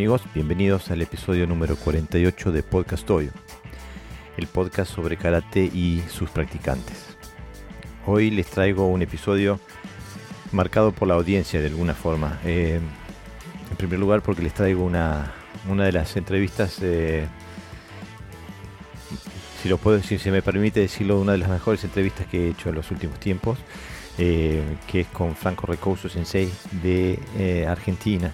amigos, bienvenidos al episodio número 48 de Podcast Toyo, el podcast sobre karate y sus practicantes. Hoy les traigo un episodio marcado por la audiencia de alguna forma. Eh, en primer lugar porque les traigo una, una de las entrevistas, eh, si lo puedo decir, se me permite decirlo, una de las mejores entrevistas que he hecho en los últimos tiempos, eh, que es con Franco Recouso Sensei de Argentina.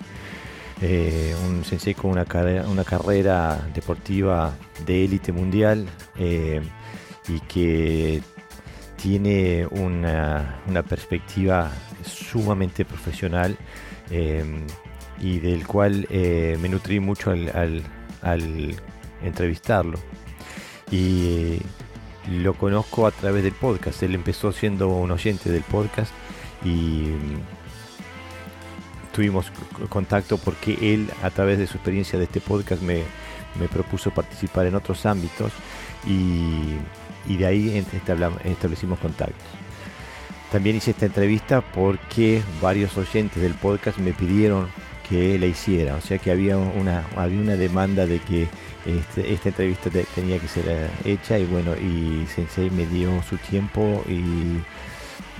Eh, un sensei con una, una carrera deportiva de élite mundial eh, y que tiene una, perspectiva sumamente profesional eh, y del cual me nutrí mucho al, al, entrevistarlo. Y lo conozco a través del podcast. Él empezó siendo un oyente del podcast y tuvimos contacto porque él a través de su experiencia de este podcast me, propuso participar en otros ámbitos y, de ahí establecimos contactos. También hice esta entrevista porque varios oyentes del podcast me pidieron que la hiciera, o sea que había una, había una demanda de que este, esta entrevista tenía que ser eh, hecha y bueno, y Sensei me dio su tiempo y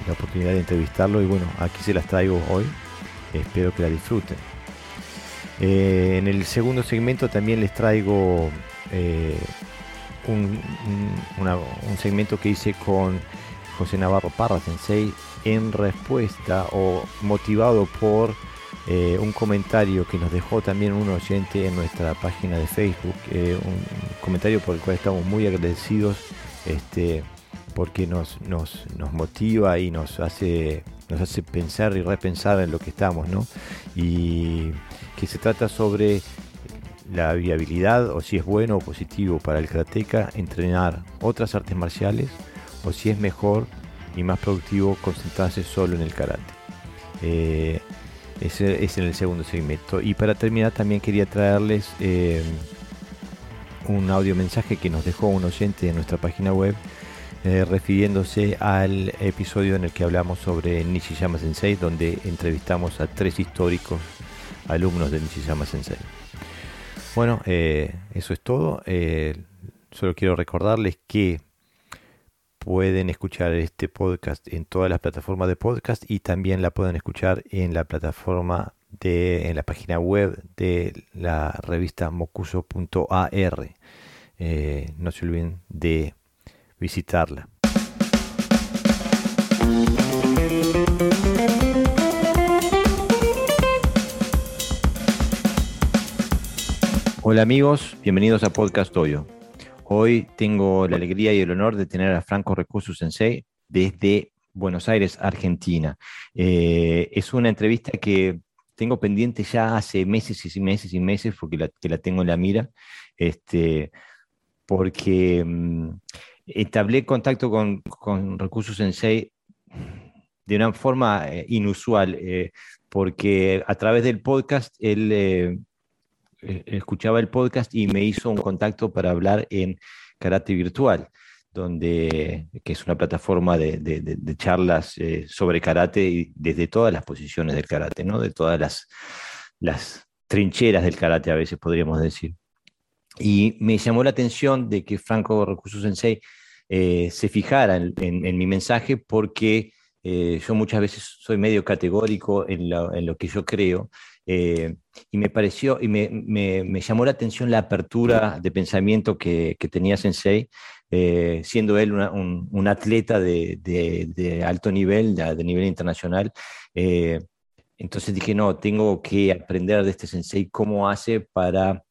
la oportunidad de entrevistarlo y bueno, aquí se las traigo hoy espero que la disfruten. Eh, en el segundo segmento también les traigo eh, un, segmento que hice con José Navarro Parra Sensei en respuesta o motivado por eh, un comentario que nos dejó también un oyente en nuestra página de Facebook, un comentario por el cual estamos muy agradecidos este, porque nos, nos, nos motiva y nos hace nos hace pensar y repensar en lo que estamos, ¿no? Y que se trata sobre la viabilidad o si es bueno o positivo para el karateca entrenar otras artes marciales o si es mejor y más productivo concentrarse solo en el karate. Eh, ese es en el segundo segmento. Y para terminar también quería traerles eh, un audio mensaje que nos dejó un oyente en nuestra página web eh, refiriéndose al episodio en el que hablamos sobre Nishiyama Sensei, donde entrevistamos a tres históricos alumnos de Nishiyama Sensei. Bueno, eh, eso es todo. Eh, solo quiero recordarles que pueden escuchar este podcast en todas las plataformas de podcast y también la pueden escuchar en la plataforma de en la página web de la revista mocuso.ar. no se olviden de visitarla. Hola amigos, bienvenidos a Podcast Toyo. Hoy tengo la alegría y el honor de tener a Franco Recurso Sensei desde Buenos Aires, Argentina. Eh, es una entrevista que tengo pendiente ya hace meses y meses y meses porque la, la tengo en la mira, este, porque entablé contacto con, con Recursos Sensei de una forma eh, inusual, eh, porque a través del podcast él eh, escuchaba el podcast y me hizo un contacto para hablar en Karate Virtual, donde, que es una plataforma de, de, charlas sobre karate y desde todas las posiciones del karate, ¿no? de todas las, las trincheras del karate, a veces podríamos decir. Y me llamó la atención de que Franco Recurso Sensei eh, se fijara en, mi mensaje porque eh, yo muchas veces soy medio categórico en lo, que yo creo. Eh, y me pareció y me, llamó la atención la apertura de pensamiento que, tenía Sensei, siendo él un, atleta de, alto nivel, de, nivel internacional. entonces dije, no, tengo que aprender de este Sensei cómo hace para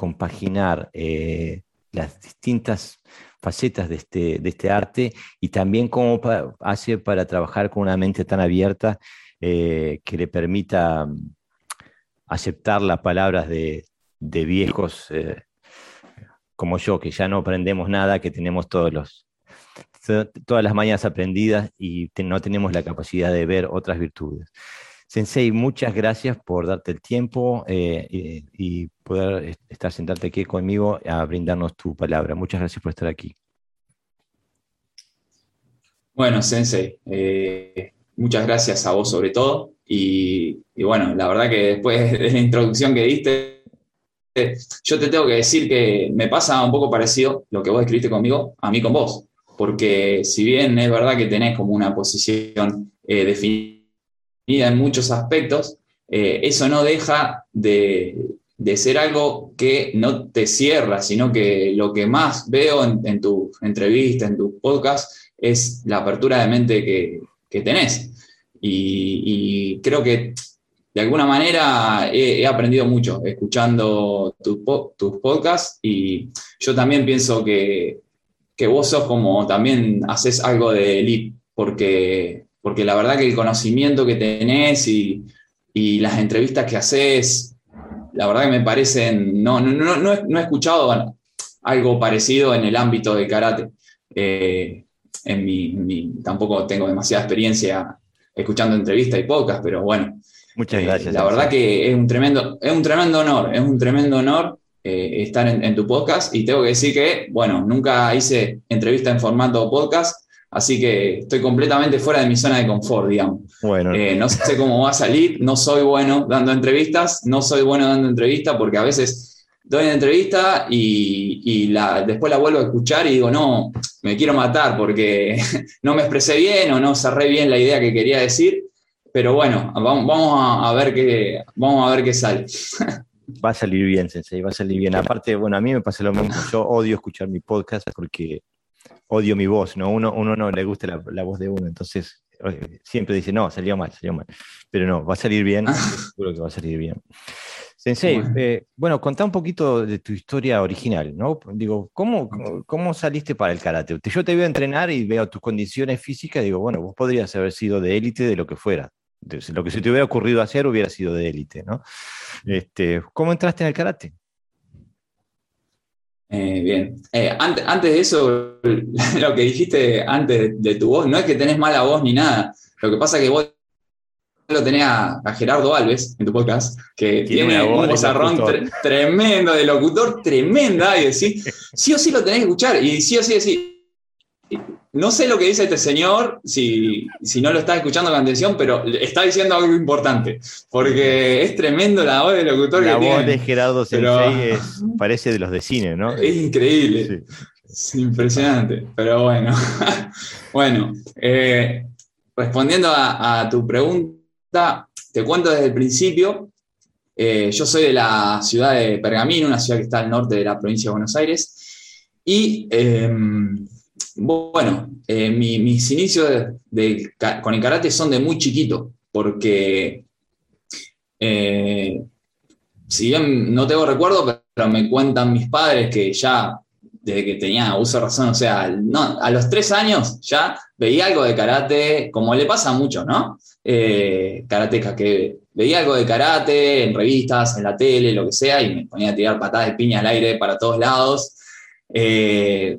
compaginar eh, las distintas facetas de este, de este arte y también cómo hace para trabajar con una mente tan abierta eh, que le permita mm, aceptar las palabras de, viejos eh, como yo, que ya no aprendemos nada, que tenemos todas las mañas aprendidas y no tenemos la capacidad de ver otras virtudes. Sensei, muchas gracias por darte el tiempo eh, y, poder estar sentarte aquí conmigo a brindarnos tu palabra. Muchas gracias por estar aquí. Bueno, Sensei, eh, muchas gracias a vos sobre todo Y, bueno, la verdad que después de la introducción que diste, yo te tengo que decir que me pasa un poco parecido lo que vos escribiste conmigo, a mí con vos. Porque si bien es verdad que tenés como una posición eh, definida en muchos aspectos, eh, eso no deja de, ser algo que no te cierra, sino que lo que más veo en, tu entrevista, en tu podcast, es la apertura de mente que, tenés. Y, creo que de alguna manera he, aprendido mucho escuchando tus podcasts y yo también pienso que, vos sos como también haces algo de elite, porque, porque la verdad que el conocimiento que tenés y, las entrevistas que haces, la verdad que me parecen, no, no, no, he, escuchado algo parecido en el ámbito del karate. Eh, en mi, tampoco tengo demasiada experiencia escuchando entrevistas y podcast, pero bueno. Muchas eh, gracias. la verdad que es un tremendo, es un tremendo honor, es un tremendo honor eh, estar en, tu podcast y tengo que decir que, bueno, nunca hice entrevista en formato podcast, así que estoy completamente fuera de mi zona de confort, digamos. Bueno. Eh, no sé cómo va a salir, no soy bueno dando entrevistas, no soy bueno dando entrevistas porque a veces doy una entrevista y, la, después la vuelvo a escuchar y digo, no, me quiero matar porque no me expresé bien o no cerré bien la idea que quería decir. Pero bueno, vamos, a, ver qué, vamos a ver qué sale. Va a salir bien, Sensei, va a salir bien. Aparte, bueno, a mí me pasa lo mismo. Yo odio escuchar mi podcast porque odio mi voz, ¿no? Uno, uno no le gusta la, la voz de uno, entonces siempre dice, no, salió mal, salió mal. Pero no, va a salir bien, seguro que va a salir bien. Sensei, bueno. Eh, bueno, contá un poquito de tu historia original, ¿no? Digo, ¿cómo, ¿cómo saliste para el karate? Yo te veo entrenar y veo tus condiciones físicas, digo, bueno, vos podrías haber sido de élite de lo que fuera. lo que se te hubiera ocurrido hacer hubiera sido de élite, ¿no? Este, ¿Cómo entraste en el karate? Eh, bien. Eh, antes, antes, de eso, lo que dijiste antes de, tu voz, no es que tenés mala voz ni nada. Lo que pasa es que vos lo tenía a Gerardo Alves en tu podcast, que tiene, un bozarrón tremendo de locutor, tremenda, y decís, sí o sí lo tenés que escuchar, y sí o sí decís, no sé lo que dice este señor, si, si, no lo estás escuchando con atención, pero está diciendo algo importante, porque es tremendo la voz del locutor la voz de Gerardo Sensei parece de los de cine, ¿no? Es increíble. Es impresionante, pero bueno. bueno, eh, respondiendo a, tu pregunta, te cuento desde el principio. Eh, yo soy de la ciudad de Pergamino, una ciudad que está al norte de la provincia de Buenos Aires. Y em, bueno, eh, mis inicios con el karate son de muy chiquito, porque eh, si bien no tengo recuerdo, pero me cuentan mis padres que ya desde que tenía uso de razón, o sea, a los tres años ya veía algo de karate, como le pasa a ¿no? eh, karateca, que veía algo de karate en revistas, en la tele, lo que sea, y me ponía a tirar patadas de piña al aire para todos lados. Eh,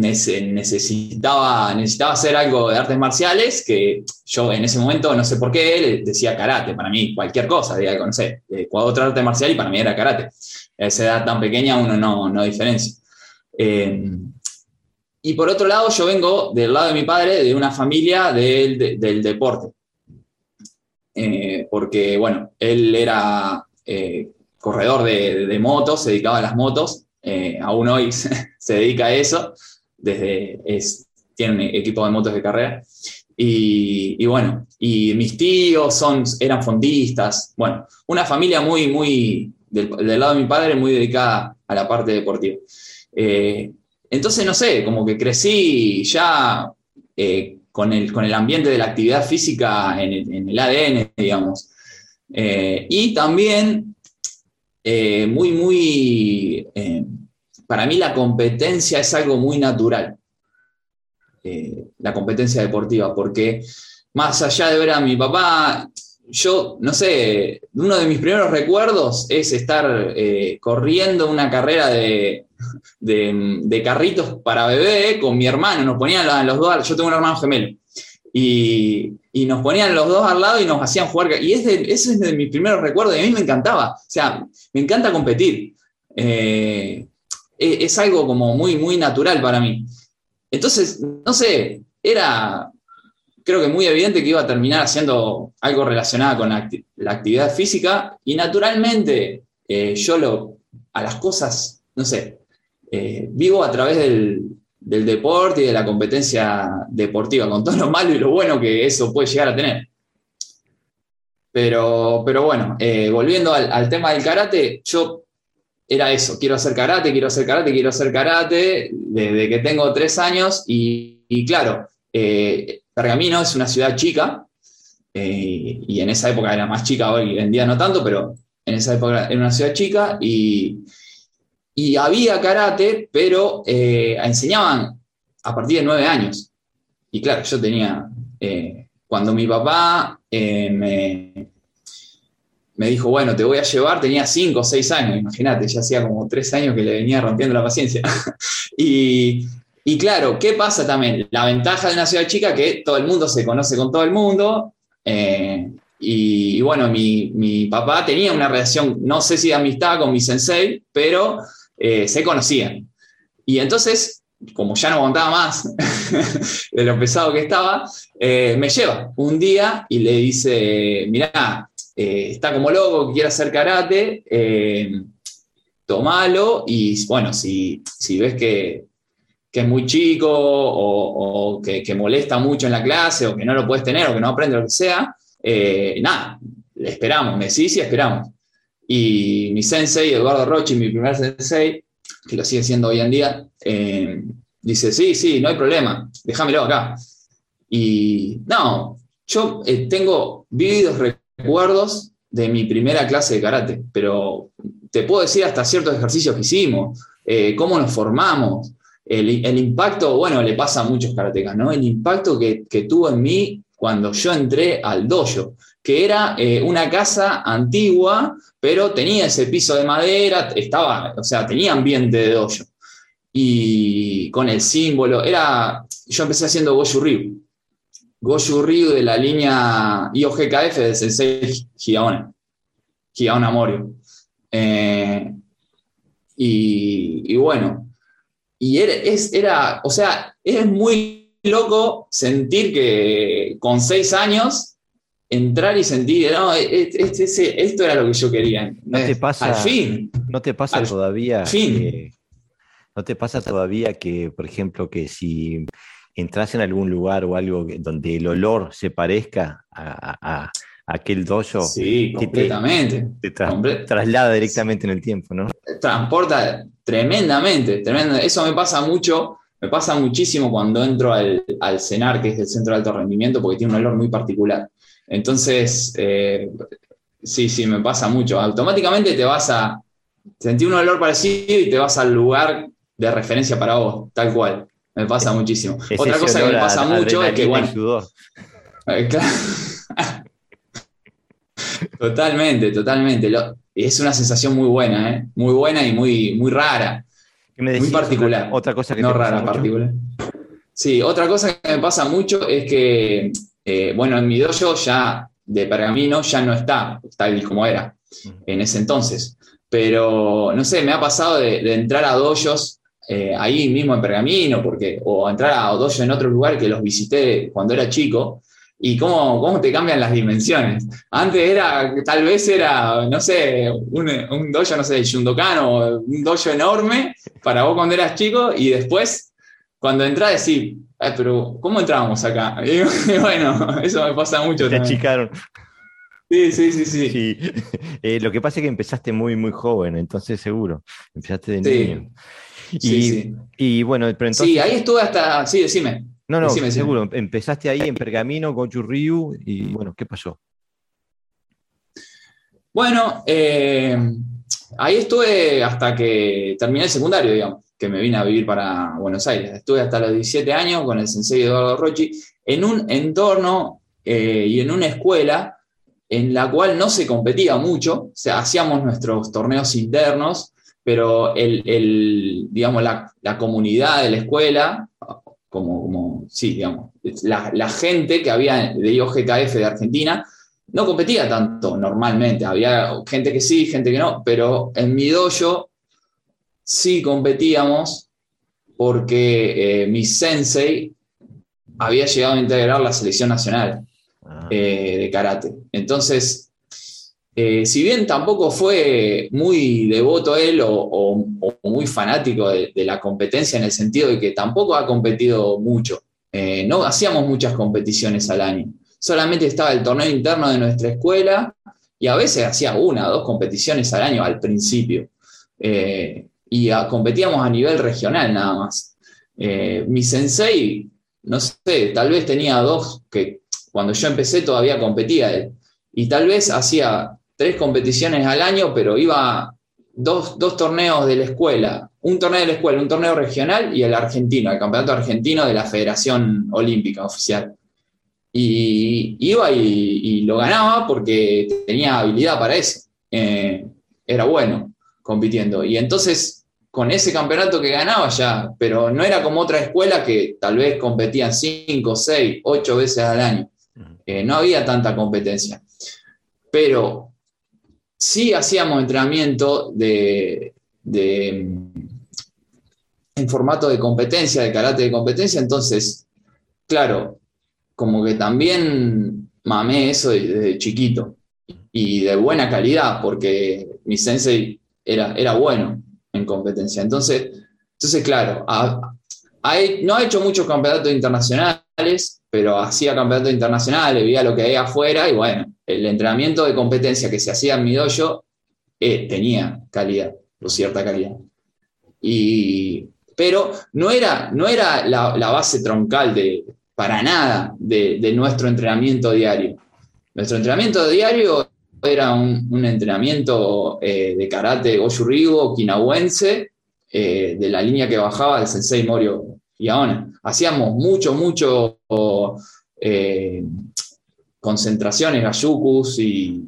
necesitaba, necesitaba hacer algo de artes marciales que yo en ese momento, no sé por qué, decía karate. Para mí, cualquier cosa, diga, no sé, otra arte marcial y para mí era karate. A esa edad tan pequeña uno no, no diferencia. Eh, y por otro lado, yo vengo del lado de mi padre, de una familia del, del deporte. Eh, porque, bueno, él era eh, corredor de, motos, se dedicaba a las motos, eh, aún hoy se, dedica a eso, desde es, tiene un equipo de motos de carrera. Y, bueno, y mis tíos son, eran fondistas, bueno, una familia muy, muy, del, lado de mi padre, muy dedicada a la parte deportiva. entonces, no sé, como que crecí ya con el, con el ambiente de la actividad física en el, ADN, digamos. Eh, y también, eh, muy, muy, eh, para mí la competencia es algo muy natural, la competencia deportiva, porque más allá de ver a mi papá, yo, no sé, uno de mis primeros recuerdos es estar corriendo una carrera de, de, carritos para bebé con mi hermano, nos ponían los dos, yo tengo un hermano gemelo, y, nos ponían los dos al lado y nos hacían jugar, y es ese es de mis primeros recuerdos, y a mí me encantaba, o sea, me encanta competir, eh, e, es, algo como muy, muy natural para mí. Entonces, no sé, era, creo que muy evidente que iba a terminar haciendo algo relacionado con la, actividad física y naturalmente eh, yo lo, a las cosas, no sé, eh, vivo a través del, deporte y de la competencia deportiva, con todo lo malo y lo bueno que eso puede llegar a tener. Pero, pero bueno, eh, volviendo al, tema del karate, yo era eso, quiero hacer karate, quiero hacer karate, quiero hacer karate, desde que tengo tres años y, claro, eh, Pergamino es una ciudad chica y en esa época era más chica, hoy en día no tanto, pero en esa época era una ciudad chica y, y había karate, pero eh, enseñaban a partir de nueve años. Y claro, yo tenía, eh, cuando mi papá eh, me, me, dijo, bueno, te voy a llevar, tenía cinco o seis años, imagínate, ya hacía como tres años que le venía rompiendo la paciencia. y, y, claro, ¿qué pasa también? La ventaja de una ciudad chica que todo el mundo se conoce con todo el mundo. Y, bueno, mi, mi, papá tenía una relación, no sé si de amistad con mi sensei, pero eh, se conocían. Y entonces, como ya no aguantaba más de lo pesado que estaba, eh, me lleva un día y le dice, mirá, eh, está como loco, quiere hacer karate, tomalo y bueno, si, si ves que, que, es muy chico o, que, que, molesta mucho en la clase o que no lo puedes tener o que no aprende lo que sea, nada, le esperamos, me decís y esperamos. Y mi sensei, Eduardo Rochi, mi primer sensei, que lo sigue siendo hoy en día, eh, dice, sí, sí, no hay problema, déjamelo acá. Y no, yo eh, tengo vividos recuerdos de mi primera clase de karate, pero te puedo decir hasta ciertos ejercicios que hicimos, eh, cómo nos formamos, el, impacto, bueno, le pasa a muchos karatecas, ¿no? El impacto que, tuvo en mí cuando yo entré al dojo que era eh, una casa antigua, pero tenía ese piso de madera, estaba, o sea, tenía ambiente de dojo. Y con el símbolo, era, yo empecé haciendo Goju Ryu. Goju Ryu de la línea IOGKF de Sensei Higaona, Higaona Morio. Eh, y, bueno, y era, es, era, o sea, es muy loco sentir que con seis años entrar y sentir, no, esto era lo que yo quería. No te pasa, al fin. No te pasa todavía. Que, no te pasa todavía que, por ejemplo, que si entras en algún lugar o algo donde el olor se parezca a, aquel dojo. Sí, completamente. Te, traslada directamente en el tiempo, ¿no? Transporta tremendamente, tremendamente. Eso me pasa mucho. Me pasa muchísimo cuando entro al, al CENAR, que es el Centro de Alto Rendimiento, porque tiene un olor muy particular. Entonces, eh, sí, sí, me pasa mucho. Automáticamente te vas a sentir un olor parecido y te vas al lugar de referencia para vos, tal cual. Me pasa muchísimo. Otra cosa que me pasa mucho es que, bueno. Eh, totalmente, totalmente. es una sensación muy buena, ¿eh? muy buena y muy, muy rara. muy particular. Otra, cosa que no rara, particular. Sí, otra cosa que me pasa mucho es que eh, bueno, en mi dojo ya de pergamino ya no está tal como era en ese entonces. Pero, no sé, me ha pasado de, entrar a dojos eh, ahí mismo en pergamino, porque, o entrar a dojos en otro lugar que los visité cuando era chico, y cómo, cómo te cambian las dimensiones. Antes era, tal vez era, no sé, un, un dojo, no sé, Shundokan o un dojo enorme para vos cuando eras chico, y después, cuando entras, decís, pero ¿cómo entrábamos acá? Y, bueno, eso me pasa mucho. Te achicaron. Sí, sí, sí, sí. Eh, lo que pasa es que empezaste muy, muy joven, entonces seguro. Empezaste de niño. Y, sí, y bueno, pero entonces. Sí, ahí estuve hasta. Sí, decime. No, no, seguro. Empezaste ahí en Pergamino, Goju Ryu, y bueno, ¿qué pasó? Bueno, eh, ahí estuve hasta que terminé el secundario, digamos que me vine a vivir para Buenos Aires. Estuve hasta los 17 años con el sensei Eduardo Rochi en un entorno eh, y en una escuela en la cual no se competía mucho, o sea, hacíamos nuestros torneos internos, pero el, digamos, la, comunidad de la escuela, como, como sí, digamos, la, gente que había de IOGKF de Argentina, no competía tanto normalmente, había gente que sí, gente que no, pero en mi dojo sí competíamos porque eh, mi sensei había llegado a integrar la selección nacional ah. eh, de karate. Entonces, eh, si bien tampoco fue muy devoto él o, muy fanático de, la competencia en el sentido de que tampoco ha competido mucho, eh, no hacíamos muchas competiciones al año. Solamente estaba el torneo interno de nuestra escuela y a veces hacía una o dos competiciones al año al principio. y competíamos a nivel regional nada más. mi sensei no sé, tal vez tenía dos que cuando yo empecé todavía competía él. Y tal vez hacía tres competiciones al año, pero iba dos, dos, torneos de la escuela, un torneo de la escuela, un torneo regional y el argentino, el campeonato argentino de la Federación Olímpica Oficial. Y iba y, lo ganaba porque tenía habilidad para eso. Eh, era bueno compitiendo. Y entonces con ese campeonato que ganaba ya, pero no era como otra escuela que tal vez competían cinco, seis, ocho veces al año. Eh, no había tanta competencia. Pero sí hacíamos entrenamiento de, en formato de competencia, de karate de competencia, entonces, claro, como que también mamé eso desde chiquito y de buena calidad, porque mi sensei era, era bueno en competencia. Entonces, entonces claro, no ha hecho muchos campeonatos internacionales, pero hacía campeonatos internacionales, veía lo que hay afuera y bueno, el entrenamiento de competencia que se hacía en mi dojo eh, tenía calidad, o cierta calidad. Y, pero no era, no era la, base troncal de, para nada de, nuestro entrenamiento diario. Nuestro entrenamiento diario era un, entrenamiento eh, de karate Goju okinawense, eh, de la línea que bajaba del Sensei Morio Yaona. Hacíamos mucho, mucho eh, concentraciones, gayukus y,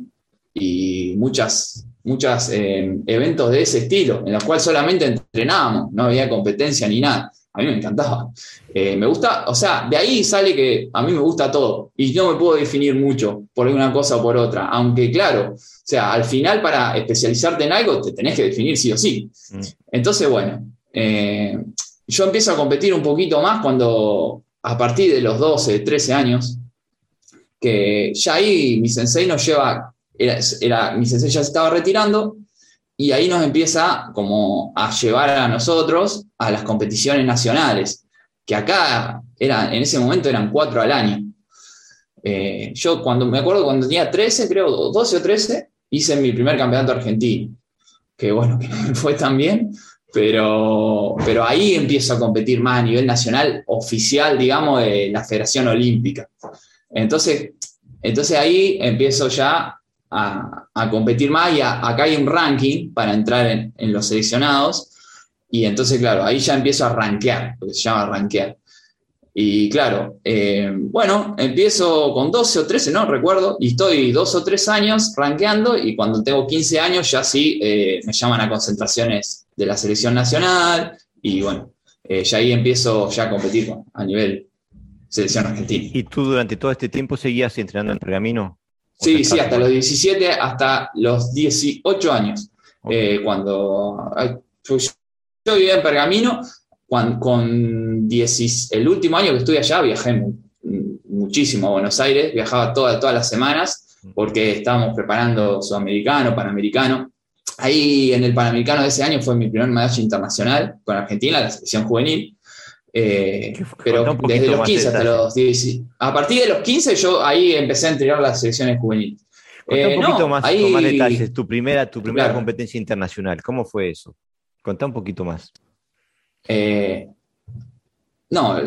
y muchas, muchas eventos de ese estilo, en los cuales solamente entrenábamos, no había competencia ni nada a mí me encantaba. Eh, me gusta, o sea, de ahí sale que a mí me gusta todo y no me puedo definir mucho por una cosa o por otra, aunque claro, o sea, al final para especializarte en algo te tenés que definir sí o sí. Mm. Entonces, bueno, eh, yo empiezo a competir un poquito más cuando, a partir de los 12, 13 años, que ya ahí mi sensei nos lleva, era, mi sensei ya se estaba retirando y ahí nos empieza como a llevar a nosotros a las competiciones nacionales, que acá era, en ese momento eran cuatro al año. Eh, yo cuando me acuerdo cuando tenía 13, creo, 12 o 13, hice mi primer campeonato argentino, que bueno, que fue tan bien, pero, pero ahí empiezo a competir más a nivel nacional, oficial, digamos, de la Federación Olímpica. Entonces, entonces ahí empiezo ya a, competir más y acá hay un ranking para entrar en, los seleccionados y entonces, claro, ahí ya empiezo a rankear, lo que se llama rankear. Y claro, eh, bueno, empiezo con 12 o 13, no recuerdo, y estoy dos o tres años rankeando y cuando tengo 15 años ya sí eh, me llaman a concentraciones de la selección nacional y bueno, eh, ya ahí empiezo ya a competir a nivel selección argentina. ¿Y tú durante todo este tiempo seguías entrenando en Pergamino? Sí, sí, hasta los 17, hasta los 18 años. Eh, cuando yo, vivía en Pergamino, con 10, el último año que estuve allá viajé muchísimo a Buenos Aires, viajaba todas las semanas porque estábamos preparando Sudamericano, Panamericano. Ahí en el Panamericano de ese año fue mi primer medalla internacional con Argentina, la selección juvenil. Eh, pero desde los 15 hasta los 10. A partir de los 15 yo ahí empecé a entrenar las selecciones juveniles. Contá un eh, poquito más, con más detalles, tu primera, tu primera competencia internacional, ¿cómo fue eso? Contá un poquito más. Eh, no,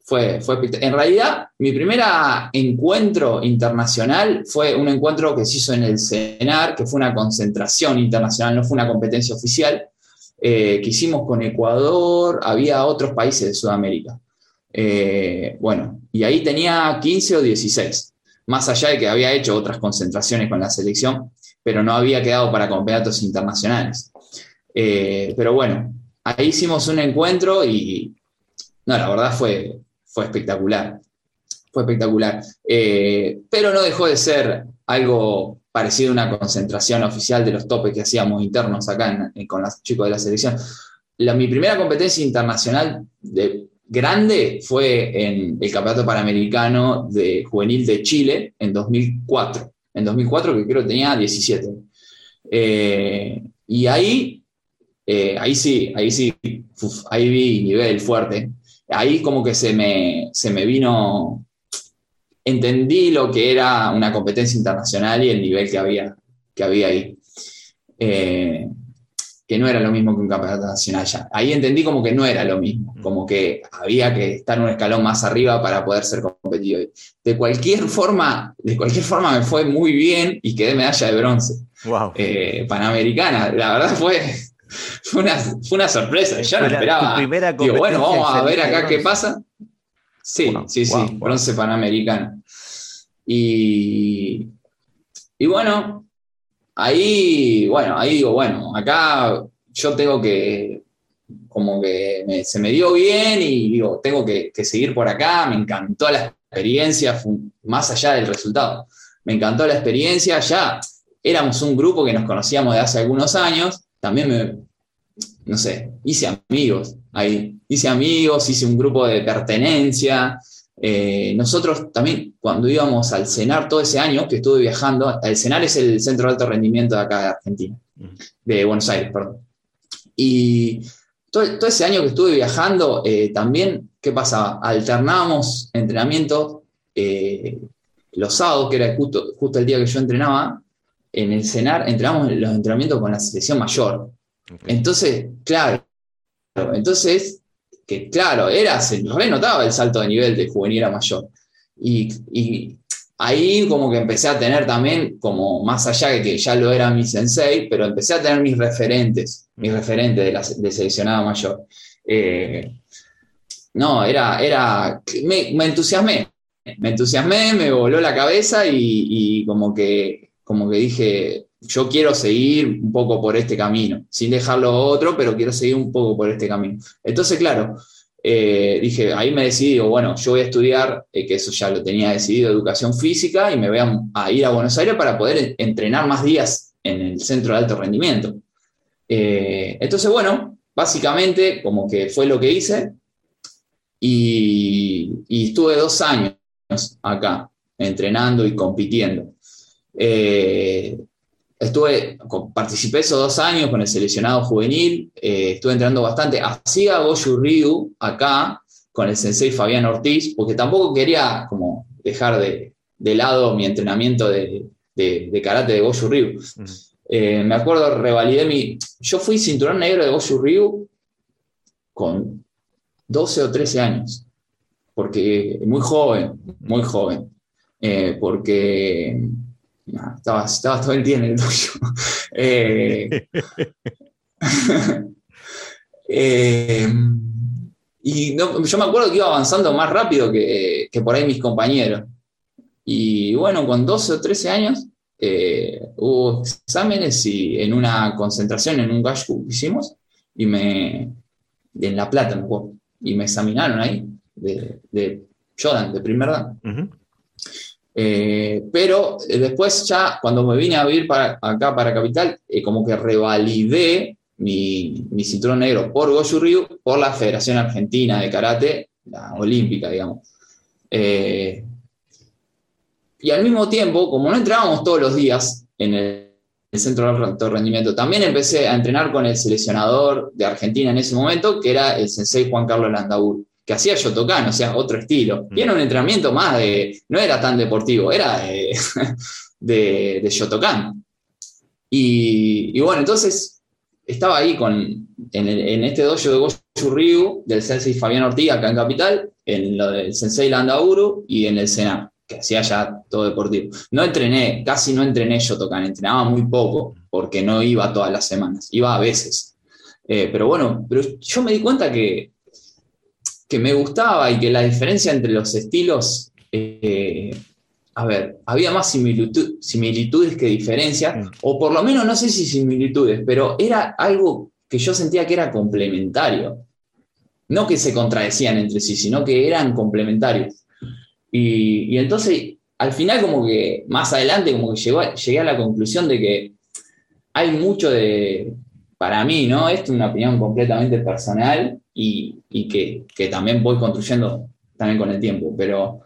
fue, fue, en realidad mi primer encuentro internacional fue un encuentro que se hizo en el CENAR, que fue una concentración internacional, no fue una competencia oficial, eh, que hicimos con Ecuador, había otros países de Sudamérica. Eh, bueno, y ahí tenía 15 o 16, más allá de que había hecho otras concentraciones con la selección, pero no había quedado para campeonatos internacionales. Eh, pero bueno, ahí hicimos un encuentro y, no, la verdad fue, fue espectacular. Fue espectacular. pero no dejó de ser algo parecido una concentración oficial de los topes que hacíamos internos acá con los chicos de la selección. La, mi primera competencia internacional de, grande fue en el Campeonato Panamericano de Juvenil de Chile en 2004. En 2004 que creo tenía 17. Eh, y ahí, eh, ahí sí, ahí sí, ahí vi nivel fuerte. Ahí como que se me, se me vino, entendí lo que era una competencia internacional y el nivel que había, que había ahí. Eh, que no era lo mismo que un campeonato nacional ya. Ahí entendí como que no era lo mismo, mm. como que había que estar un escalón más arriba para poder ser competitivo. De cualquier forma, de cualquier forma me fue muy bien y quedé medalla de bronce. Wow. Eh, panamericana, la verdad fue, fue, una, sorpresa. Yo no esperaba. primera Digo, bueno, vamos a ver acá qué pasa. Sí, sí, sí, bronce panamericana. Y, y bueno, ahí, bueno, ahí digo, bueno, acá yo tengo que, como que se me dio bien y digo, tengo que, seguir por acá, me encantó la experiencia, más allá del resultado, me encantó la experiencia, ya éramos un grupo que nos conocíamos de hace algunos años, también me, no sé, hice amigos ahí, hice amigos, hice un grupo de pertenencia, eh, nosotros también, cuando íbamos al CENAR todo ese año que estuve viajando, el CENAR es el centro de alto rendimiento de acá de Argentina, de Buenos Aires, perdón. Y todo, ese año que estuve viajando, eh, también, ¿qué pasaba? Alternábamos entrenamientos eh, los sábados, que era justo, justo el día que yo entrenaba, en el CENAR entrenamos los entrenamientos con la selección mayor. Entonces, claro, entonces que claro, era, se renotaba el salto de nivel de juvenil a mayor. Y, ahí como que empecé a tener también, como más allá de que ya lo era mi sensei, pero empecé a tener mis referentes, mis referentes de, la, de seleccionada mayor. Eh, no, era, era, me, entusiasmé, me entusiasmé, me voló la cabeza y, como, que, como que dije, yo quiero seguir un poco por este camino, sin dejarlo otro, pero quiero seguir un poco por este camino. Entonces, claro, eh, dije, ahí me decidí, bueno, yo voy a estudiar, eh, que eso ya lo tenía decidido, educación física, y me voy a, ir a Buenos Aires para poder entrenar más días en el centro de alto rendimiento. Eh, entonces, bueno, básicamente como que fue lo que hice, y, estuve dos años acá, entrenando y compitiendo. Estuve, participé esos dos años con el seleccionado juvenil, eh, estuve entrenando bastante. Hacía Goju Ryu acá con el sensei Fabián Ortiz, porque tampoco quería como dejar de, lado mi entrenamiento de, karate de Goju Ryu. Eh, me acuerdo, revalidé mi... Yo fui cinturón negro de Goju Ryu con 12 o 13 años, porque muy joven, muy joven, eh, porque estabas, todo el día en el dojo. Eh, eh, y yo me acuerdo que iba avanzando más rápido que, por ahí mis compañeros. Y bueno, con 12 o 13 años eh, hubo exámenes y en una concentración, en un gashu que hicimos, y me, en La Plata, y me examinaron ahí de, de Jordan, de primer dan. Eh, pero eh, después ya, cuando me vine a vivir para, acá para Capital, eh, como que revalidé mi, mi, cinturón negro por Goju Ryu, por la Federación Argentina de Karate, la olímpica, digamos. y al mismo tiempo, como no entrábamos todos los días en el, centro de alto rendimiento, también empecé a entrenar con el seleccionador de Argentina en ese momento, que era el sensei Juan Carlos Landaur que hacía Shotokan, o sea, otro estilo. Y era un entrenamiento más de, no era tan deportivo, era de, de, Shotokan. Y, bueno, entonces estaba ahí con, en, este dojo de Goju Ryu, del sensei Fabián Ortiga, acá en Capital, en lo del sensei Landauru y en el Sena, que hacía ya todo deportivo. No entrené, casi no entrené Shotokan, entrenaba muy poco, porque no iba todas las semanas, iba a veces. Eh, pero bueno, pero yo me di cuenta que que me gustaba y que la diferencia entre los estilos, eh, a ver, había más similitudes que diferencias, mm. o por lo menos no sé si similitudes, pero era algo que yo sentía que era complementario. No que se contradecían entre sí, sino que eran complementarios. Y, entonces, al final, como que más adelante, como que llegué a la conclusión de que hay mucho de, para mí, ¿no? Esto es una opinión completamente personal, y, que, también voy construyendo también con el tiempo, pero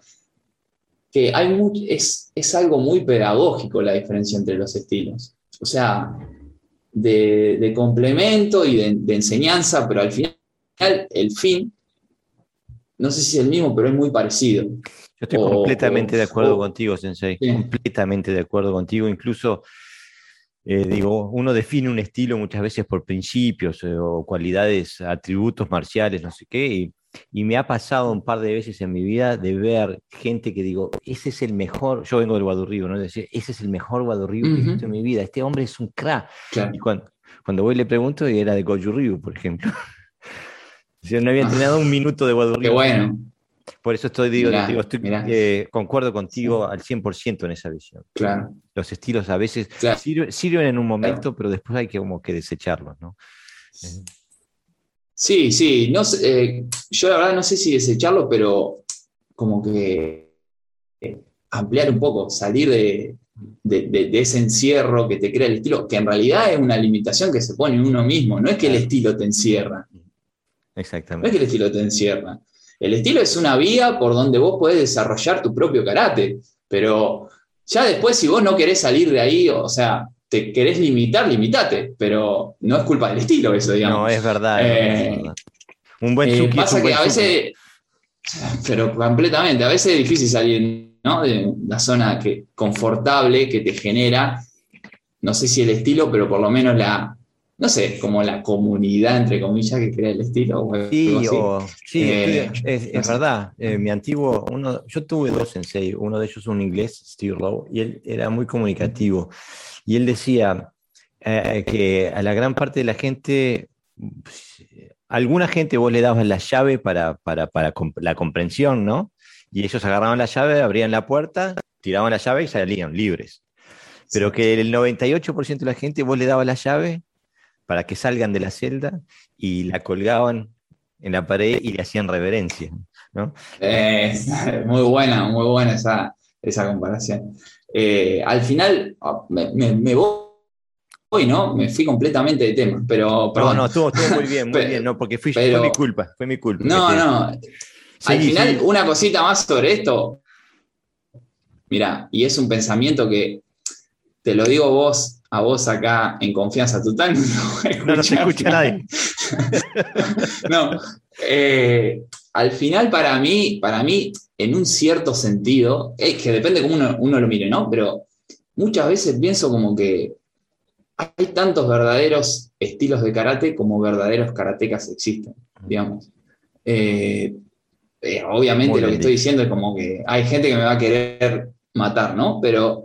que hay es, es algo muy pedagógico la diferencia entre los estilos. O sea, de, complemento y de, enseñanza, pero al final el fin, no sé si es el mismo, pero es muy parecido. Yo estoy completamente de acuerdo contigo, Sensei, completamente de acuerdo contigo, incluso... Eh, digo, uno define un estilo muchas veces por principios eh, o cualidades, atributos marciales, no sé qué, y y me ha pasado un par de veces en mi vida de ver gente que digo, ese es el mejor, yo vengo del Guadurrío, ¿no? decir, ese es el mejor Guadurrío que he visto en mi vida, este hombre es un crack. Y cuando, cuando voy le pregunto, y era de Goju por ejemplo. no había entrenado un minuto de Guadurrío. Qué bueno. Por eso estoy, digo, estoy, eh, concuerdo contigo al 100% en esa visión. Claro. Los estilos a veces sirven, en un momento, pero después hay que como que desecharlos, ¿no? Sí, sí, no eh, yo la verdad no sé si desecharlo, pero como que eh, ampliar un poco, salir de, ese encierro que te crea el estilo, que en realidad es una limitación que se pone uno mismo, no es que el estilo te encierra. Exactamente. No es que el estilo te encierra. El estilo es una vía por donde vos podés desarrollar tu propio karate, pero ya después si vos no querés salir de ahí, o sea, te querés limitar, limitate, pero no es culpa del estilo eso, digamos. No, es verdad. Eh, un buen eh, Pasa que a veces, pero completamente, a veces es difícil salir de la zona que, confortable que te genera, no sé si el estilo, pero por lo menos la, no sé, como la comunidad, entre comillas, que crea el estilo. sí, eh, es, verdad. mi antiguo, uno, yo tuve dos sensei, uno de ellos un inglés, Steve y él era muy comunicativo. Y él decía eh, que a la gran parte de la gente, alguna gente vos le dabas la llave para, para, la comprensión, ¿no? Y ellos agarraban la llave, abrían la puerta, tiraban la llave y salían libres. Pero que el 98% de la gente vos le dabas la llave para que salgan de la celda y la colgaban en la pared y le hacían reverencia. ¿no? Eh, muy buena, muy buena esa, esa comparación. Eh, al final ah, me, voy, ¿no? Me fui completamente de tema, pero No, no, estuvo, muy bien, muy bien, no, porque fui, fue mi culpa, fue mi culpa. No, no. al final, una cosita más sobre esto. Mira, y es un pensamiento que te lo digo vos, a vos acá en confianza total. No, no, se escucha nadie. no, eh, al final para mí, para mí, en un cierto sentido, es que depende cómo uno, lo mire, ¿no? Pero muchas veces pienso como que hay tantos verdaderos estilos de karate como verdaderos karatecas existen, digamos. Eh, eh, obviamente lo que estoy diciendo es como que hay gente que me va a querer matar, ¿no? Pero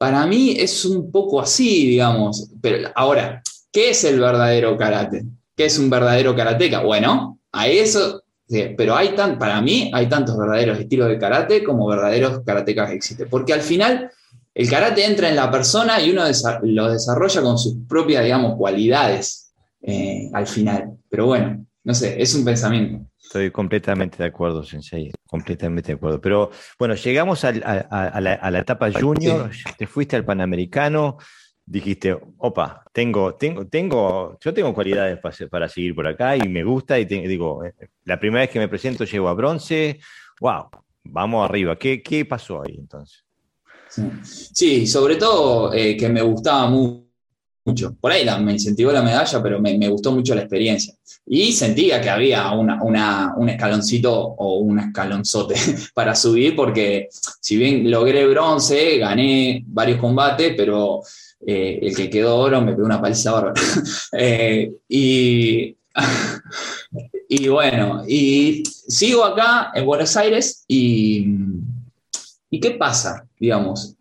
para mí es un poco así, digamos. Pero ahora, ¿qué es el verdadero karate? ¿Qué es un verdadero karateca? Bueno, a eso pero hay tan, para mí hay tantos verdaderos estilos de karate como verdaderos karatecas que existen. Porque al final el karate entra en la persona y uno lo desarrolla con sus propias, digamos, cualidades eh, al final. Pero bueno, no sé, es un pensamiento. Estoy completamente de acuerdo, Sensei, completamente de acuerdo. Pero bueno, llegamos a, la, etapa junior, te fuiste al Panamericano, dijiste, opa, tengo, tengo, tengo, yo tengo cualidades para, seguir por acá y me gusta y digo, eh, la primera vez que me presento llego a bronce, wow, vamos arriba. ¿Qué, qué pasó ahí entonces? Sí, sobre todo eh, que me gustaba mucho. Por ahí me incentivó la medalla, pero me, gustó mucho la experiencia. Y sentía que había una, un escaloncito o un escalonzote para subir, porque si bien logré bronce, gané varios combates, pero eh, el que quedó oro me pegó una paliza bárbara. Eh, y, bueno, y sigo acá en Buenos Aires y, ¿y qué pasa? Digamos,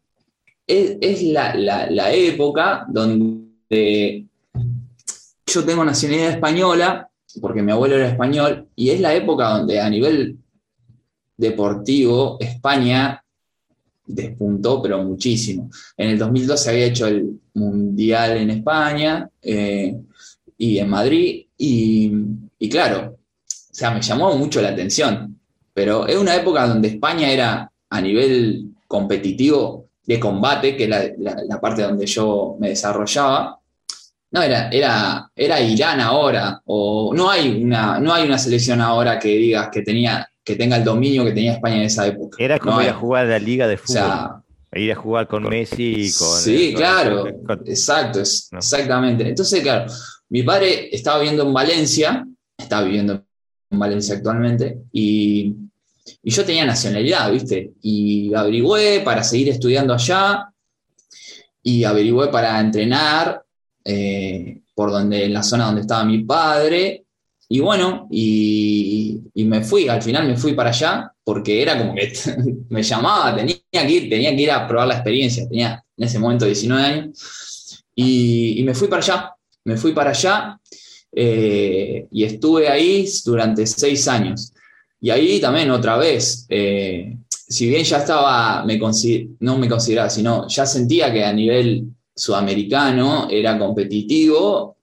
es, la, época donde yo tengo nacionalidad española, porque mi abuelo era español, y es la época donde a nivel deportivo España despuntó, pero muchísimo. En el 2012 se había hecho el Mundial en España eh, y en Madrid, y, claro, o sea, me llamó mucho la atención, pero es una época donde España era a nivel competitivo de combate, que es la, parte donde yo me desarrollaba, no, era, era, era Irán ahora, o no hay, una, no hay una selección ahora que digas que tenía que tenga el dominio que tenía España en esa época. Era como ir a jugar a la liga de fútbol. ir a jugar con, Messi y con. Sí, claro, exacto, exactamente. Entonces, claro, mi padre estaba viviendo en Valencia, estaba viviendo en Valencia actualmente, y, yo tenía nacionalidad, ¿viste? Y averigüé para seguir estudiando allá, y averigüé para entrenar eh, por donde, en la zona donde estaba mi padre, y bueno, y, me fui, al final me fui para allá, porque era como que me llamaba, tenía que ir, tenía que ir a probar la experiencia, tenía en ese momento 19 años, y me fui para allá me fui para allá eh, y estuve ahí durante seis años. Y ahí también otra vez, eh, si bien ya estaba, me no me consideraba, sino ya sentía que a nivel sudamericano era competitivo,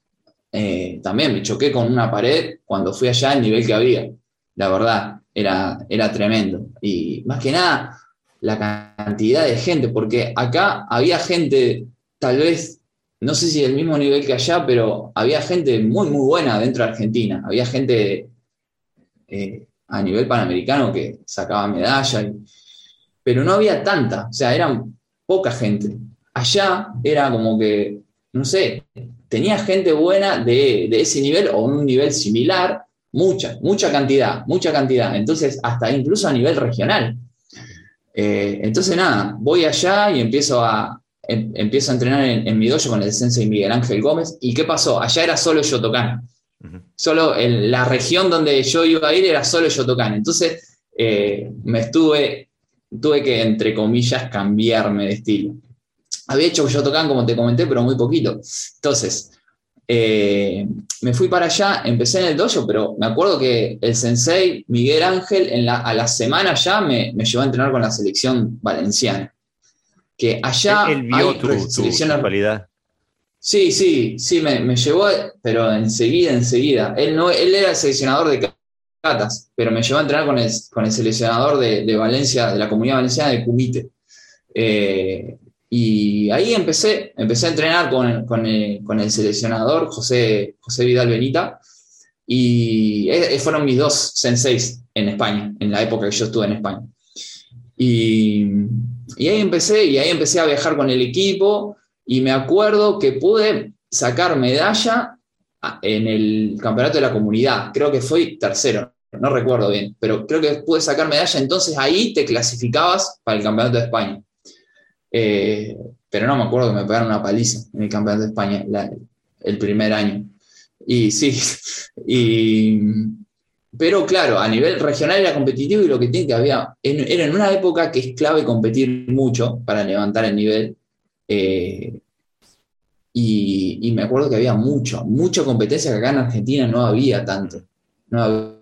eh, también me choqué con una pared cuando fui allá el nivel que había. La verdad, era, era tremendo. Y más que nada, la cantidad de gente, porque acá había gente tal vez no sé si del mismo nivel que allá, pero había gente muy, muy buena dentro de Argentina. Había gente eh, a nivel panamericano que sacaba medalla, pero no había tanta, o sea, eran poca gente. Allá era como que, no sé, tenía gente buena de, ese nivel o un nivel similar, mucha, mucha cantidad, mucha cantidad. Entonces, hasta incluso a nivel regional. Eh, entonces, nada, voy allá y empiezo a, Em, empiezo a entrenar en, mi dojo con el sensei Miguel Ángel Gómez. ¿Y qué pasó? Allá era solo Yotokan. Solo en la región donde yo iba a ir era solo Yotokan. Entonces eh, me estuve, tuve que, entre comillas, cambiarme de estilo. Había hecho Yotokan, como te comenté, pero muy poquito. Entonces, eh, me fui para allá, empecé en el dojo, pero me acuerdo que el sensei Miguel Ángel en la, a la semana ya me, me llevó a entrenar con la selección valenciana que allá él, vio tu, Sí, sí, sí, me, llevó, pero enseguida, enseguida. Él, no, él era el seleccionador de catas, pero me llevó a entrenar con el, con el seleccionador de, Valencia, de la comunidad valenciana de Cumite. Eh, y ahí empecé, empecé a entrenar con, con, el, seleccionador José, José Vidal Benita. Y fueron mis dos senseis en España, en la época que yo estuve en España. Y, y ahí empecé, y ahí empecé a viajar con el equipo, y me acuerdo que pude sacar medalla en el campeonato de la comunidad. Creo que fui tercero, no recuerdo bien, pero creo que pude sacar medalla, entonces ahí te clasificabas para el campeonato de España. Eh, pero no me acuerdo que me pegaron una paliza en el campeonato de España el primer año. Y sí, y, pero claro, a nivel regional era competitivo y lo que tiene que había, era en una época que es clave competir mucho para levantar el nivel. Eh, y, me acuerdo que había mucho, mucha competencia que acá en Argentina no había tanto. No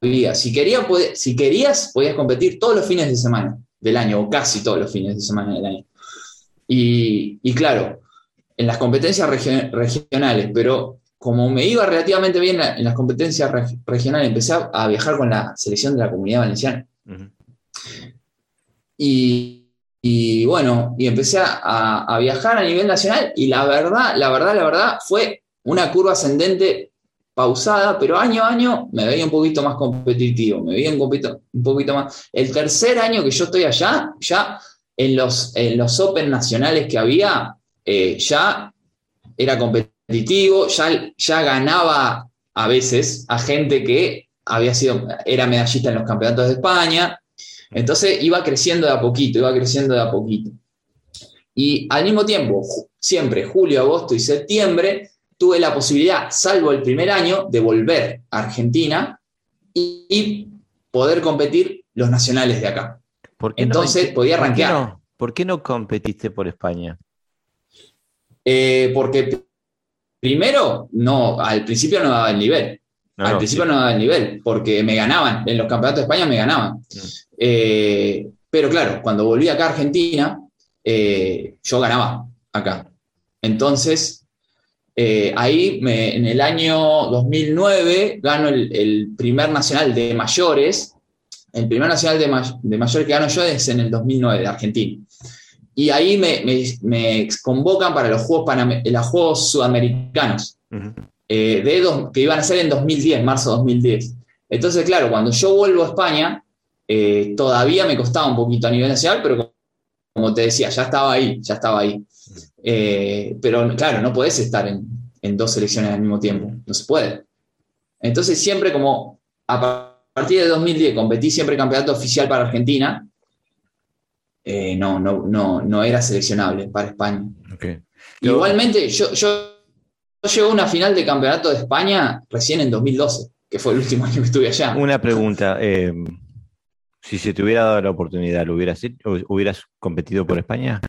había. Si, quería, si querías, podías competir todos los fines de semana del año, o casi todos los fines de semana del año. Y, claro, en las competencias regionales, pero como me iba relativamente bien en las competencias regionales, empecé a, viajar con la selección de la comunidad valenciana. y, bueno, y empecé a, viajar a nivel nacional y la verdad, la verdad, la verdad fue una curva ascendente pausada, pero año a año me veía un poquito más competitivo, me veía un poquito, un poquito más. El tercer año que yo estoy allá, ya en los, en los Open nacionales que había, eh, ya era competitivo ya, ya ganaba a veces a gente que había sido, era medallista en los campeonatos de España, entonces iba creciendo de a poquito, iba creciendo de a poquito. Y al mismo tiempo, siempre julio, agosto y septiembre, tuve la posibilidad, salvo el primer año, de volver a Argentina y, poder competir los nacionales de acá. Entonces podía arranquear. ¿por qué, no, competiste por España? Eh, porque Primero, no, al principio no daba el nivel. al principio no daba el nivel, porque me ganaban, en los campeonatos de España me ganaban. Eh, pero claro, cuando volví acá a Argentina, eh, yo ganaba acá. Entonces, eh, ahí en el año 2009 gano el, primer nacional de mayores. El primer nacional de, de mayores que gano yo es en el 2009 de Argentina. y ahí me, me, convocan para los Juegos, los Juegos Sudamericanos, eh, de dos, que iban a ser en 2010, marzo de 2010. Entonces, claro, cuando yo vuelvo a España, eh, todavía me costaba un poquito a nivel nacional, pero como te decía, ya estaba ahí, ya estaba ahí. Eh, pero claro, no podés estar en, en, dos selecciones al mismo tiempo, no se puede. Entonces siempre como a partir de 2010 competí siempre campeonato oficial para Argentina, eh, no, no, no, no era seleccionable para España. Igualmente, yo, yo, llegué a una final de campeonato de España recién en 2012, que fue el último año que estuve allá. Una pregunta. Eh, si se te hubiera dado la oportunidad, ¿lo hubieras, hubieras competido por España?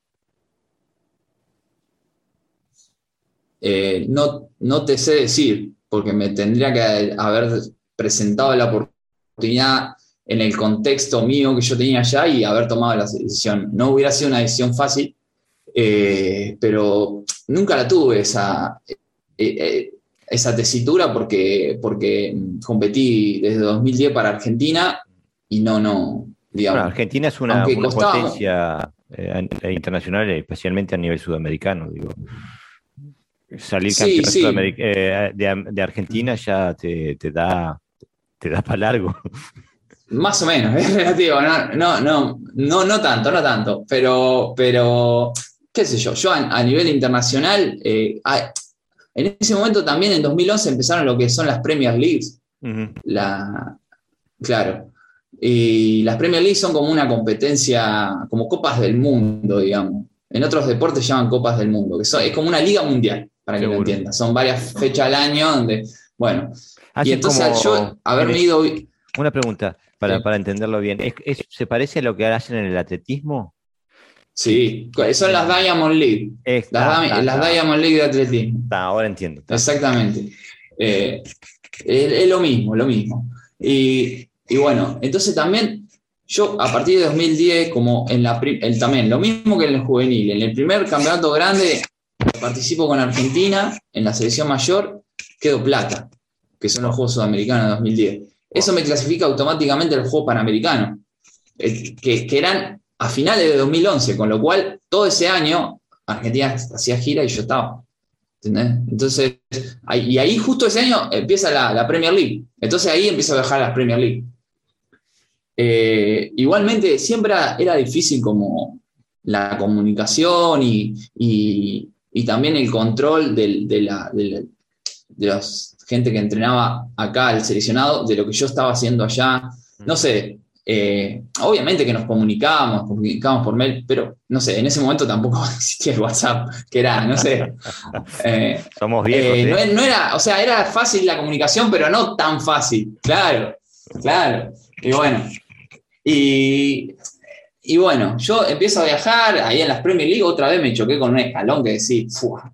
Eh, no, no te sé decir, porque me tendría que haber presentado la oportunidad en el contexto mío que yo tenía allá y haber tomado la decisión. No hubiera sido una decisión fácil, eh, pero nunca la tuve esa, eh, esa tesitura porque, porque competí desde 2010 para Argentina y no, no, digamos. Argentina es una, potencia eh, internacional, especialmente a nivel sudamericano, digo. Salir campeón eh, de, Argentina ya te, da, te da para largo. Más o menos, es relativo, no, no, no, no, no tanto, no tanto, pero, pero, qué sé yo, yo a, nivel internacional, eh, en ese momento también en 2011 empezaron lo que son las Premier Leagues. la, claro, y las Premier League son como una competencia, como copas del mundo, digamos. En otros deportes llaman copas del mundo, que es como una liga mundial, para que lo entiendas. Son varias fechas al año donde, bueno. Y entonces yo haberme ido... Una pregunta, para, para entenderlo bien. se parece a lo que hacen en el atletismo? Sí, son las Diamond League. las, Diamond League de atletismo. ahora entiendo. Exactamente. Eh, es, es, lo mismo, lo mismo. Y y bueno, entonces también yo a partir de 2010, como en la el, también, lo mismo que en el juvenil, en el primer campeonato grande participo con Argentina, en la selección mayor, quedo plata, que son los Juegos Sudamericanos de 2010. Eso me clasifica automáticamente al Juego Panamericano, que, eran a finales de 2011, con lo cual todo ese año Argentina hacía gira y yo estaba. Entonces, y ahí justo ese año empieza la, Premier League. Entonces ahí empieza a bajar la Premier League. Eh, igualmente, siempre era, difícil como la comunicación y, también el control de, la, de, la, gente que entrenaba acá, el seleccionado, de lo que yo estaba haciendo allá. No sé, eh, obviamente que nos comunicábamos, comunicábamos por mail, pero no sé, en ese momento tampoco existía el WhatsApp, que era, no sé. Eh, Somos viejos. no, era, o sea, era fácil la comunicación, pero no tan fácil. Claro, claro. Y bueno, y, bueno, yo empiezo a viajar, ahí en las Premier League otra vez me choqué con un escalón que decía,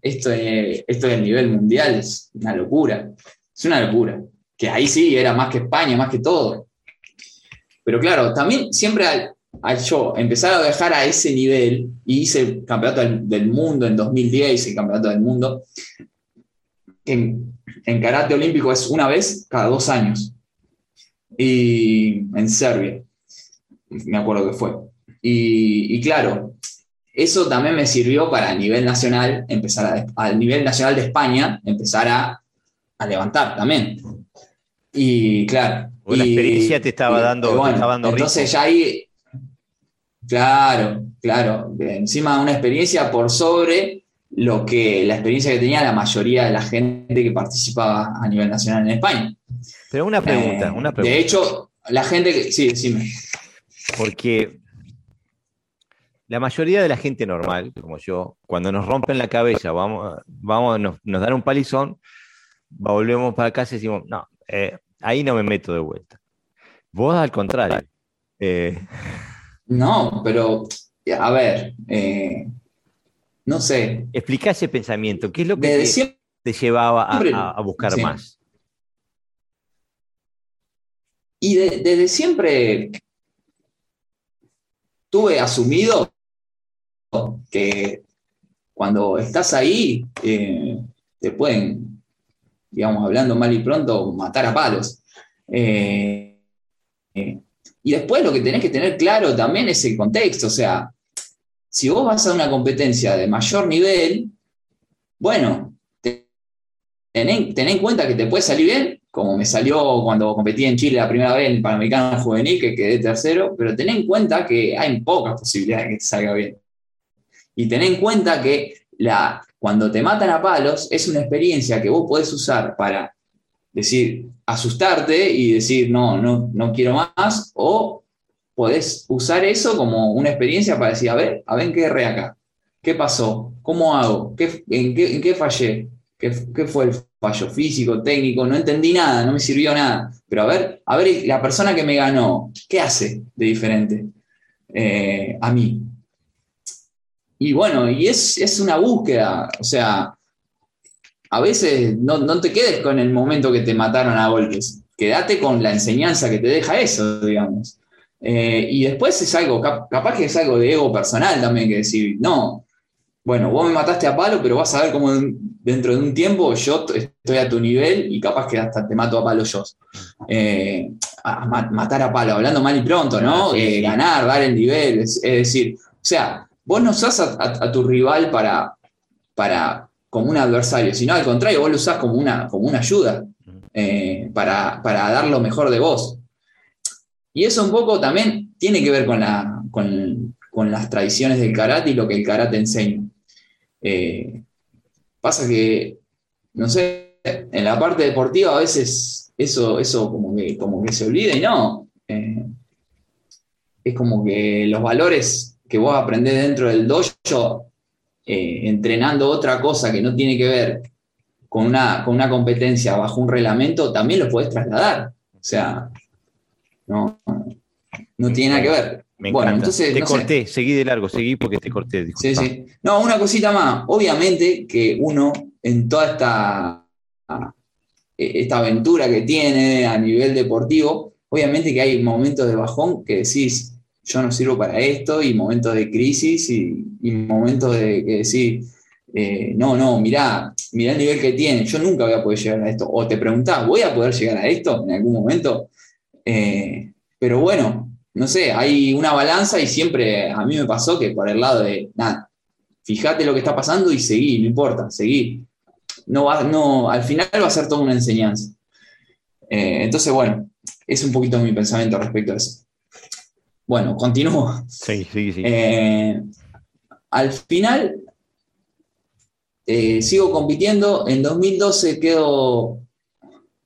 esto es, esto es nivel mundial, es una locura, es una locura. Que ahí sí, era más que España, más que todo. Pero claro, también siempre al, yo empezar a viajar a ese nivel, y hice el campeonato del, mundo en 2010, hice el campeonato del mundo, en, en karate olímpico es una vez cada dos años. Y en Serbia me acuerdo que fue. Y, claro, eso también me sirvió para a nivel nacional, empezar a, nivel nacional de España, empezar a, levantar también. Y claro. la experiencia te estaba dando, bueno, Entonces ya ahí, claro, claro, encima una experiencia por sobre lo que la experiencia que tenía la mayoría de la gente que participaba a nivel nacional en España. Pero una pregunta, eh, una pregunta. De hecho, la gente que. Sí, decime. Porque la mayoría de la gente normal, como yo, cuando nos rompen la cabeza, vamos, vamos nos, dan un palizón, volvemos para casa y decimos, no, eh, ahí no me meto de vuelta. Vos al contrario. Eh, no, pero, a ver, eh, no sé. Explica ese pensamiento. ¿Qué es lo que te, llevaba a, buscar más? Y desde siempre tuve asumido que cuando estás ahí, eh, te pueden, digamos, hablando mal y pronto, matar a palos. Eh, eh, y después lo que tenés que tener claro también es el contexto, o sea, si vos vas a una competencia de mayor nivel, bueno, ten, en cuenta que te puede salir bien, como me salió cuando competí en Chile la primera vez en el Panamericano Juvenil, que quedé tercero, pero ten en cuenta que hay pocas posibilidades de que te salga bien. Y ten en cuenta que la, cuando te matan a palos es una experiencia que vos podés usar para decir, asustarte y decir, no, no, no quiero más, o podés usar eso como una experiencia para decir, a ver, a ver qué erré acá, qué pasó, cómo hago, ¿Qué, en, qué, fallé, ¿Qué, fue el fallo físico, técnico, no entendí nada, no me sirvió nada, pero a ver, a ver, la persona que me ganó, ¿qué hace de diferente eh, a mí? Y bueno, y es, es una búsqueda, o sea, a veces no, te quedes con el momento que te mataron a golpes, quédate con la enseñanza que te deja eso, digamos. Eh, y después es algo, capaz que es algo de ego personal también, que decir, no, bueno, vos me mataste a palo, pero vas a ver cómo dentro de un tiempo yo estoy a tu nivel y capaz que hasta te mato a palo yo. Eh, matar a palo, hablando mal y pronto, ¿no? Eh, ganar, dar el nivel, es, decir, o sea, vos no usás a, tu rival para, para, como un adversario, sino al contrario, vos lo usás como una, como una ayuda eh, para, dar lo mejor de vos. Y eso un poco también tiene que ver con, la, con, las tradiciones del karate y lo que el karate enseña. Eh, pasa que, no sé, en la parte deportiva a veces eso, eso como, que, como que se olvida y no. Eh, es como que los valores que vos aprendés dentro del dojo eh, entrenando otra cosa que no tiene que ver con una, con una competencia bajo un reglamento, también lo podés trasladar. O sea, no, no tiene nada que ver. bueno, entonces. Te corté, seguí de largo, seguí porque te corté. Sí, sí. No, una cosita más. Obviamente que uno, en toda esta, esta aventura que tiene a nivel deportivo, obviamente que hay momentos de bajón que decís, yo no sirvo para esto, y momentos de crisis, y, momentos de que decir, eh, no, no, mirá, mirá el nivel que tiene, yo nunca voy a poder llegar a esto. O te preguntás, ¿voy a poder llegar a esto en algún momento? Eh, pero bueno, no sé, hay una balanza y siempre a mí me pasó que por el lado de, nada, fíjate lo que está pasando y seguí, no importa, seguí. No va, no, al final va a ser toda una enseñanza. Eh, entonces, bueno, es un poquito mi pensamiento respecto a eso. Bueno, continúo. Sí, sí, sí. Eh, al final, eh, sigo compitiendo. En 2012 quedo,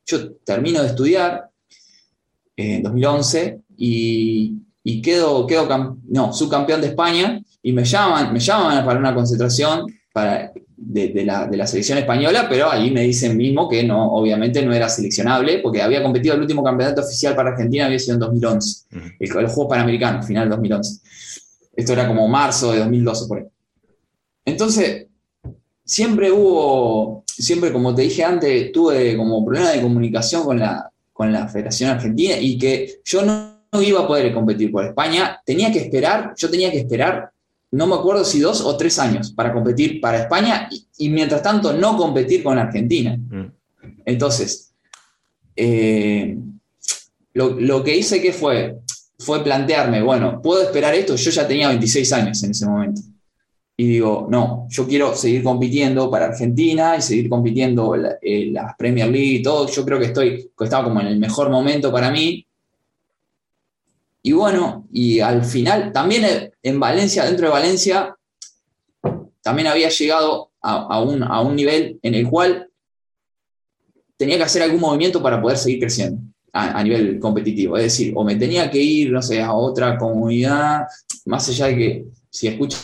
yo termino de estudiar, en 2011, y, quedo, quedo no, subcampeón de España, y me llaman, me llaman para una concentración para de, la, selección española, pero ahí me dicen mismo que no, obviamente no era seleccionable, porque había competido el último campeonato oficial para Argentina, había sido en 2011, el, Juego Panamericano, final de 2011. Esto era como marzo de 2012 por ahí. Entonces, siempre hubo, siempre como te dije antes, tuve como problema de comunicación con la, con la Federación Argentina y que yo no, no iba a poder competir por España, tenía que esperar, yo tenía que esperar no me acuerdo si dos o tres años para competir para España y, mientras tanto no competir con Argentina. Mm. Entonces, eh, lo, que hice que fue, fue plantearme, bueno, ¿puedo esperar esto? Yo ya tenía 26 años en ese momento. Y digo, no, yo quiero seguir compitiendo para Argentina y seguir compitiendo en eh, la Premier League y todo. Yo creo que estoy, que estaba como en el mejor momento para mí y bueno, y al final, también en Valencia, dentro de Valencia, también había llegado a, un, nivel en el cual tenía que hacer algún movimiento para poder seguir creciendo a, nivel competitivo. Es decir, o me tenía que ir, no sé, a otra comunidad, más allá de que si escucho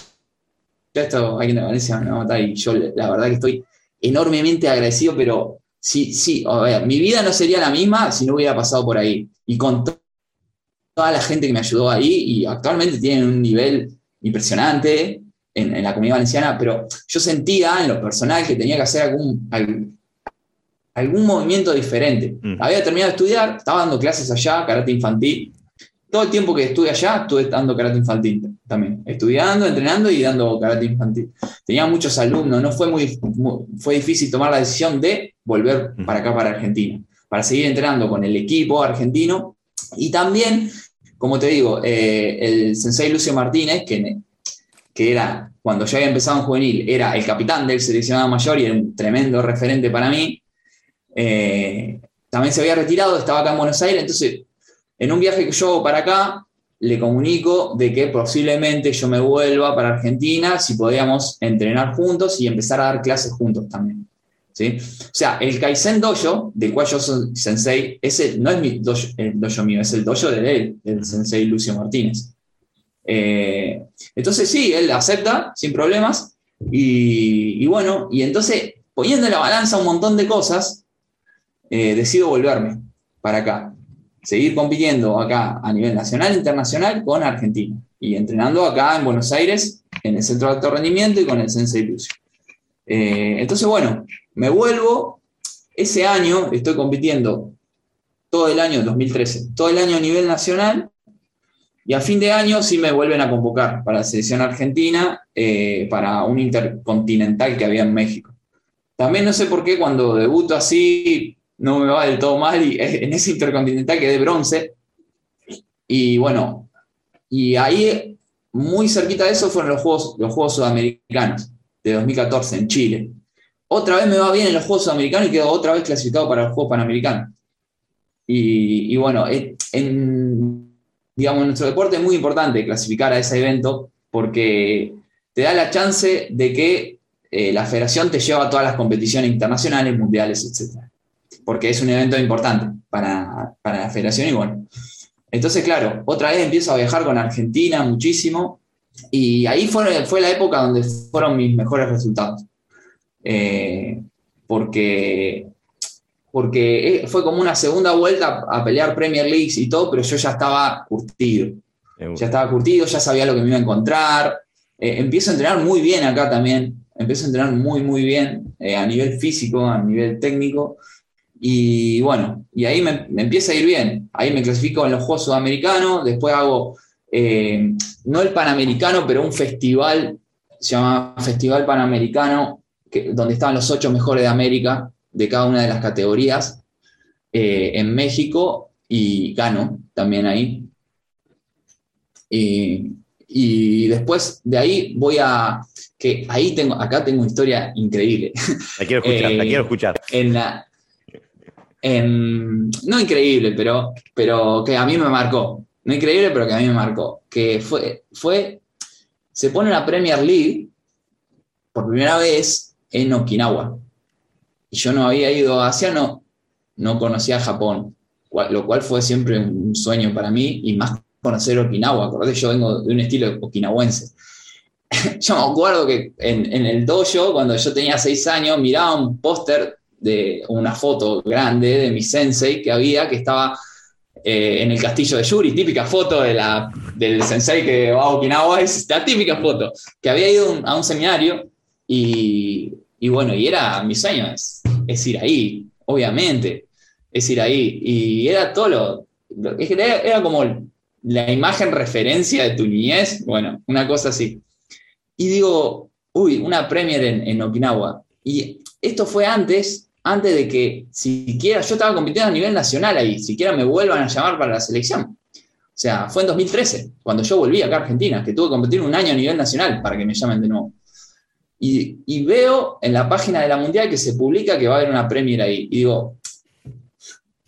esto, alguien de Valencia me va a matar y yo la verdad que estoy enormemente agradecido, pero sí, sí, mi vida no sería la misma si no hubiera pasado por ahí. Y con toda la gente que me ayudó ahí y actualmente tienen un nivel impresionante en, la comunidad valenciana, pero yo sentía en lo personal que tenía que hacer algún, algún, movimiento diferente. Mm. Había terminado de estudiar, estaba dando clases allá, karate infantil. Todo el tiempo que estuve allá, estuve dando karate infantil también, estudiando, entrenando y dando karate infantil. Tenía muchos alumnos, no fue muy, fue difícil tomar la decisión de volver mm. para acá, para Argentina, para seguir entrenando con el equipo argentino y también como te digo, eh, el sensei Lucio Martínez, que que era, cuando yo había empezado en juvenil, era el capitán del seleccionado mayor y era un tremendo referente para mí, eh, también se había retirado, estaba acá en Buenos Aires, entonces en un viaje que yo hago para acá, le comunico de que posiblemente yo me vuelva para Argentina, si podíamos entrenar juntos y empezar a dar clases juntos también. O sea, el Kaizen Dojo, del cual yo soy sensei, ese no es mi dojo, el dojo mío, es el dojo de él, del sensei Lucio Martínez. Eh, entonces sí, él acepta sin problemas y, bueno, y entonces poniendo en la balanza un montón de cosas, eh, decido volverme para acá, seguir compitiendo acá a nivel nacional e internacional con Argentina y entrenando acá en Buenos Aires en el centro de alto rendimiento y con el Sensei Lucio. Eh, entonces, bueno, me vuelvo, ese año estoy compitiendo todo el año 2013, todo el año a nivel nacional y a fin de año sí me vuelven a convocar para la selección argentina, eh, para un intercontinental que había en México. También no sé por qué cuando debuto así no me va del todo mal y en ese intercontinental quedé bronce. Y bueno, y ahí muy cerquita de eso fueron los Juegos, los Juegos Sudamericanos de 2014 en Chile. Otra vez me va bien en los Juegos Sudamericanos y quedo otra vez clasificado para los Juegos Panamericanos. Y, y bueno, en, digamos, en nuestro deporte es muy importante clasificar a ese evento porque te da la chance de que eh, la federación te lleva a todas las competiciones internacionales, mundiales, etc. Porque es un evento importante para, para la federación y bueno. Entonces, claro, otra vez empiezo a viajar con Argentina muchísimo y ahí fue, fue la época donde fueron mis mejores resultados. Eh, porque porque eh, fue como una segunda vuelta a pelear Premier League y todo, pero yo ya estaba curtido. Ya estaba curtido, ya sabía lo que me iba a encontrar. Eh, empiezo a entrenar muy bien acá también. Empiezo a entrenar muy, muy bien eh, a nivel físico, a nivel técnico. Y bueno, y ahí me, empieza a ir bien. Ahí me clasifico en los Juegos Sudamericanos. Después hago, no el Panamericano, pero un festival, se llama Festival Panamericano, que, donde estaban los ocho mejores de América de cada una de las categorías eh, en México y gano también ahí. y después de ahí voy a. que ahí tengo, acá tengo una historia increíble. La quiero escuchar, la quiero escuchar. En no increíble, pero, pero que a mí me marcó. No increíble, pero que a mí me marcó. Que fue, fue. Se pone la Premier League por primera vez en Okinawa yo no había ido a Asia, no, no conocía Japón, lo cual fue siempre un sueño para mí y más conocer Okinawa. Acordate, yo vengo de un estilo okinawense. yo me acuerdo que en, el dojo, cuando yo tenía seis años, miraba un póster de una foto grande de mi sensei que había, que estaba eh, en el castillo de Yuri, típica foto de la, del sensei que va a Okinawa, es la típica foto, que había ido a un seminario y y bueno, y era mi sueño, es, ir ahí, obviamente, es ir ahí. Y era todo lo, era, como la imagen referencia de tu niñez, bueno, una cosa así. Y digo, uy, una Premier en, Okinawa. Y esto fue antes, antes de que siquiera, yo estaba compitiendo a nivel nacional ahí, siquiera me vuelvan a llamar para la selección. O sea, fue en 2013, cuando yo volví acá a Argentina, que tuve que competir un año a nivel nacional para que me llamen de nuevo. Y, veo en la página de la Mundial que se publica que va a haber una Premier ahí. Y digo,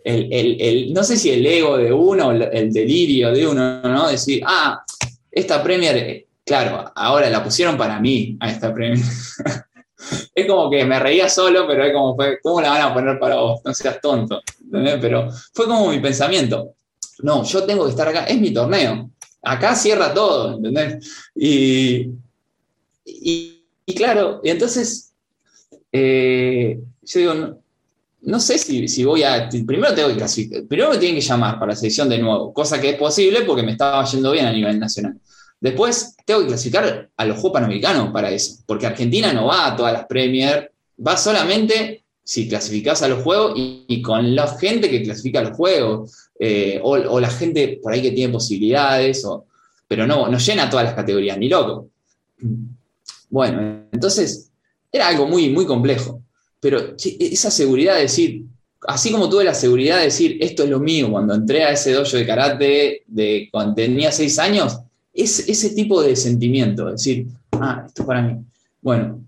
el, no sé si el ego de uno, el delirio de uno, ¿no? Decir, ah, esta Premier, eh, claro, ahora la pusieron para mí a esta Premier. es como que me reía solo, pero es como, fue, ¿cómo la van a poner para vos? No seas tonto. Pero fue como mi pensamiento. No, yo tengo que estar acá, es mi torneo. Acá cierra todo, ¿entendés? y claro, y entonces, eh, yo digo, no, sé si, voy a. Primero tengo que clasificar. Primero me tienen que llamar para la selección de nuevo, cosa que es posible porque me estaba yendo bien a nivel nacional. Después tengo que clasificar a los Juegos Panamericanos para eso, porque Argentina no va a todas las Premier, va solamente si clasificás a los Juegos y, con la gente que clasifica a los Juegos, eh, o, la gente por ahí que tiene posibilidades, pero no, no llena todas las categorías, ni loco. Bueno, entonces era algo muy, muy complejo. Pero esa seguridad de decir, así como tuve la seguridad de decir, esto es lo mío, cuando entré a ese dojo de karate de cuando tenía seis años, es ese tipo de sentimiento, decir, ah, esto es para mí. Bueno,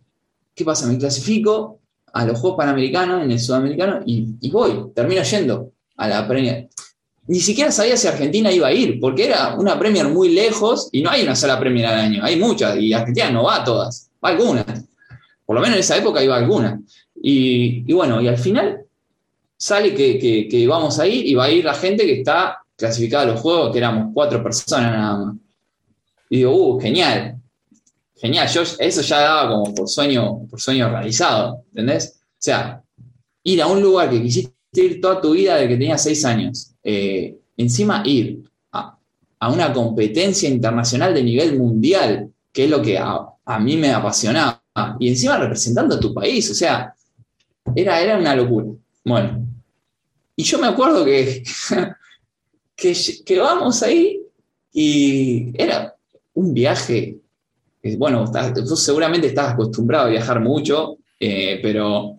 ¿qué pasa? Me clasifico a los Juegos Panamericanos en el Sudamericano y, voy, termino yendo a la Premier. Ni siquiera sabía si Argentina iba a ir, porque era una Premier muy lejos y no hay una sola Premier al año, hay muchas y Argentina no va a todas, va a algunas. Por lo menos en esa época iba a algunas. Y, bueno, y al final sale que, que, vamos a ir y va a ir la gente que está clasificada a los Juegos, que éramos cuatro personas nada más. Y digo, uh, genial, genial, yo eso ya daba como por sueño, por sueño realizado, ¿entendés? O sea, ir a un lugar que quisiste ir toda tu vida desde que tenías seis años, eh, encima ir a, una competencia internacional de nivel mundial, que es lo que a, mí me apasionaba, y encima representando a tu país, o sea, era, era una locura. Bueno, y yo me acuerdo que, que, que vamos ahí y era un viaje bueno, vos seguramente estás acostumbrado a viajar mucho, eh, pero...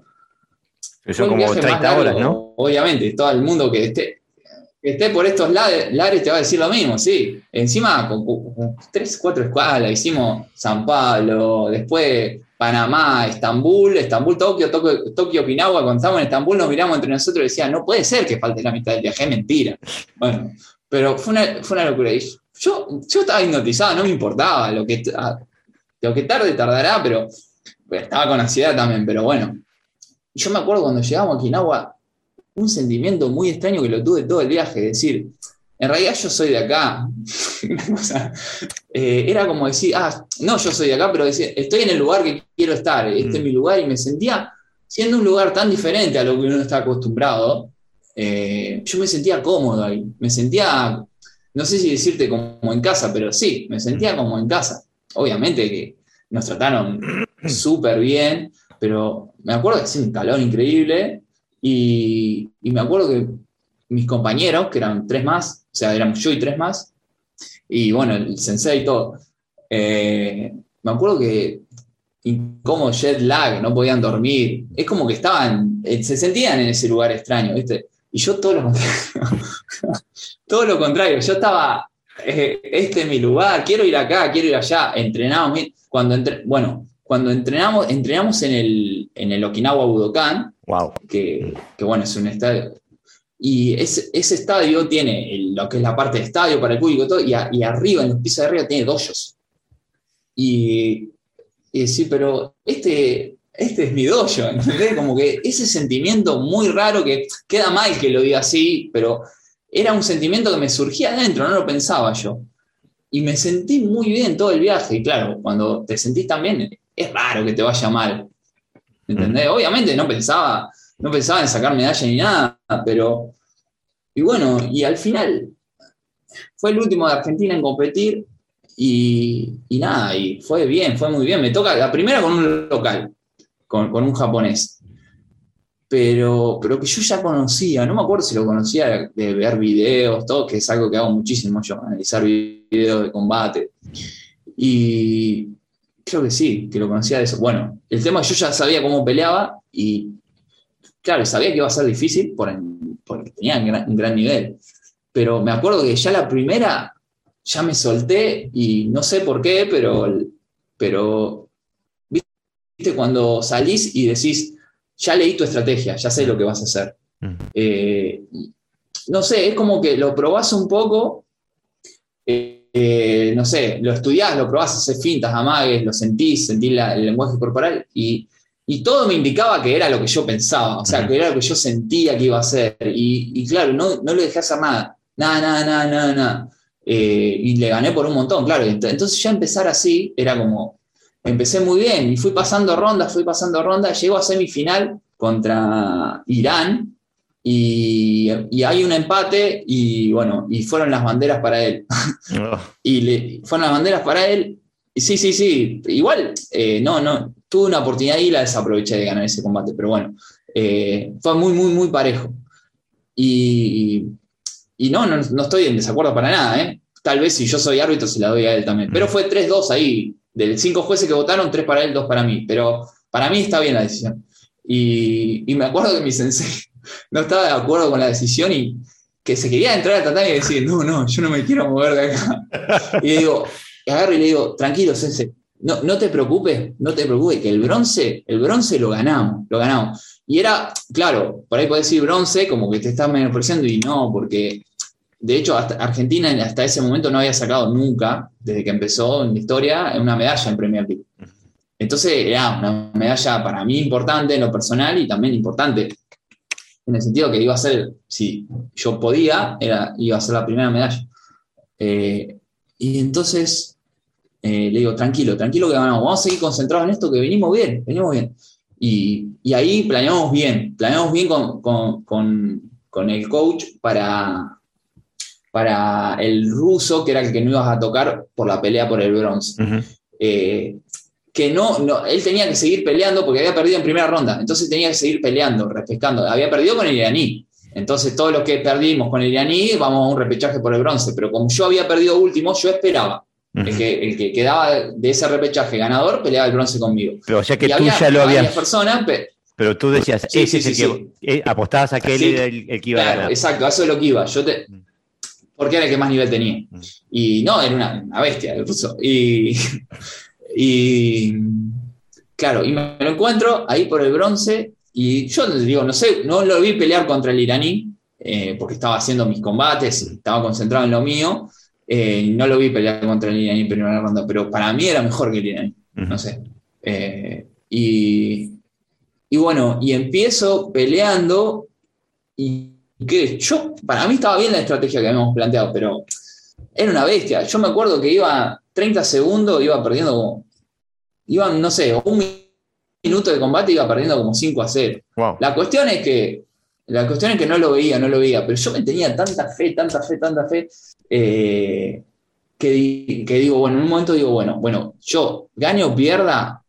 Yo como 30 horas, ¿no? Obviamente, todo el mundo que esté, esté por estos lares te va a decir lo mismo, sí. Encima, con, tres, cuatro escuelas, hicimos San Pablo, después Panamá, Estambul, Estambul, Tokio, Tokio, Tokio, Okinawa. Cuando estábamos en Estambul nos miramos entre nosotros y decíamos, no puede ser que falte la mitad del viaje, es mentira. Bueno, pero fue una, fue una locura. yo, yo estaba hipnotizado, no me importaba lo que, lo que tarde tardará, pero estaba con ansiedad también, pero bueno. Yo me acuerdo cuando llegamos a Okinawa, un sentimiento muy extraño que lo tuve todo el viaje, decir, en realidad yo soy de acá. Eh, era como decir, ah, no, yo soy de acá, pero estoy en el lugar que quiero estar, este es mm. mi lugar, y me sentía, siendo un lugar tan diferente a lo que uno está acostumbrado, eh, yo me sentía cómodo ahí, me sentía, no sé si decirte como en casa, pero sí, me sentía como en casa obviamente que nos trataron súper bien, pero me acuerdo que hacía un calor increíble y, me acuerdo que mis compañeros, que eran tres más, o sea, éramos yo y tres más, y bueno, el sensei y todo, eh, me acuerdo que como jet lag, no podían dormir, es como que estaban, eh, se sentían en ese lugar extraño, ¿viste? Y yo todo lo contrario, todo lo contrario, yo estaba eh, este es mi lugar, quiero ir acá, quiero ir allá, entrenamos, cuando bueno, cuando entrenamos, entrenamos en el, en el Okinawa Budokan, wow. que, bueno, es un estadio, y ese, ese estadio tiene lo que es la parte de estadio para el público todo, y, arriba, en los pisos de arriba, tiene dojos. Y, y sí, pero este, este es mi dojo, ¿entendés? Como que ese sentimiento muy raro que queda mal que lo diga así, pero era un sentimiento que me surgía adentro, no lo pensaba yo. Y me sentí muy bien todo el viaje. Y claro, cuando te sentís tan bien, es raro que te vaya mal. ¿Entendés? Mm. Obviamente no pensaba, no pensaba en sacar medalla ni nada, pero. Y bueno, y al final fue el último de Argentina en competir y, nada, y fue bien, fue muy bien. Me toca la primera con un local, con, con un japonés pero, pero que yo ya conocía, no me acuerdo si lo conocía de, ver videos, todo, que es algo que hago muchísimo yo, analizar videos de combate. Y creo que sí, que lo conocía de eso. Bueno, el tema es que yo ya sabía cómo peleaba y, claro, sabía que iba a ser difícil porque tenía un gran, nivel. Pero me acuerdo que ya la primera, ya me solté y no sé por qué, pero, pero viste cuando salís y decís, ya leí tu estrategia, ya sé lo que vas a hacer. Eh, no sé, es como que lo probás un poco, eh, no sé, lo estudiás, lo probás, haces fintas, amagues, lo sentís, sentís el lenguaje corporal y, todo me indicaba que era lo que yo pensaba, o sea, que era lo que yo sentía que iba a hacer. Y, claro, no, no le dejé hacer nada, nada, nada, nada, nada, nada. Eh, y le gané por un montón, claro. Entonces ya empezar así era como, empecé muy bien y fui pasando rondas, fui pasando rondas, llego a semifinal contra Irán y, hay un empate y bueno, y fueron las banderas para él. Oh. y le, fueron las banderas para él. Y sí, sí, sí, igual, eh, no, no, tuve una oportunidad y la desaproveché de ganar ese combate, pero bueno, eh, fue muy, muy, muy parejo. Y, y no, no, no, estoy en desacuerdo para nada, ¿eh? Tal vez si yo soy árbitro se la doy a él también. Pero fue 3-2 ahí, de cinco jueces que votaron, tres para él, dos para mí. Pero para mí está bien la decisión. Y, me acuerdo que mi sensei no estaba de acuerdo con la decisión y que se quería entrar al tatami y decir, no, no, yo no me quiero mover de acá. Y le digo, agarro y le digo, tranquilo, Sensei, no, no te preocupes, no te preocupes, que el bronce, el bronce lo ganamos, lo ganamos. Y era, claro, por ahí podés decir bronce, como que te estás menospreciando, y no, porque de hecho, hasta Argentina hasta ese momento no había sacado nunca, desde que empezó en la historia, una medalla en Premier League. Entonces era una medalla para mí importante en lo personal y también importante en el sentido que iba a ser, si yo podía, era, iba a ser la primera medalla. Eh, y entonces eh, le digo, tranquilo, tranquilo que ganamos, vamos a seguir concentrados en esto, que venimos bien, venimos bien. Y, y ahí planeamos bien, planeamos bien con, con, con, con el coach para, para el ruso, que era el que no ibas a tocar por la pelea por el bronce. Eh, que no, no, él tenía que seguir peleando porque había perdido en primera ronda, entonces tenía que seguir peleando, respetando. Había perdido con el iraní, entonces todos los que perdimos con el iraní vamos a un repechaje por el bronce, pero como yo había perdido último, yo esperaba. el, que, el, que, quedaba de ese repechaje ganador peleaba el bronce conmigo. Pero ya que tú ya lo habías. personas, pero tú decías, sí, ese sí, es el que eh, apostabas a que él era el, que iba a ganar. Exacto, eso es lo que iba. Yo te, porque era el que más nivel tenía. Y no, era una, bestia el ruso. Y, y, claro, y me lo encuentro ahí por el bronce y yo digo, no sé, no lo vi pelear contra el iraní, eh, porque estaba haciendo mis combates, estaba concentrado en lo mío, eh, no lo vi pelear contra el iraní en primera ronda, pero para mí era mejor que el iraní, no sé. Eh, y, y bueno, y empiezo peleando y que yo, para mí estaba bien la estrategia que habíamos planteado, pero era una bestia. Yo me acuerdo que iba 30 segundos, iba perdiendo como, iban, no sé, un minuto de combate iba perdiendo como 5 a 0. La cuestión es que, la cuestión es que no lo veía, no lo veía, pero yo me tenía tanta fe, tanta fe, tanta fe, eh, que, que, digo, bueno, en un momento digo, bueno, bueno, yo gane o pierda,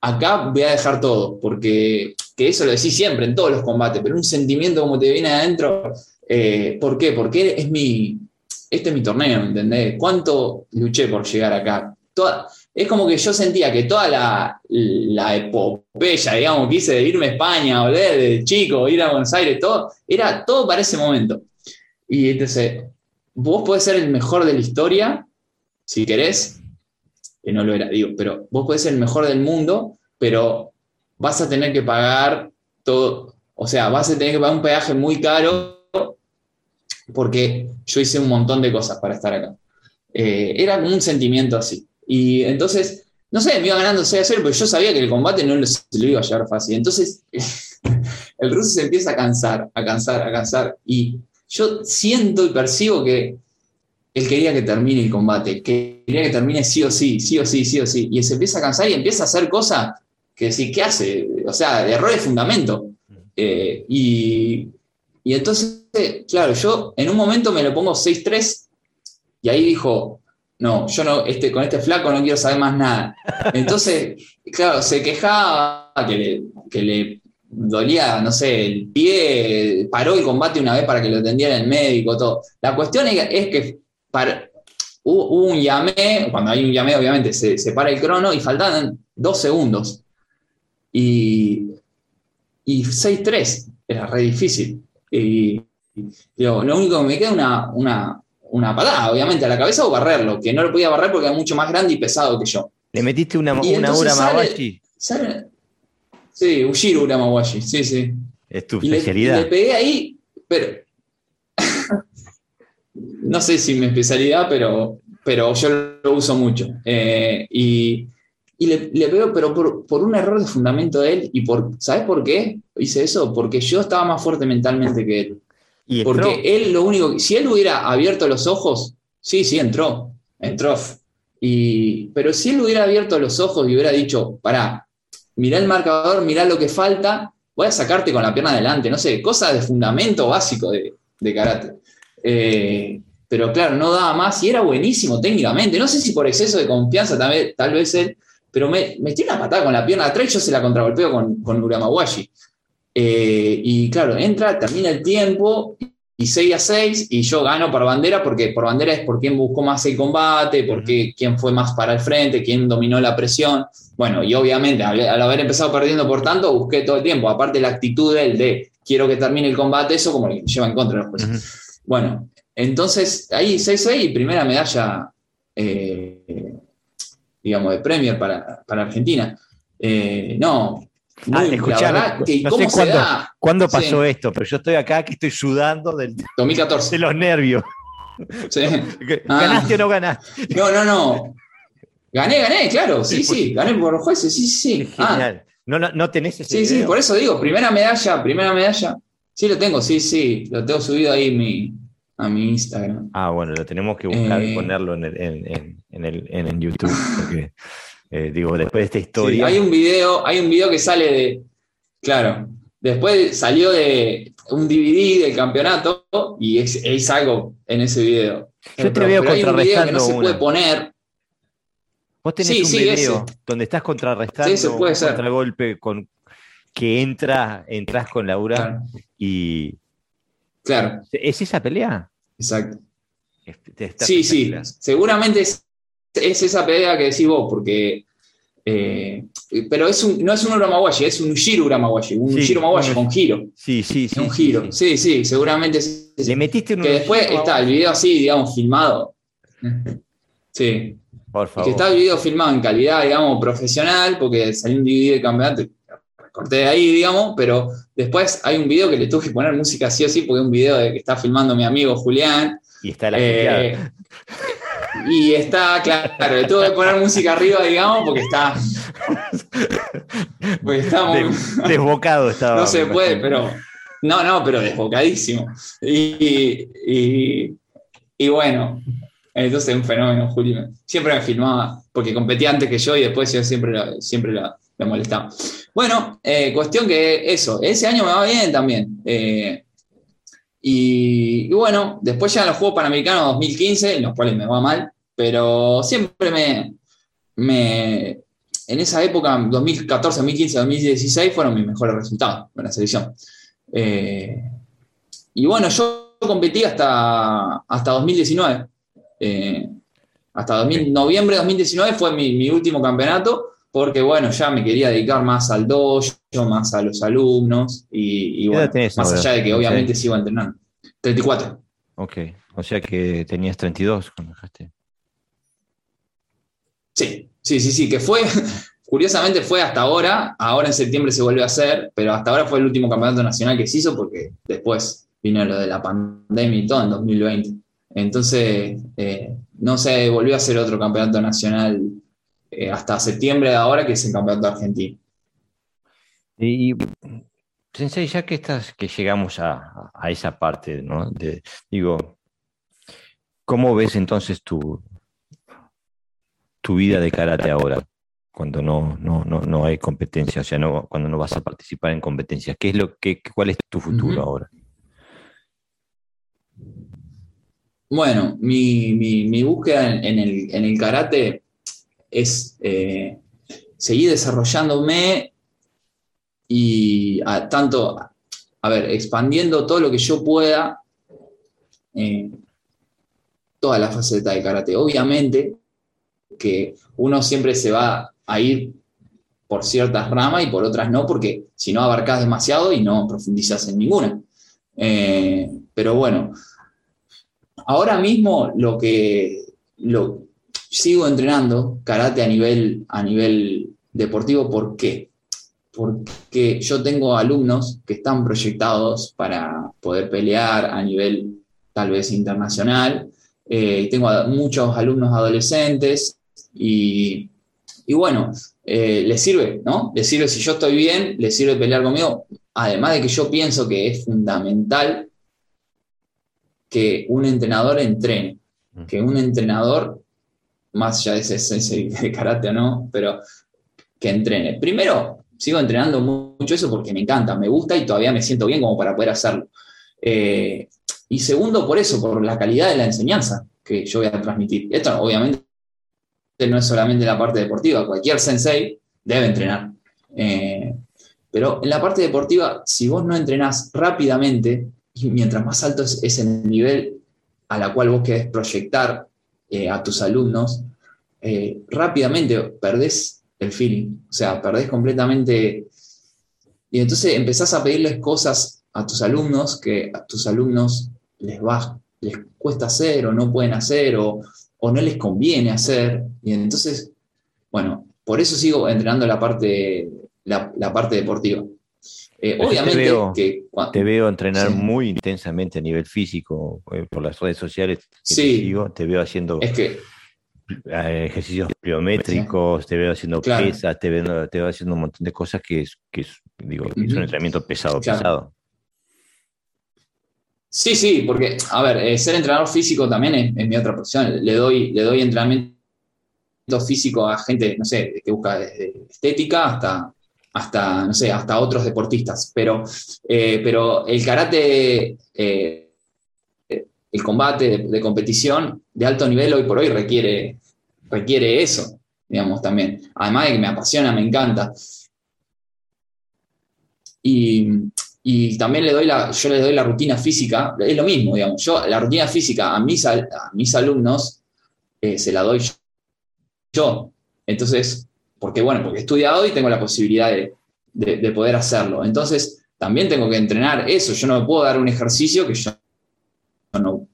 acá voy a dejar todo, porque que eso lo decís siempre en todos los combates, pero un sentimiento como te viene adentro, eh, ¿por qué? Porque es mi, este es mi torneo, ¿me entendés? ¿Cuánto luché por llegar acá? Toda, es como que yo sentía que toda la, la epopeya, digamos, que hice de irme a España, volver de chico, ir a Buenos Aires, todo, era todo para ese momento. Y entonces, vos podés ser el mejor de la historia, si querés, que no lo era, digo, pero vos podés ser el mejor del mundo, pero vas a tener que pagar todo, o sea, vas a tener que pagar un peaje muy caro porque yo hice un montón de cosas para estar acá. Eh, era como un sentimiento así. Y entonces, no sé, me iba ganando 6 a 0, pero yo sabía que el combate no se lo iba a llevar fácil. Entonces, el ruso se empieza a cansar, a cansar, a cansar. Y yo siento y percibo que él quería que termine el combate, que quería que termine sí o sí, sí o sí, sí o sí. Y se empieza a cansar y empieza a hacer cosas que decir, ¿qué hace? O sea, de error de fundamento. Eh, y, y, entonces, claro, yo en un momento me lo pongo 6-3 y ahí dijo, no, yo no, este, con este flaco no quiero saber más nada. Entonces, claro, se quejaba que le, dolía, no sé, el pie, paró el combate una vez para que lo atendiera el médico, todo. La cuestión es, que para, hubo, un llamé, cuando hay un llamé obviamente se, para el crono y faltaban dos segundos. Y, y 6-3 era re difícil. Lo único que me queda es una, una, una patada, obviamente, a la cabeza o barrerlo, que no lo podía barrer porque era mucho más grande y pesado que yo. ¿Le metiste una, una Uramawashi? sí, Ushiro Uramawashi, sí, sí. Es tu especialidad. le, pegué ahí, pero. no sé si mi especialidad, pero, pero yo lo uso mucho. Eh, y y le, le veo, pero por, un error de fundamento de él, y por, ¿sabes por qué hice eso? Porque yo estaba más fuerte mentalmente que él. ¿Y Porque él lo único, si él hubiera abierto los ojos, sí, sí, entró, entró. Y, pero si él hubiera abierto los ojos y hubiera dicho, pará, mirá el marcador, mirá lo que falta, voy a sacarte con la pierna adelante, no sé, cosas de fundamento básico de, karate. Eh, pero claro, no daba más y era buenísimo técnicamente. No sé si por exceso de confianza también, tal vez él pero me metí una patada con la pierna atrás y yo se la contragolpeo con, con Uramawashi. Eh, y claro, entra, termina el tiempo y 6 a 6 y yo gano por bandera porque por bandera es por quién buscó más el combate, por quién fue más para el frente, quién dominó la presión. Bueno, y obviamente al, haber empezado perdiendo por tanto, busqué todo el tiempo, aparte la actitud de él de quiero que termine el combate, eso como le lleva en contra los bueno, entonces ahí se hizo ahí, primera medalla, eh, digamos, de Premier para, para Argentina. Eh, no, Ah, escuchá, que no sé cuándo, pasó Sí. esto, pero yo estoy acá que estoy sudando del- 2014. de los nervios. sí. Ah. ¿Ganaste o no ganaste? No, no, no. Gané, gané, claro, sí, sí, gané por los jueces, sí, sí. sí. Ah, Genial. ¿No, no, no tenés ese sí, sí, por eso digo, primera medalla, primera medalla. Sí, lo tengo, sí, sí, lo tengo subido ahí mi, a mi Instagram. Ah, bueno, lo tenemos que buscar y Eh. ponerlo en, el, en, en- en el, en, en YouTube. Porque, eh, digo, después de esta Sí, historia. hay un video, hay un video que sale de, claro, después salió de un DVD del campeonato y es, es algo en ese video. Yo te veo hay un video que no contrarrestando se puede poner. Vos tenés Sí, un sí, video ese. donde estás contrarrestando Sí, puede un contragolpe con que entra, entras con Laura Claro, y. claro, ¿Es esa pelea? exacto. Sí, sí, seguramente es, es esa pelea que decís vos, porque. eh, pero es un, no es un Uramawashi, es un Shiro Uramawashi, un Sí, Shiro Mawashi un- con giro. Sí, sí, sí. un giro. sí. Sí, sí, seguramente es. Le metiste un Que después está el video así, digamos, filmado. Sí. Por Y que favor. está el video filmado en calidad, digamos, profesional, porque salió un DVD de campeonato y corté de ahí, digamos, pero después hay un video que le tuve que poner música sí o sí, porque es un video de que está filmando mi amigo Julián. Y está la eh. y está, claro, le tuve que poner música arriba, digamos, porque está. Porque está muy. Des- desbocado estaba. No se puede, pero. No, no, pero desbocadísimo. Y, y, y bueno, entonces un fenómeno, Julio. Siempre me filmaba, porque competía antes que yo y después yo siempre, la- siempre molestaba. Bueno, eh, cuestión que eso, ese año me va bien también. Eh, y, y bueno, después en los Juegos Panamericanos 2015, en los cuales me va mal, pero siempre me, me en esa época, 2014, 2015, 2016, fueron mis mejores resultados con la selección. Eh, y bueno, yo competí hasta, hasta 2019. Eh, hasta 2000 noviembre de 2019 fue mi, mi último campeonato, porque bueno, ya me quería dedicar más al dojo, más a los alumnos, y, y ¿Qué bueno, tenés más allá de que obviamente sigo entrenando. 34. Ok. O sea que tenías 32 cuando dejaste. Sí, sí, sí, sí, que fue, curiosamente fue hasta ahora, ahora en septiembre se volvió a hacer, pero hasta ahora fue el último campeonato nacional que se hizo porque después vino lo de la pandemia y todo en 2020. Entonces, eh, no se volvió a hacer otro campeonato nacional eh, hasta septiembre de ahora, que es el campeonato argentino. Y, Sensei, ya que estás, que llegamos a, a esa parte, ¿no? De, digo, ¿cómo ves entonces tu, tu vida de karate ahora? Cuando no, no, no, no hay competencia, o sea, no, cuando no vas a participar en competencias. ¿Qué es lo que, cuál es tu futuro ahora? Bueno, mi, mi- mi búsqueda en, en el, en el karate es eh, seguir desarrollándome y a- tanto, a ver, expandiendo todo lo que yo pueda, eh, toda la faceta de karate. Obviamente que uno siempre se va a ir por ciertas ramas y por otras no, porque si no abarcas demasiado y no profundizas en ninguna. Eh, pero bueno, ahora mismo lo que lo, sigo entrenando karate a nivel, a nivel deportivo, ¿por qué? Porque yo tengo alumnos que están proyectados para poder pelear a nivel tal vez internacional. Eh, tengo a- muchos alumnos adolescentes y, y bueno, eh, les sirve, ¿no? Les sirve si yo estoy bien, les sirve pelear conmigo. Además de que yo pienso que es fundamental que un entrenador entrene, que un entrenador, más de ese, ese de karate o no, pero que entrene. Primero, sigo entrenando mucho eso porque me encanta, me gusta y todavía me siento bien como para poder hacerlo. Eh, y segundo, por eso, por la calidad de la enseñanza que yo voy a transmitir. Esto obviamente no es solamente la parte deportiva, cualquier sensei debe entrenar. Eh, pero en la parte deportiva, si vos no entrenás rápidamente, y mientras más alto es, es el nivel a la cual vos querés proyectar eh, a tus alumnos, eh, rápidamente perdés el feeling, o sea, perdés completamente. Y entonces empezás a pedirles cosas a tus alumnos que a tus alumnos les va, les cuesta hacer o no pueden hacer o, o no les conviene hacer. Y entonces, bueno, por eso sigo entrenando la parte, la, parte deportiva. Eh, obviamente te veo, que te veo entrenar muy intensamente a nivel físico eh, por las redes sociales. sí, te, veo haciendo es que, eh, ejercicios pliométricos, te veo haciendo pesas, te veo, te veo haciendo un montón de cosas que es, que digo, es un entrenamiento pesado, pesado. Sí, sí, porque, a ver, ser entrenador físico también es, mi otra profesión. Le doy, le doy entrenamiento físico a gente, no sé, que busca desde estética hasta, hasta, no sé, hasta otros deportistas. Pero, eh, pero el karate, eh, el combate de, competición de alto nivel hoy por hoy requiere, requiere eso, digamos, también. Además de que me apasiona, me encanta. Y, también le doy la, yo le doy la rutina física, es lo mismo, digamos. Yo la rutina física a mis, a mis alumnos eh, se la doy yo. Entonces, porque bueno, porque he estudiado y tengo la posibilidad de, poder hacerlo. Entonces, también tengo que entrenar eso. Yo no me puedo dar un ejercicio que yo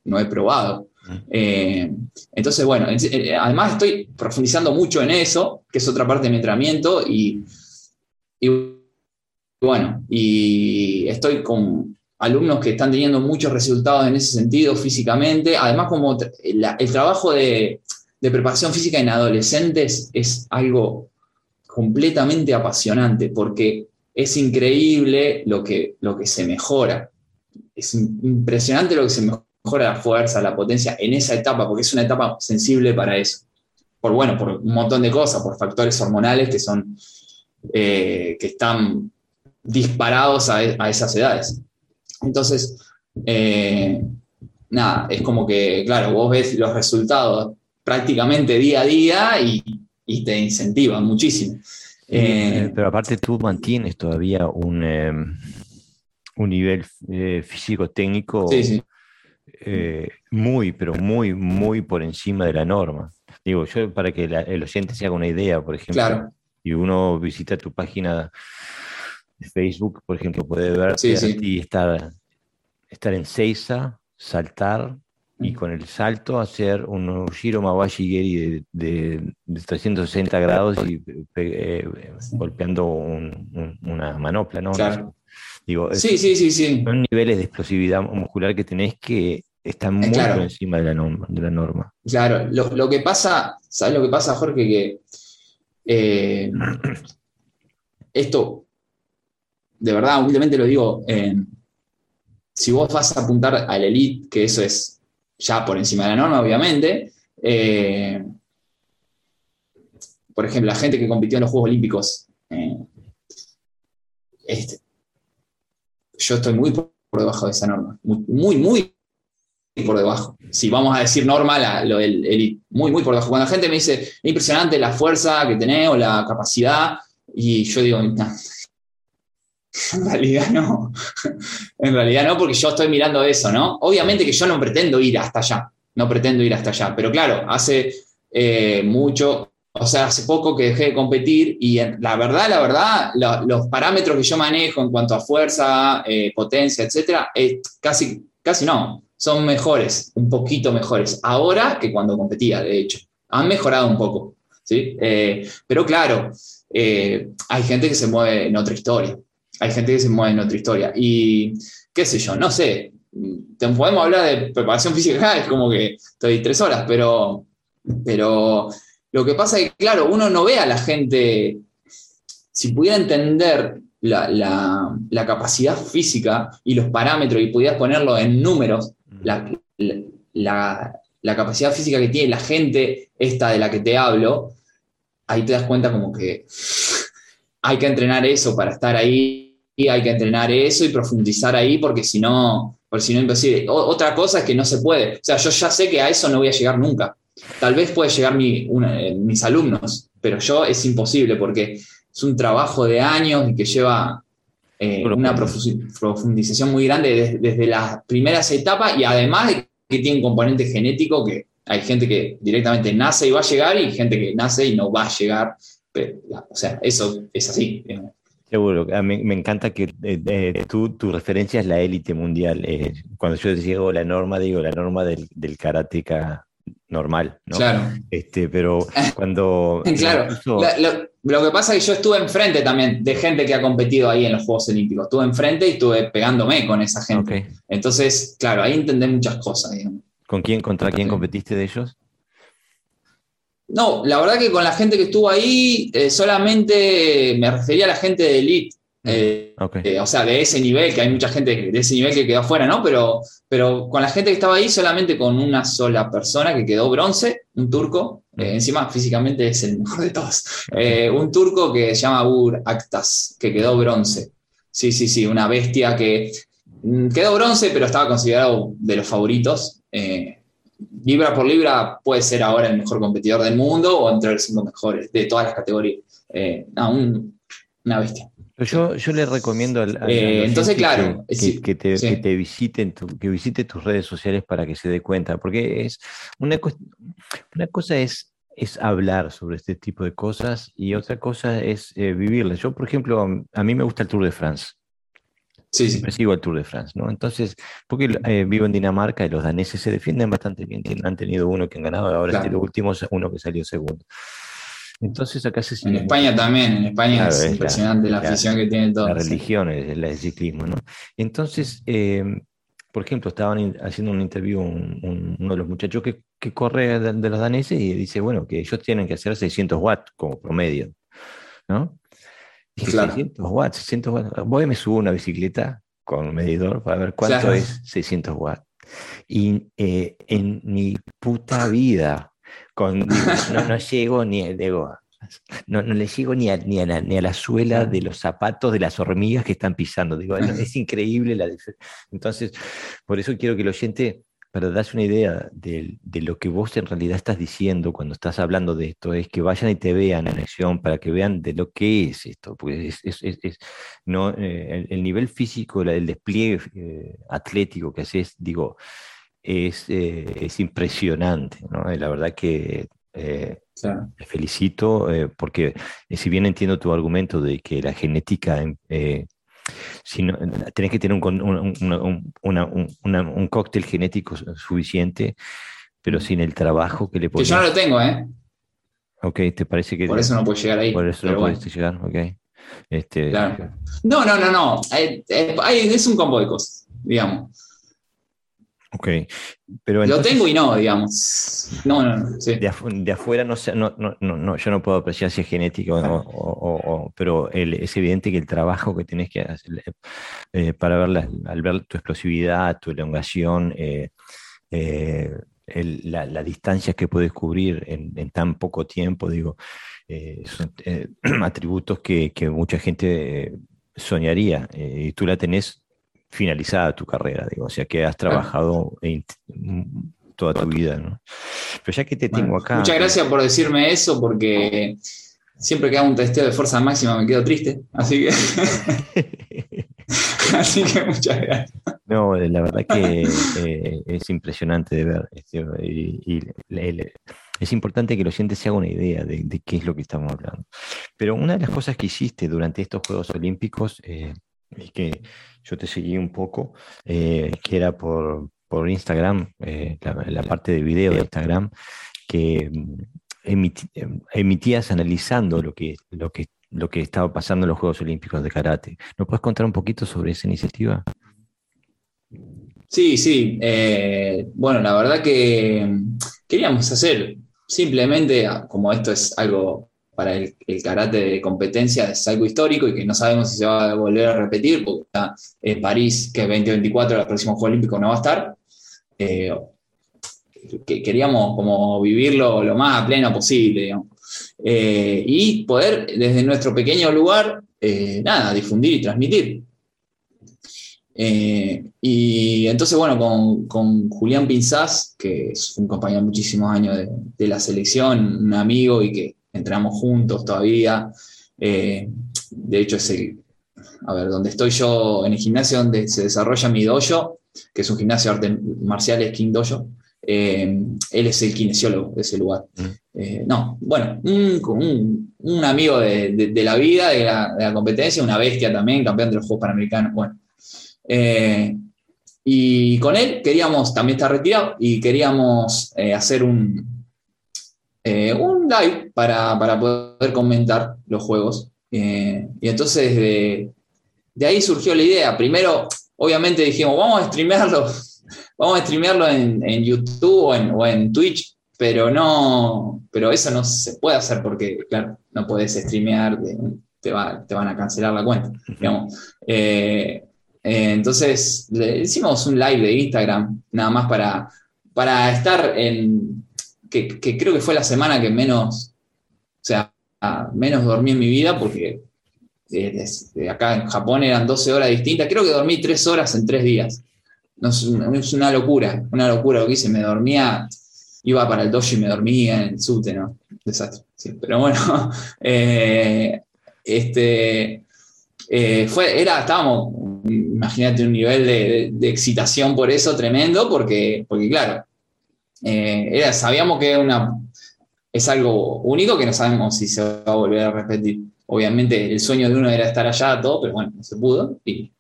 no, he probado. Eh, entonces, bueno, eh, además estoy profundizando mucho en eso, que es otra parte de mi entrenamiento, y, bueno, y estoy con alumnos que están teniendo muchos resultados en ese sentido físicamente. Además, como el trabajo de, de preparación física en adolescentes es algo completamente apasionante porque es increíble lo que, lo que se mejora. Es impresionante lo que se mejora la fuerza, la potencia en esa etapa, porque es una etapa sensible para eso. Por bueno, por un montón de cosas, por factores hormonales que son eh, que están disparados a, esas edades. Entonces, eh, nada, es como que, claro, vos ves los resultados prácticamente día a día y, te incentiva muchísimo. Eh, pero aparte tú mantienes todavía un, em, un nivel eh, físico-técnico eh, muy, pero muy, muy por encima de la norma. Digo, yo para que el oyente se haga una idea, por ejemplo, y uno visita tu página de Facebook, por ejemplo, puede ver y estar, estar en Seiza, saltar, y con el salto hacer un giro Mawashi Geri de, 360 grados y eh, golpeando una manopla, ¿no? Digo, sí, sí, sí, sí. Son niveles de explosividad muscular que tenés que están muy por encima de la norma. De la norma. Claro, lo, que pasa, ¿sabes lo que pasa, Jorge? Que eh, esto, de verdad, humildemente lo digo, eh, si vos vas a apuntar al elite, que eso es ya por encima de la norma, obviamente. Eh, por ejemplo, la gente que compitió en los Juegos Olímpicos, eh, yo estoy muy por debajo de esa norma, muy, muy, por debajo. Si vamos a decir norma, muy, muy por debajo. Cuando la gente me dice, es impresionante la fuerza que tenés o la capacidad, y yo digo, en realidad no. en realidad no, porque yo estoy mirando eso, ¿no? Obviamente que yo no pretendo ir hasta allá. No pretendo ir hasta allá. Pero claro, hace eh, mucho, o sea, hace poco que dejé de competir y la verdad, la verdad, los parámetros que yo manejo en cuanto a fuerza, eh, potencia, etcétera, casi, casi no. Son mejores, un poquito mejores. Ahora que cuando competía, de hecho. Han mejorado un poco. ¿sí? Eh, pero claro, hay gente que se mueve en otra historia hay gente que se mueve en otra historia. Y qué sé yo, no sé, te podemos hablar de preparación física, es como que estoy tres horas, pero, pero lo que pasa es que, claro, uno no ve a la gente, si pudiera entender la, capacidad física y los parámetros y pudieras ponerlo en números, la, la, capacidad física que tiene la gente, esta de la que te hablo, ahí te das cuenta como que hay que entrenar eso para estar ahí y hay que entrenar eso y profundizar ahí porque si no, porque si no imposible. otra cosa es que no se puede. O sea, yo ya sé que a eso no voy a llegar nunca. Tal vez puede llegar eh, mis alumnos, pero yo es imposible porque es un trabajo de años y que lleva eh, una profundización muy grande desde, las primeras etapas y además que tiene un componente genético que hay gente que directamente nace y va a llegar y gente que nace y no va a llegar. O sea, eso es así. Seguro, mí me encanta que eh, eh, tú, tu referencia es la élite mundial. Eh, cuando yo digo la norma, digo la norma del, del karateca normal, ¿no? Claro. Este, pero cuando... claro, lo, que pasa es que yo estuve enfrente también de gente que ha competido ahí en los Juegos Olímpicos. Estuve enfrente y estuve pegándome con esa gente. Entonces, claro, ahí entendé muchas cosas. ¿Con quién, contra quién competiste de ellos? No, la verdad que con la gente que estuvo ahí, eh, solamente me refería a la gente de Elite. Eh, eh, o sea, de ese nivel, que hay mucha gente de ese nivel que quedó afuera, ¿no? Pero, pero con la gente que estaba ahí, solamente con una sola persona que quedó bronce, un turco, encima físicamente es el mejor de todos, un turco que se llama Ur Aktas, que quedó bronce. Sí, sí, sí, una bestia que mm, quedó bronce, pero estaba considerado de los favoritos libra por libra puede ser ahora el mejor competidor del mundo o entre los cinco mejores de todas las categorías. Eh, una bestia. Yo, yo le recomiendo al, eh, entonces claro que, te, visiten que visite tus redes sociales para que se dé cuenta porque es una, una cosa es es hablar sobre este tipo de cosas y otra cosa es eh, vivirlas. Yo, por ejemplo, a mí me gusta el Tour de France. Sí, sí. sigo el Tour de France, ¿no? Entonces, porque eh, vivo en Dinamarca y los daneses se defienden bastante bien. Han tenido uno que han ganado, ahora este, los últimos, uno que salió segundo. Entonces acá se En España también, en España es, impresionante la, afición que tiene todo. La religión, el, el, ciclismo, ¿no? Entonces, em, por ejemplo, estaban haciendo un interview uno de los muchachos que, que corre de, de, los daneses y dice, bueno, que ellos tienen que hacer 600 watts como promedio, ¿no? 600 watts, 600 watts. Voy y me subo una bicicleta con un medidor para ver cuánto es 600 watts. Y eh, en mi puta vida, con, no, llego ni, digo, no, no, le llego ni a, ni, a la, ni a, la, suela de los zapatos de las hormigas que están pisando. Digo, es increíble la diferencia. Entonces, por eso quiero que el oyente para darse una idea de, lo que vos en realidad estás diciendo cuando estás hablando de esto, es que vayan y te vean en acción para que vean de lo que es esto, porque es, no, eh, el, nivel físico, el despliegue eh, atlético que haces, digo, es, eh, impresionante, ¿no? la verdad que te felicito porque si bien entiendo tu argumento de que la genética sino, tenés que tener un, un, cóctel genético suficiente, pero sin el trabajo que le pones. Que yo no lo tengo, ¿eh? Ok, ¿te parece que...? Por eso no puedes llegar ahí. Por eso no puedes llegar, ok. Este, claro. No, no, no, no. es un combo de cosas, digamos. Ok, pero Lo tengo y no, digamos. No, no, no. De, afuera no, sé, no, no, no, yo no puedo apreciar si es genético, o, pero es evidente que el trabajo que tienes que hacer eh, para ver al ver tu explosividad, tu elongación, eh, eh, la, distancia que puedes cubrir en, tan poco tiempo, digo, son atributos que, que, mucha gente soñaría y tú la tenés finalizada tu carrera, digo, o sea que has trabajado toda tu vida, ¿no? Pero ya que te tengo acá. Muchas gracias por decirme eso, porque siempre que hago un testeo de fuerza máxima me quedo triste, así que. así que muchas gracias. No, la verdad que eh, es impresionante de ver. Este, y, es importante que los oyente se haga una idea de, qué es lo que estamos hablando. Pero una de las cosas que hiciste durante estos Juegos Olímpicos eh, es que yo te seguí un poco, eh, que era por, por Instagram, eh, la, parte de video de Instagram, que mm, em, emitías analizando lo que, lo, que, lo que estaba pasando en los Juegos Olímpicos de Karate. ¿Nos puedes contar un poquito sobre esa iniciativa? Sí, sí. Eh, bueno, la verdad que mm, queríamos hacer simplemente, ah, como esto es algo para el, karate de competencia es algo histórico y que no sabemos si se va a volver a repetir, porque está en París, que es 2024, el próximo Juego Olímpico no va a estar. Eh, que queríamos como vivirlo lo más a pleno posible, eh, y poder desde nuestro pequeño lugar, eh, nada, difundir y transmitir. y entonces, bueno, con, Julián Pinzás, que es un compañero muchísimos años de, de la selección, un amigo y que entramos juntos todavía. Eh, de hecho, es el, a ver, donde estoy yo en el gimnasio donde se desarrolla mi dojo, que es un gimnasio de artes marciales, King Dojo. él es el kinesiólogo de ese lugar. Mm. no, bueno, un, un, amigo de, de, la vida, de la, de la, competencia, una bestia también, campeón de los Juegos Panamericanos. Bueno. y con él queríamos, también estar retirado, y queríamos hacer un, un live para, para, poder comentar los juegos. y entonces de, de ahí surgió la idea. Primero, obviamente dijimos, vamos a streamearlo, vamos a streamearlo en, YouTube o en, Twitch, pero no, pero eso no se puede hacer porque, claro, no puedes streamear, te, van a cancelar la cuenta, eh, eh, entonces, le hicimos un live de Instagram, nada más para, para estar en, que, creo que fue la semana que menos, o sea, menos dormí en mi vida porque acá en Japón eran 12 horas distintas, creo que dormí 3 horas en 3 días. No, es, una locura, una locura lo que hice, me dormía, iba para el dojo y me dormía en el subte, ¿no? Desastre. pero bueno, eh, este, eh, fue, era, estábamos, imagínate un nivel de, excitación por eso tremendo, porque, porque claro, eh, era, sabíamos que una, es algo único que no sabemos si se va a volver a repetir obviamente el sueño de uno era estar allá, todo, pero bueno, no se pudo y,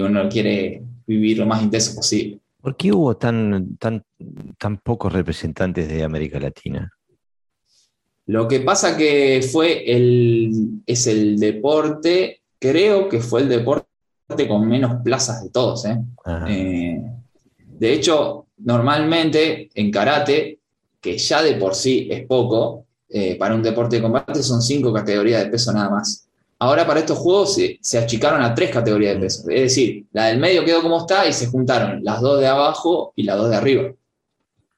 uno quiere vivir lo más intenso posible. ¿Por qué hubo tan, tan, tan pocos representantes de América Latina? Lo que pasa que fue el, es el deporte, creo que fue el deporte con menos plazas de todos. ¿eh? Eh, de hecho, normalmente en karate, que ya de por sí es poco, eh, para un deporte de combate son cinco categorías de peso nada más. Ahora para estos juegos se, achicaron a tres categorías de peso. Es decir, la del medio quedó como está y se juntaron las dos de abajo y las dos de arriba.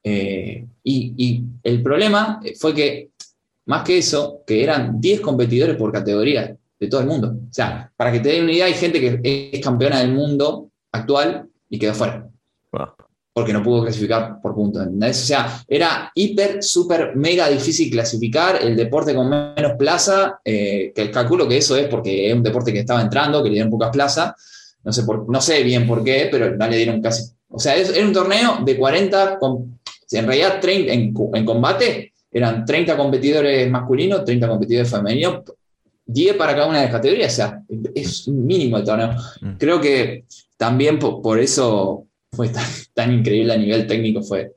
Eh, y, el problema fue que, más que eso, que eran 10 competidores por categoría de todo el mundo. O sea, para que te den una idea, hay gente que es campeona del mundo actual y quedó fuera porque no pudo clasificar por puntos. O sea, era hiper, súper, mega difícil clasificar el deporte con menos plaza, eh, que calculo que eso es porque es un deporte que estaba entrando, que le dieron pocas plazas, no sé, por, no sé bien por qué, pero no le dieron casi... O sea, era un torneo de 40, con, en realidad 30, en, combate eran 30 competidores masculinos, 30 competidores femeninos, 10 para cada una de las categorías, o sea, es mínimo el torneo. Mm. Creo que también por eso fue tan, increíble a nivel técnico, fue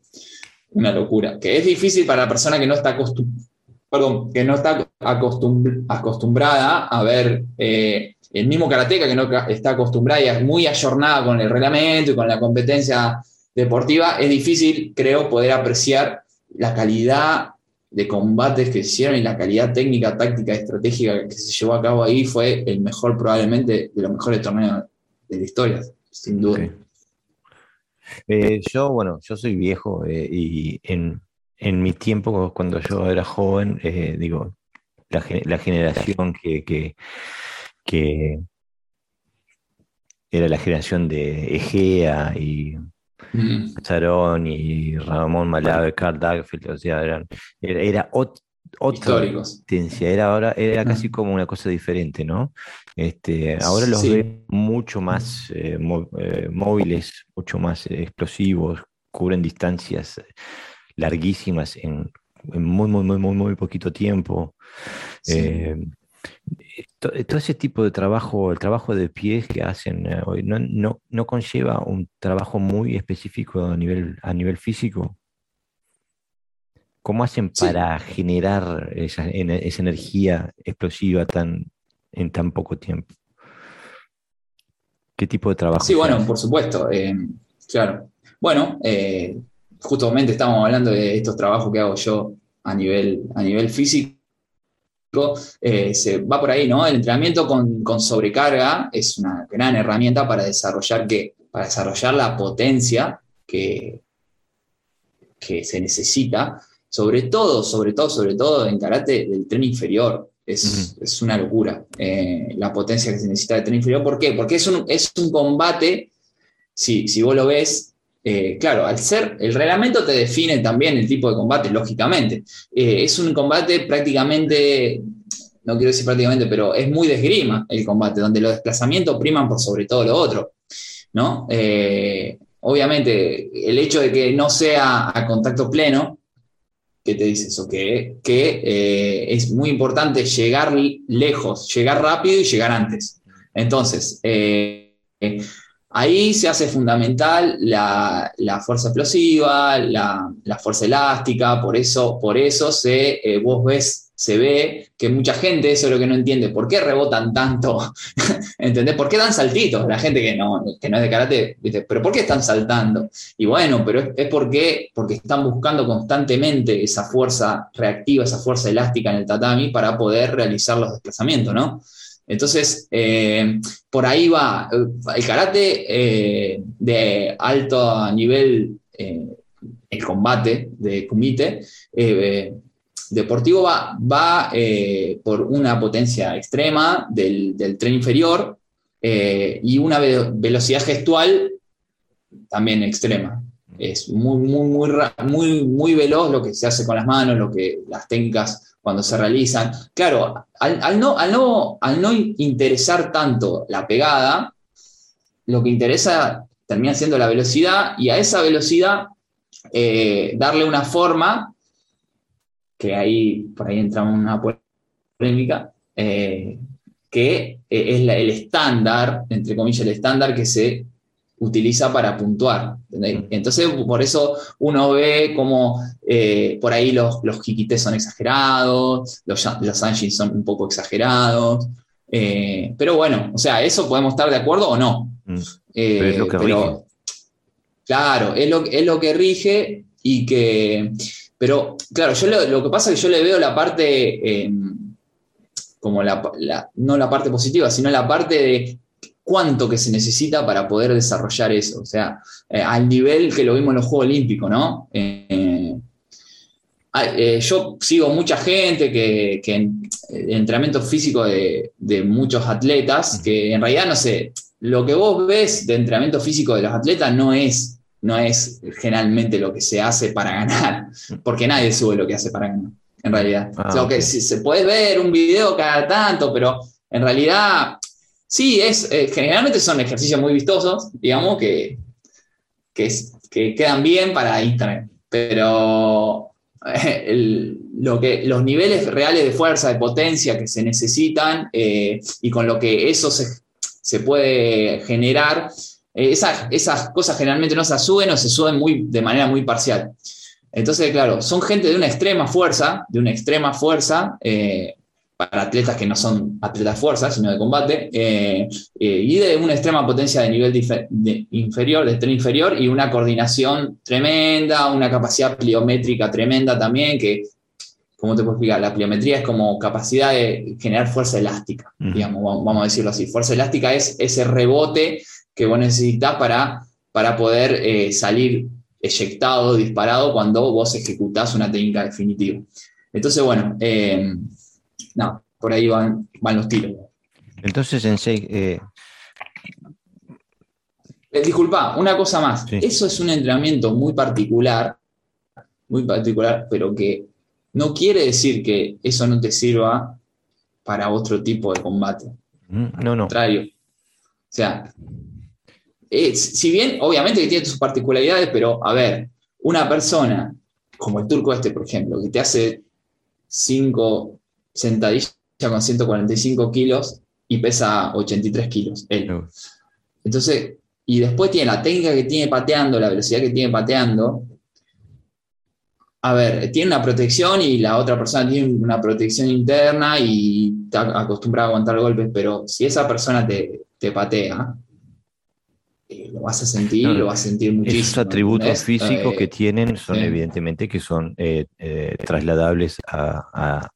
una locura. Que es difícil para la persona que no está, que no está acostumbrada a ver eh, el mismo karateca, que no está acostumbrada y es muy ayornada con el reglamento y con la competencia deportiva, es difícil, creo, poder apreciar la calidad de combates que se hicieron y la calidad técnica, táctica, estratégica que se llevó a cabo ahí fue el mejor, probablemente, de los mejores torneos de la historia, sin duda. Eh, yo, bueno, yo soy viejo eh, y en, mi tiempo, cuando yo era joven, eh, digo, la, generación que, que, era la generación de Egea y Charón y Ramón Malave, Carl Dagfield, o sea, eran, era, era, otra era ahora era casi como una cosa diferente, ¿no? Este, ahora los ve mucho más eh, eh, móviles, mucho más explosivos, cubren distancias larguísimas en, muy, muy, muy, muy, muy poquito tiempo. Eh, todo ese tipo de trabajo, el trabajo de pies que hacen hoy, no, no, no, conlleva un trabajo muy específico a nivel, a nivel físico. ¿Cómo hacen para generar esa, energía explosiva tan, en tan poco tiempo? ¿Qué tipo de trabajo? Sí, bueno, por supuesto. Eh, claro. Bueno, eh, justamente estamos hablando de estos trabajos que hago yo a nivel, a nivel físico. Eh, se va por ahí, ¿no? El entrenamiento con, con, sobrecarga es una gran herramienta para desarrollar, que, para desarrollar la potencia que, que se necesita sobre todo, sobre todo, sobre todo en karate del tren inferior. Es, una locura eh, la potencia que se necesita del tren inferior. ¿Por qué? Porque es un, es un combate, si, si vos lo ves, eh, claro, al ser, el reglamento te define también el tipo de combate, lógicamente. Eh, es un combate prácticamente, no quiero decir prácticamente, pero es muy de esgrima el combate, donde los desplazamientos priman por sobre todo lo otro. ¿no? obviamente, el hecho de que no sea a contacto pleno, ¿qué te dice eso? Que, que eh, es muy importante llegar lejos, llegar rápido y llegar antes. Entonces, eh, ahí se hace fundamental la, fuerza explosiva, la, fuerza elástica, por eso, por eso se, vos ves se ve que mucha gente, eso es lo que no entiende, ¿por qué rebotan tanto? ¿Entendés? ¿Por qué dan saltitos? La gente que no, que no es de karate. ¿pero por qué están saltando? Y bueno, pero es, porque, porque están buscando constantemente esa fuerza reactiva, esa fuerza elástica en el tatami para poder realizar los desplazamientos, ¿no? Entonces, eh, por ahí va el karate eh, de alto nivel, eh, el combate de kumite, Deportivo va, va eh, por una potencia extrema del, tren inferior eh, y una velocidad gestual también extrema. Es muy, muy, muy, muy, muy veloz lo que se hace con las manos, lo que, las técnicas cuando se realizan. Claro, al, no, al, no, al no interesar tanto la pegada, lo que interesa termina siendo la velocidad y a esa velocidad eh, darle una forma que ahí por ahí entra una polémica, eh, que es el estándar, entre comillas, el estándar que se utiliza para puntuar. Entonces, por eso uno ve como eh, por ahí los, los son exagerados, los, los son un poco exagerados. Eh, pero bueno, o sea, eso podemos estar de acuerdo o no. Mm. pero es lo que rige. Claro, es lo, es lo que rige y que pero claro, yo lo, que pasa es que yo le veo la parte, em, como la, no la parte positiva, sino la parte de cuánto que se necesita para poder desarrollar eso. O sea, eh, al nivel que lo vimos en los Juegos Olímpicos, ¿no? Eh, eh, yo sigo mucha gente que, que en entrenamiento físico de, de, muchos atletas, que en realidad no sé, lo que vos ves de entrenamiento físico de los atletas no es no es generalmente lo que se hace para ganar, porque nadie sube lo que hace para ganar, en realidad. Ah, que se puede ver un video cada tanto, pero en realidad sí, es, eh, generalmente son ejercicios muy vistosos, digamos, que, que, quedan bien para Instagram, pero lo que, los niveles reales de fuerza, de potencia que se necesitan eh, y con lo que eso se, se puede generar, eh, esas, cosas generalmente no se suben o se suben muy, de manera muy parcial. Entonces, claro, son gente de una extrema fuerza, de una extrema fuerza, eh, para atletas que no son atletas fuerza, sino de combate, eh, y de una extrema potencia de nivel inferior, de tren inferior, y una coordinación tremenda, una capacidad pliométrica tremenda también, que, ¿cómo te puedo explicar? La pliometría es como capacidad de generar fuerza elástica, digamos, vamos a decirlo así. Fuerza elástica es ese rebote que vos necesitas para, para poder eh, salir eyectado, disparado cuando vos ejecutás una técnica definitiva. Entonces, bueno, eh, no, por ahí van, van los tiros. Entonces, Sensei... Eh... eh disculpa, una cosa más. Eso es un entrenamiento muy particular, muy particular, pero que no quiere decir que eso no te sirva para otro tipo de combate. Mm, no, no. Al contrario. O sea, si bien obviamente que tiene sus particularidades, pero a ver, una persona como el turco este, por ejemplo, que te hace 5 sentadillas con 145 kilos y pesa 83 kilos, él. Entonces, y después tiene la técnica que tiene pateando, la velocidad que tiene pateando. A ver, tiene una protección y la otra persona tiene una protección interna y está acostumbrada a aguantar golpes, pero si esa persona te, te patea, eh, lo vas a sentir, lo vas a sentir muchísimo. Esos atributos físicos que tienen son evidentemente que son eh, eh, trasladables a,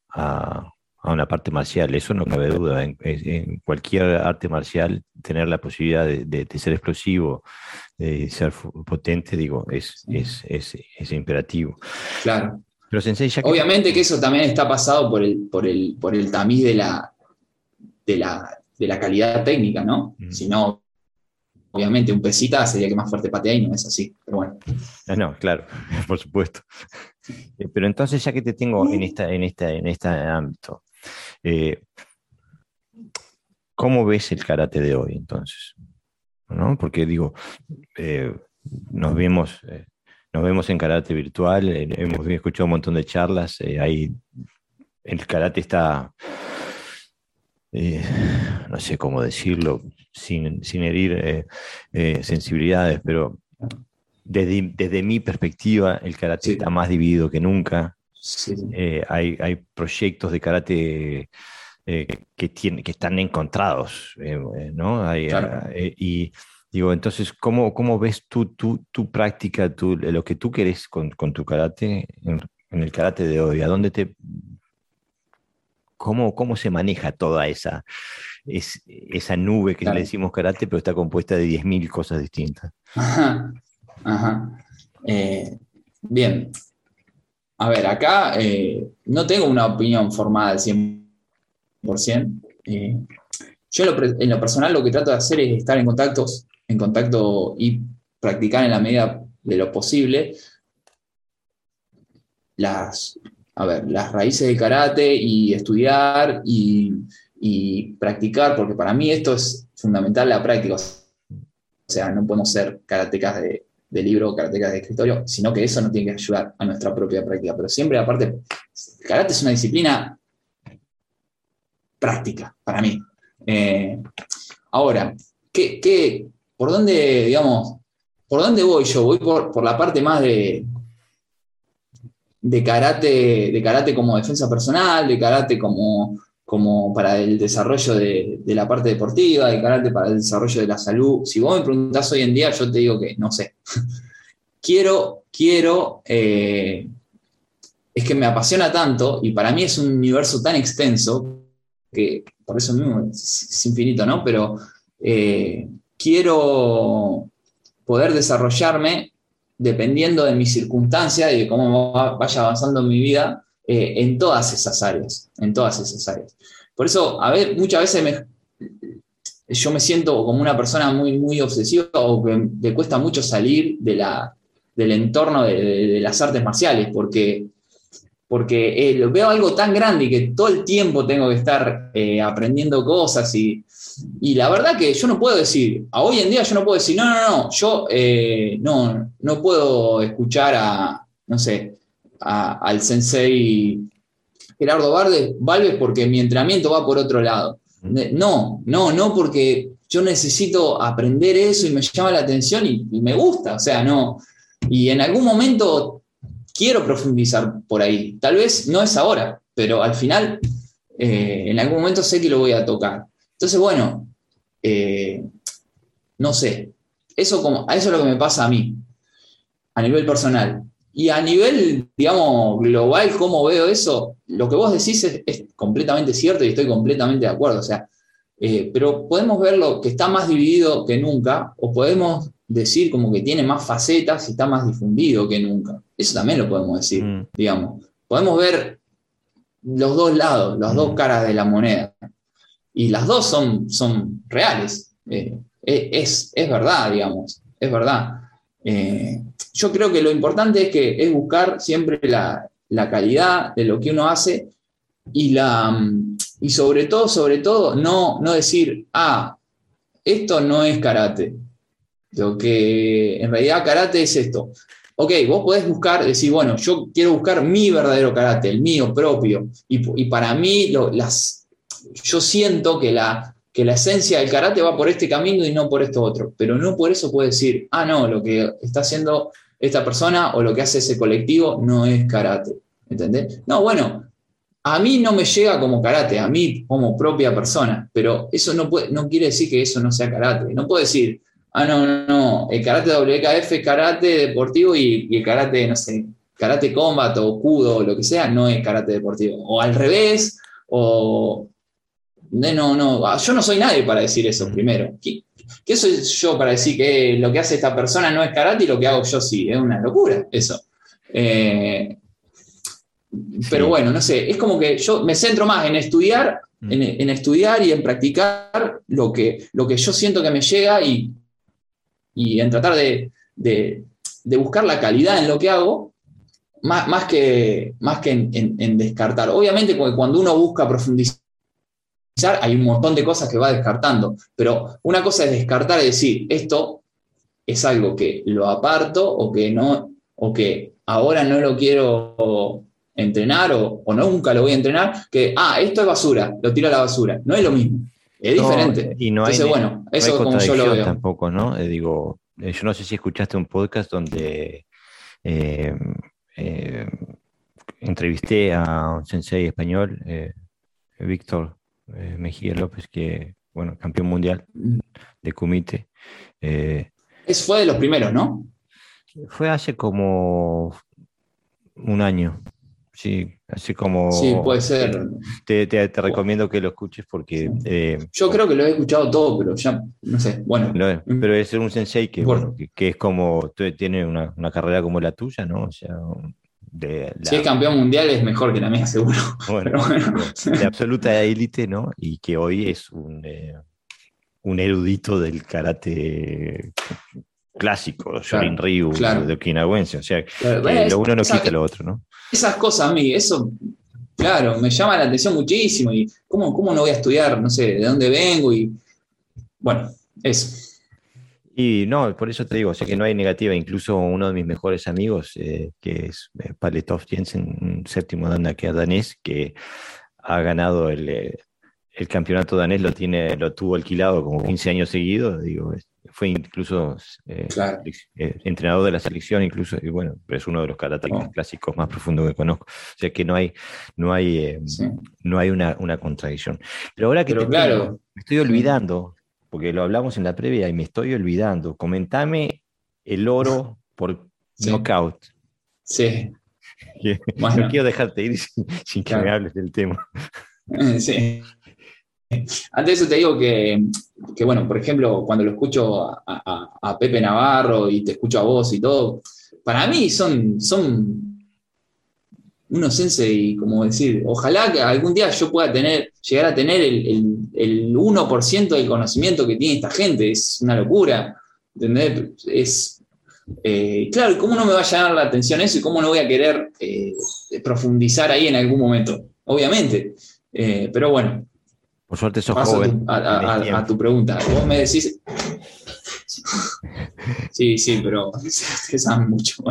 una parte marcial, eso no cabe duda. En, cualquier arte marcial, tener la posibilidad de, ser explosivo, de ser potente, digo, es, es, imperativo. Claro. Pero Obviamente que eso también está pasado por el, por el, por el tamiz de la, de la, de la calidad técnica, ¿no? Mm. Si no, Obviamente, un pesita sería que más fuerte patea y no es así, pero bueno. Ah, no, claro, por supuesto. Eh, pero entonces, ya que te tengo en, esta, en, esta, en este ámbito, eh, ¿cómo ves el karate de hoy entonces? ¿No? Porque digo, eh, nos vemos, nos vemos en karate virtual, hemos escuchado un montón de charlas, ahí el karate está, no sé cómo decirlo, sin, sin herir sensibilidades, pero desde, mi perspectiva, el karate está más dividido que nunca. hay, hay, proyectos de karate eh, que, tiene, que están encontrados, eh, ¿no? Eh, y digo, entonces, ¿cómo, cómo ves tú, tú tu práctica, tú, lo que tú querés con, con tu karate, en, el karate de hoy? ¿A dónde te... Cómo, cómo se maneja toda esa, es, esa nube que le decimos karate, pero está compuesta de 10.000 cosas distintas? Ajá, ajá. bien. A ver, acá no tengo una opinión formada al 100%. Eh, yo en lo, personal lo que trato de hacer es estar en contactos, en contacto y practicar en la medida de lo posible las, a ver, las raíces del karate y estudiar y, practicar, porque para mí esto es fundamental la práctica. O sea, no podemos ser karatecas de, de libro karatecas de escritorio, sino que eso nos tiene que ayudar a nuestra propia práctica. Pero siempre, aparte, karate es una disciplina práctica para mí. Eh, ahora, ¿qué, por dónde, digamos, por dónde voy yo? Voy por, la parte más de, de, karate, de karate como defensa personal, de karate como, como para el desarrollo de, la parte deportiva, de karate para el desarrollo de la salud. Si vos me preguntás hoy en día, yo te digo que no sé. quiero, quiero, eh, es que me apasiona tanto y para mí es un universo tan extenso que por eso mismo es, infinito, ¿no? Pero eh, quiero poder desarrollarme dependiendo de mis circunstancias y de cómo vaya avanzando en mi vida eh, en todas esas áreas, en todas esas áreas. Por eso, a ver, muchas veces yo me siento como una persona muy, muy obsesiva o que me cuesta mucho salir de la, del entorno de las artes marciales, porque porque eh, veo algo tan grande y que todo el tiempo tengo que estar eh, aprendiendo cosas y, la verdad que yo no puedo decir, a hoy en día yo no puedo decir, no, no, no, yo eh, no, no puedo escuchar a, no sé, al sensei Gerardo Valves porque mi entrenamiento va por otro lado. No, no, no, porque yo necesito aprender eso y me llama la atención y, y me gusta, o sea, no. Y en algún momento quiero profundizar por ahí. Tal vez no es ahora, pero al final, eh, en algún momento sé que lo voy a tocar. Entonces, bueno, eh, no sé. Eso, como, eso es lo que me pasa a mí, a nivel personal. Y a nivel, digamos, global, cómo veo eso, lo que vos decís es, completamente cierto y estoy completamente de acuerdo. O sea, eh, pero podemos verlo que está más dividido que nunca, o podemos decir como que tiene más facetas y está más difundido que nunca. Eso también lo podemos decir, mm. digamos. Podemos ver los dos lados, las dos mm. caras de la moneda. Y las dos son, son reales. Eh, eh, es, verdad, digamos, es verdad. Eh, yo creo que lo importante es que es buscar siempre la, calidad de lo que uno hace y, la, y sobre todo, sobre todo, no, no decir, ah, esto no es karate, lo que en realidad karate es esto. Ok, vos podés buscar, decir, bueno, yo quiero buscar mi verdadero karate, el mío propio. Y, para mí, las, yo siento que la, que la esencia del karate va por este camino y no por esto otro. Pero no por eso puedo decir, ah, no, lo que está haciendo esta persona o lo que hace ese colectivo no es karate. ¿Entendés? No, bueno, a mí no me llega como karate, a mí como propia persona, pero eso no, puede, no quiere decir que eso no sea karate. No puedo decir, ah, no, no, no, el karate WKF es karate deportivo y, el karate, no sé, karate combat o kudo o lo que sea, no es karate deportivo. O al revés, o... No, no, yo no soy nadie para decir eso primero. ¿Qué, soy yo para decir que lo que hace esta persona no es karate y lo que hago yo sí? Es una locura eso. Eh, pero bueno, no sé, es como que yo me centro más en estudiar, mm. en, estudiar y en practicar lo que, lo que yo siento que me llega y, y en tratar de, buscar la calidad en lo que hago, más, que, más que en, descartar. Obviamente cuando uno busca profundizar, hay un montón de cosas que va descartando, pero una cosa es descartar y decir, esto es algo que lo aparto o que no, o que ahora no lo quiero entrenar o, nunca lo voy a entrenar, que, ah, esto es basura, lo tiro a la basura. No es lo mismo, es diferente. Y no hay, bueno, eso como yo lo veo. Tampoco, ¿no? Eh, digo, eh, yo no sé si escuchaste un podcast donde eh, entrevisté a un sensei español, Víctor Mejía López, que, bueno, campeón mundial mm. de kumite. es, fue de los primeros, ¿no? Fue hace como un año. Sí, así como... Sí, puede ser. Te, recomiendo que lo escuches porque... Eh, Yo creo que lo he escuchado todo, pero ya, no sé, bueno. pero es un sensei que, bueno. que, es como, tiene una, carrera como la tuya, ¿no? O sea, de Si es campeón mundial es mejor que la mía, seguro. Bueno, de absoluta élite, ¿no? Y que hoy es un, eh, un erudito del karate clásico, Shorin Ryu, de Okinawense. O sea, lo uno no quita lo otro, ¿no? Esas cosas a mí, eso, claro, me llama la atención muchísimo. ¿Y cómo, cómo no voy a estudiar? No sé, de dónde vengo y. Bueno, eso. Y no, por eso te digo, o sea que no hay negativa. Incluso uno de mis mejores amigos, eh, que es eh, Paletov Jensen, un séptimo dan que danés, que ha ganado el, eh, el campeonato danés, lo, tiene, lo tuvo alquilado como 15 años seguidos. Digo, fue incluso eh, entrenador de la selección, incluso, y bueno, es uno de los karaté oh. clásicos más profundos que conozco. O sea que no hay, no hay, eh, no hay una, contradicción. Pero ahora que te me estoy olvidando, porque lo hablamos en la previa y me estoy olvidando, comentame el oro por knockout. Sí. No quiero dejarte ir sin, que me hables del tema. Sí. Antes de eso te digo que, bueno, por ejemplo, cuando lo escucho a, Pepe Navarro y te escucho a vos y todo, para mí son, son unos sensei, como decir, ojalá que algún día yo pueda tener, llegar a tener el, el, 1% del conocimiento que tiene esta gente, es una locura, ¿entendés? Es, eh, claro, ¿cómo no me va a llamar la atención eso y cómo no voy a querer eh, profundizar ahí en algún momento? Obviamente. Eh, pero bueno, por suerte sos joven. A tu, pregunta. Vos me decís. Sí, sí, pero saben mucho.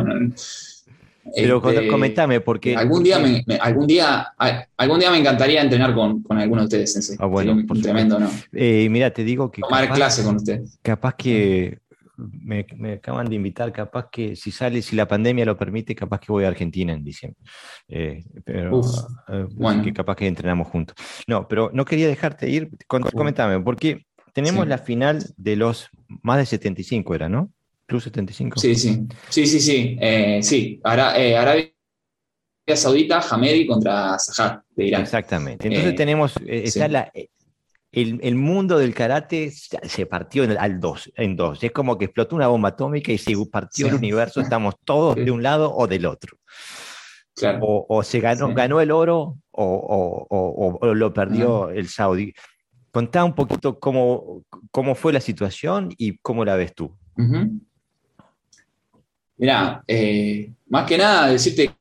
Pero este, comentame, porque. Algún día me, algún día, algún día me encantaría entrenar con, con alguno de ustedes, Ah, bueno, tremendo, ¿no? Eh, mira, te digo que. Tomar clase con usted. Capaz que me, acaban de invitar, capaz que si sale, si la pandemia lo permite, capaz que voy a Argentina en diciembre. Eh, pero eh, bueno. que capaz que entrenamos juntos. No, pero no quería dejarte ir. comentame, porque tenemos la final de los más de 75, ¿era, no? Plus 75. Sí, sí. Sí, sí, sí. Eh, sí. Arabia Saudita, Hamedi contra Sahar de Irán. Exactamente. Entonces tenemos, está la, el, mundo del karate se partió en, al dos, en dos. Es como que explotó una bomba atómica y se partió el universo, estamos todos de un lado o del otro. O, se ganó, ganó el oro o, lo perdió el Saudi. Contá un poquito cómo, cómo fue la situación y cómo la ves tú. Mira, eh, más que nada decirte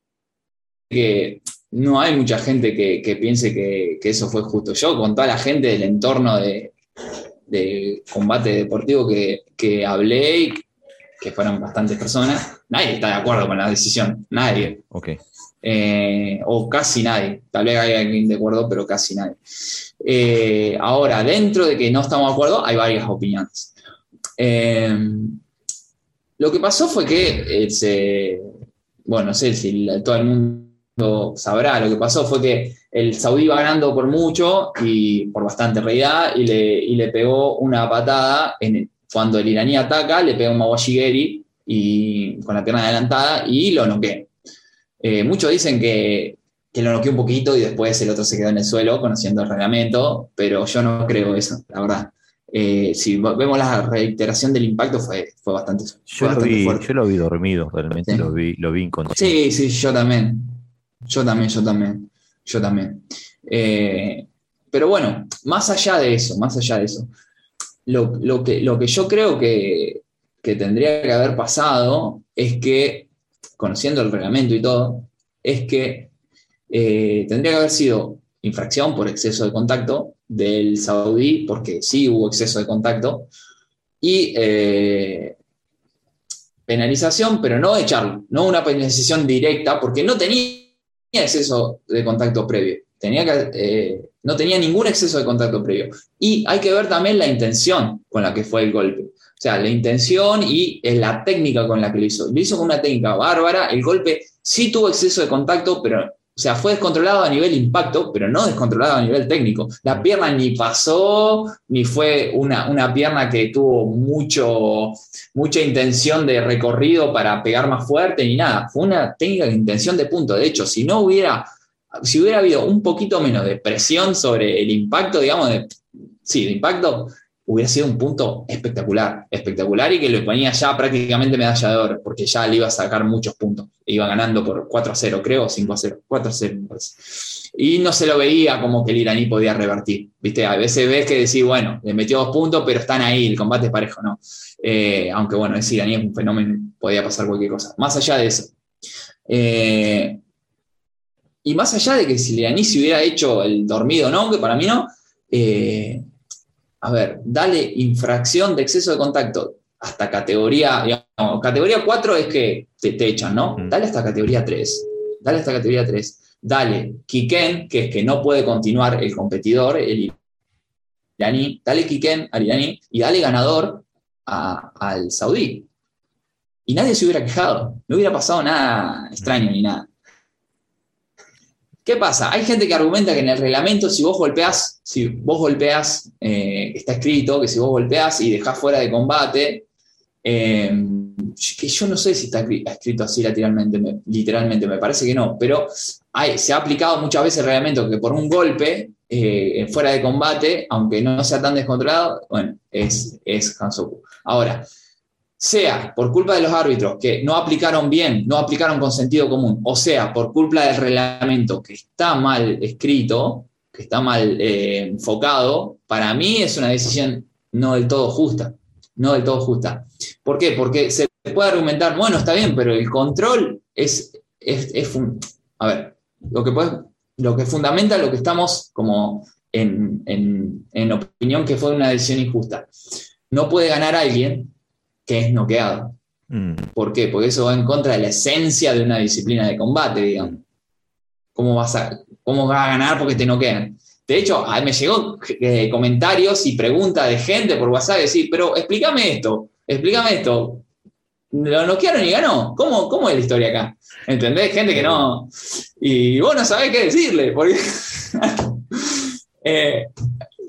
que no hay mucha gente que, piense que, eso fue justo. Yo, con toda la gente del entorno de, combate deportivo que, hablé, y que fueron bastantes personas, nadie está de acuerdo con la decisión. Nadie. Okay. Eh, o casi nadie. Tal vez haya alguien de acuerdo, pero casi nadie. Eh, ahora, dentro de que no estamos de acuerdo, hay varias opiniones. Eh, lo que pasó fue que se, bueno, no sé si todo el mundo sabrá, lo que pasó fue que el saudí iba ganando por mucho y por bastante realidad y le, le pegó una patada en, cuando el iraní ataca, le pega un Mawashigeri y, con la pierna adelantada y lo noqueó. Eh, muchos dicen que, que lo noqueó un poquito y después el otro se quedó en el suelo conociendo el reglamento, pero yo no creo eso, la verdad. Eh, si vemos la reiteración del impacto fue, fue bastante, yo lo vi, Yo lo vi dormido, realmente lo vi, lo vi inconsciente. Sí, sí, yo también. Yo también, yo también, yo también. Eh, pero bueno, más allá de eso, más allá de eso, lo, que, lo que yo creo que, tendría que haber pasado es que, conociendo el reglamento y todo, es que eh, tendría que haber sido infracción por exceso de contacto del saudí, porque sí hubo exceso de contacto, y, eh, penalización, pero no echarlo, no una penalización directa, porque no tenía exceso de contacto previo. Tenía eh, no tenía ningún exceso de contacto previo. Y hay que ver también la intención con la que fue el golpe. O sea, la intención y eh, la técnica con la que lo hizo. Lo hizo con una técnica bárbara. El golpe sí tuvo exceso de contacto, pero, o sea, fue descontrolado a nivel impacto, pero no descontrolado a nivel técnico. La pierna ni pasó, ni fue una, una pierna que tuvo mucho, mucha intención de recorrido para pegar más fuerte, ni nada. Fue una técnica de intención de punto. De hecho, si no hubiera si hubiera habido un poquito menos de presión sobre el impacto, digamos, sí, de impacto, hubiera sido un punto espectacular, espectacular y que le ponía ya prácticamente medalla de oro, porque ya le iba a sacar muchos puntos. Iba ganando por 4 a 0, creo, 5 a 0, 4 a 0. Y no se lo veía como que el iraní podía revertir. ¿Viste? A veces ves que decís, bueno, le metió dos puntos, pero están ahí, el combate es parejo, ¿no? Eh, aunque bueno, ese iraní es un fenómeno, podía pasar cualquier cosa. Más allá de eso. Eh, y más allá de que si Leaní se hubiera hecho el dormido no, que para mí no, eh, a ver, dale infracción de exceso de contacto hasta categoría, digamos, categoría 4 es que te, echan, ¿no? Dale hasta categoría 3, dale hasta categoría 3, dale Kiken, que es que no puede continuar el competidor, el iraní, dale Kiken al iraní y dale ganador al saudí. Y nadie se hubiera quejado, no hubiera pasado nada extraño ni nada. ¿Qué pasa? Hay gente que argumenta que en el reglamento, si vos golpeás, si vos golpeás, eh, está escrito que si vos golpeás y dejás fuera de combate, eh, que yo no sé si está escrito así literalmente me, literalmente, me parece que no, pero se ha aplicado muchas veces el reglamento que por un golpe eh, fuera de combate, aunque no sea tan descontrolado, bueno, es, es Hansoku. Ahora, sea por culpa de los árbitros que no aplicaron bien, no aplicaron con sentido común, o sea por culpa del reglamento que está mal escrito, que está mal eh, enfocado, para mí es una decisión no del todo justa. No del todo justa. ¿Por qué? Porque se puede argumentar, bueno, está bien, pero el control es, es, a ver, lo que, puede, lo que fundamenta lo que estamos como en, en opinión que fue una decisión injusta. No puede ganar alguien que es noqueado. Mm. ¿Por qué? Porque eso va en contra de la esencia de una disciplina de combate, digamos. ¿Cómo vas a, cómo vas a ganar porque te noquean? De hecho, me llegó eh, comentarios y preguntas de gente por WhatsApp decir, pero explícame esto, explícame esto. Lo noquearon y ganó. ¿Cómo, ¿Cómo es la historia acá? ¿Entendés? Gente que no. Y vos no sabés qué decirle. Porque... Eh,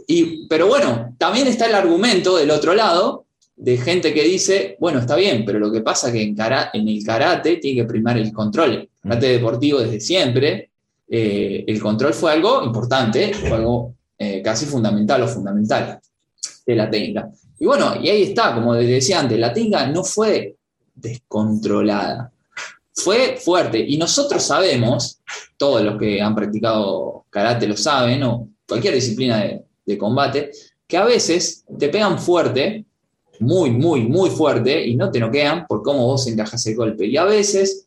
y, pero bueno, también está el argumento del otro lado de gente que dice, bueno, está bien, pero lo que pasa es que en, en el karate tiene que primar el control. El karate deportivo desde siempre, eh, el control fue algo importante, fue algo eh, casi fundamental o fundamental de la técnica. Y bueno, y ahí está, como decía antes, la técnica no fue descontrolada, fue fuerte. Y nosotros sabemos, todos los que han practicado karate lo saben, o cualquier disciplina de, de combate, que a veces te pegan fuerte muy, muy, muy fuerte y no te noquean por cómo vos encajas el golpe. Y a veces,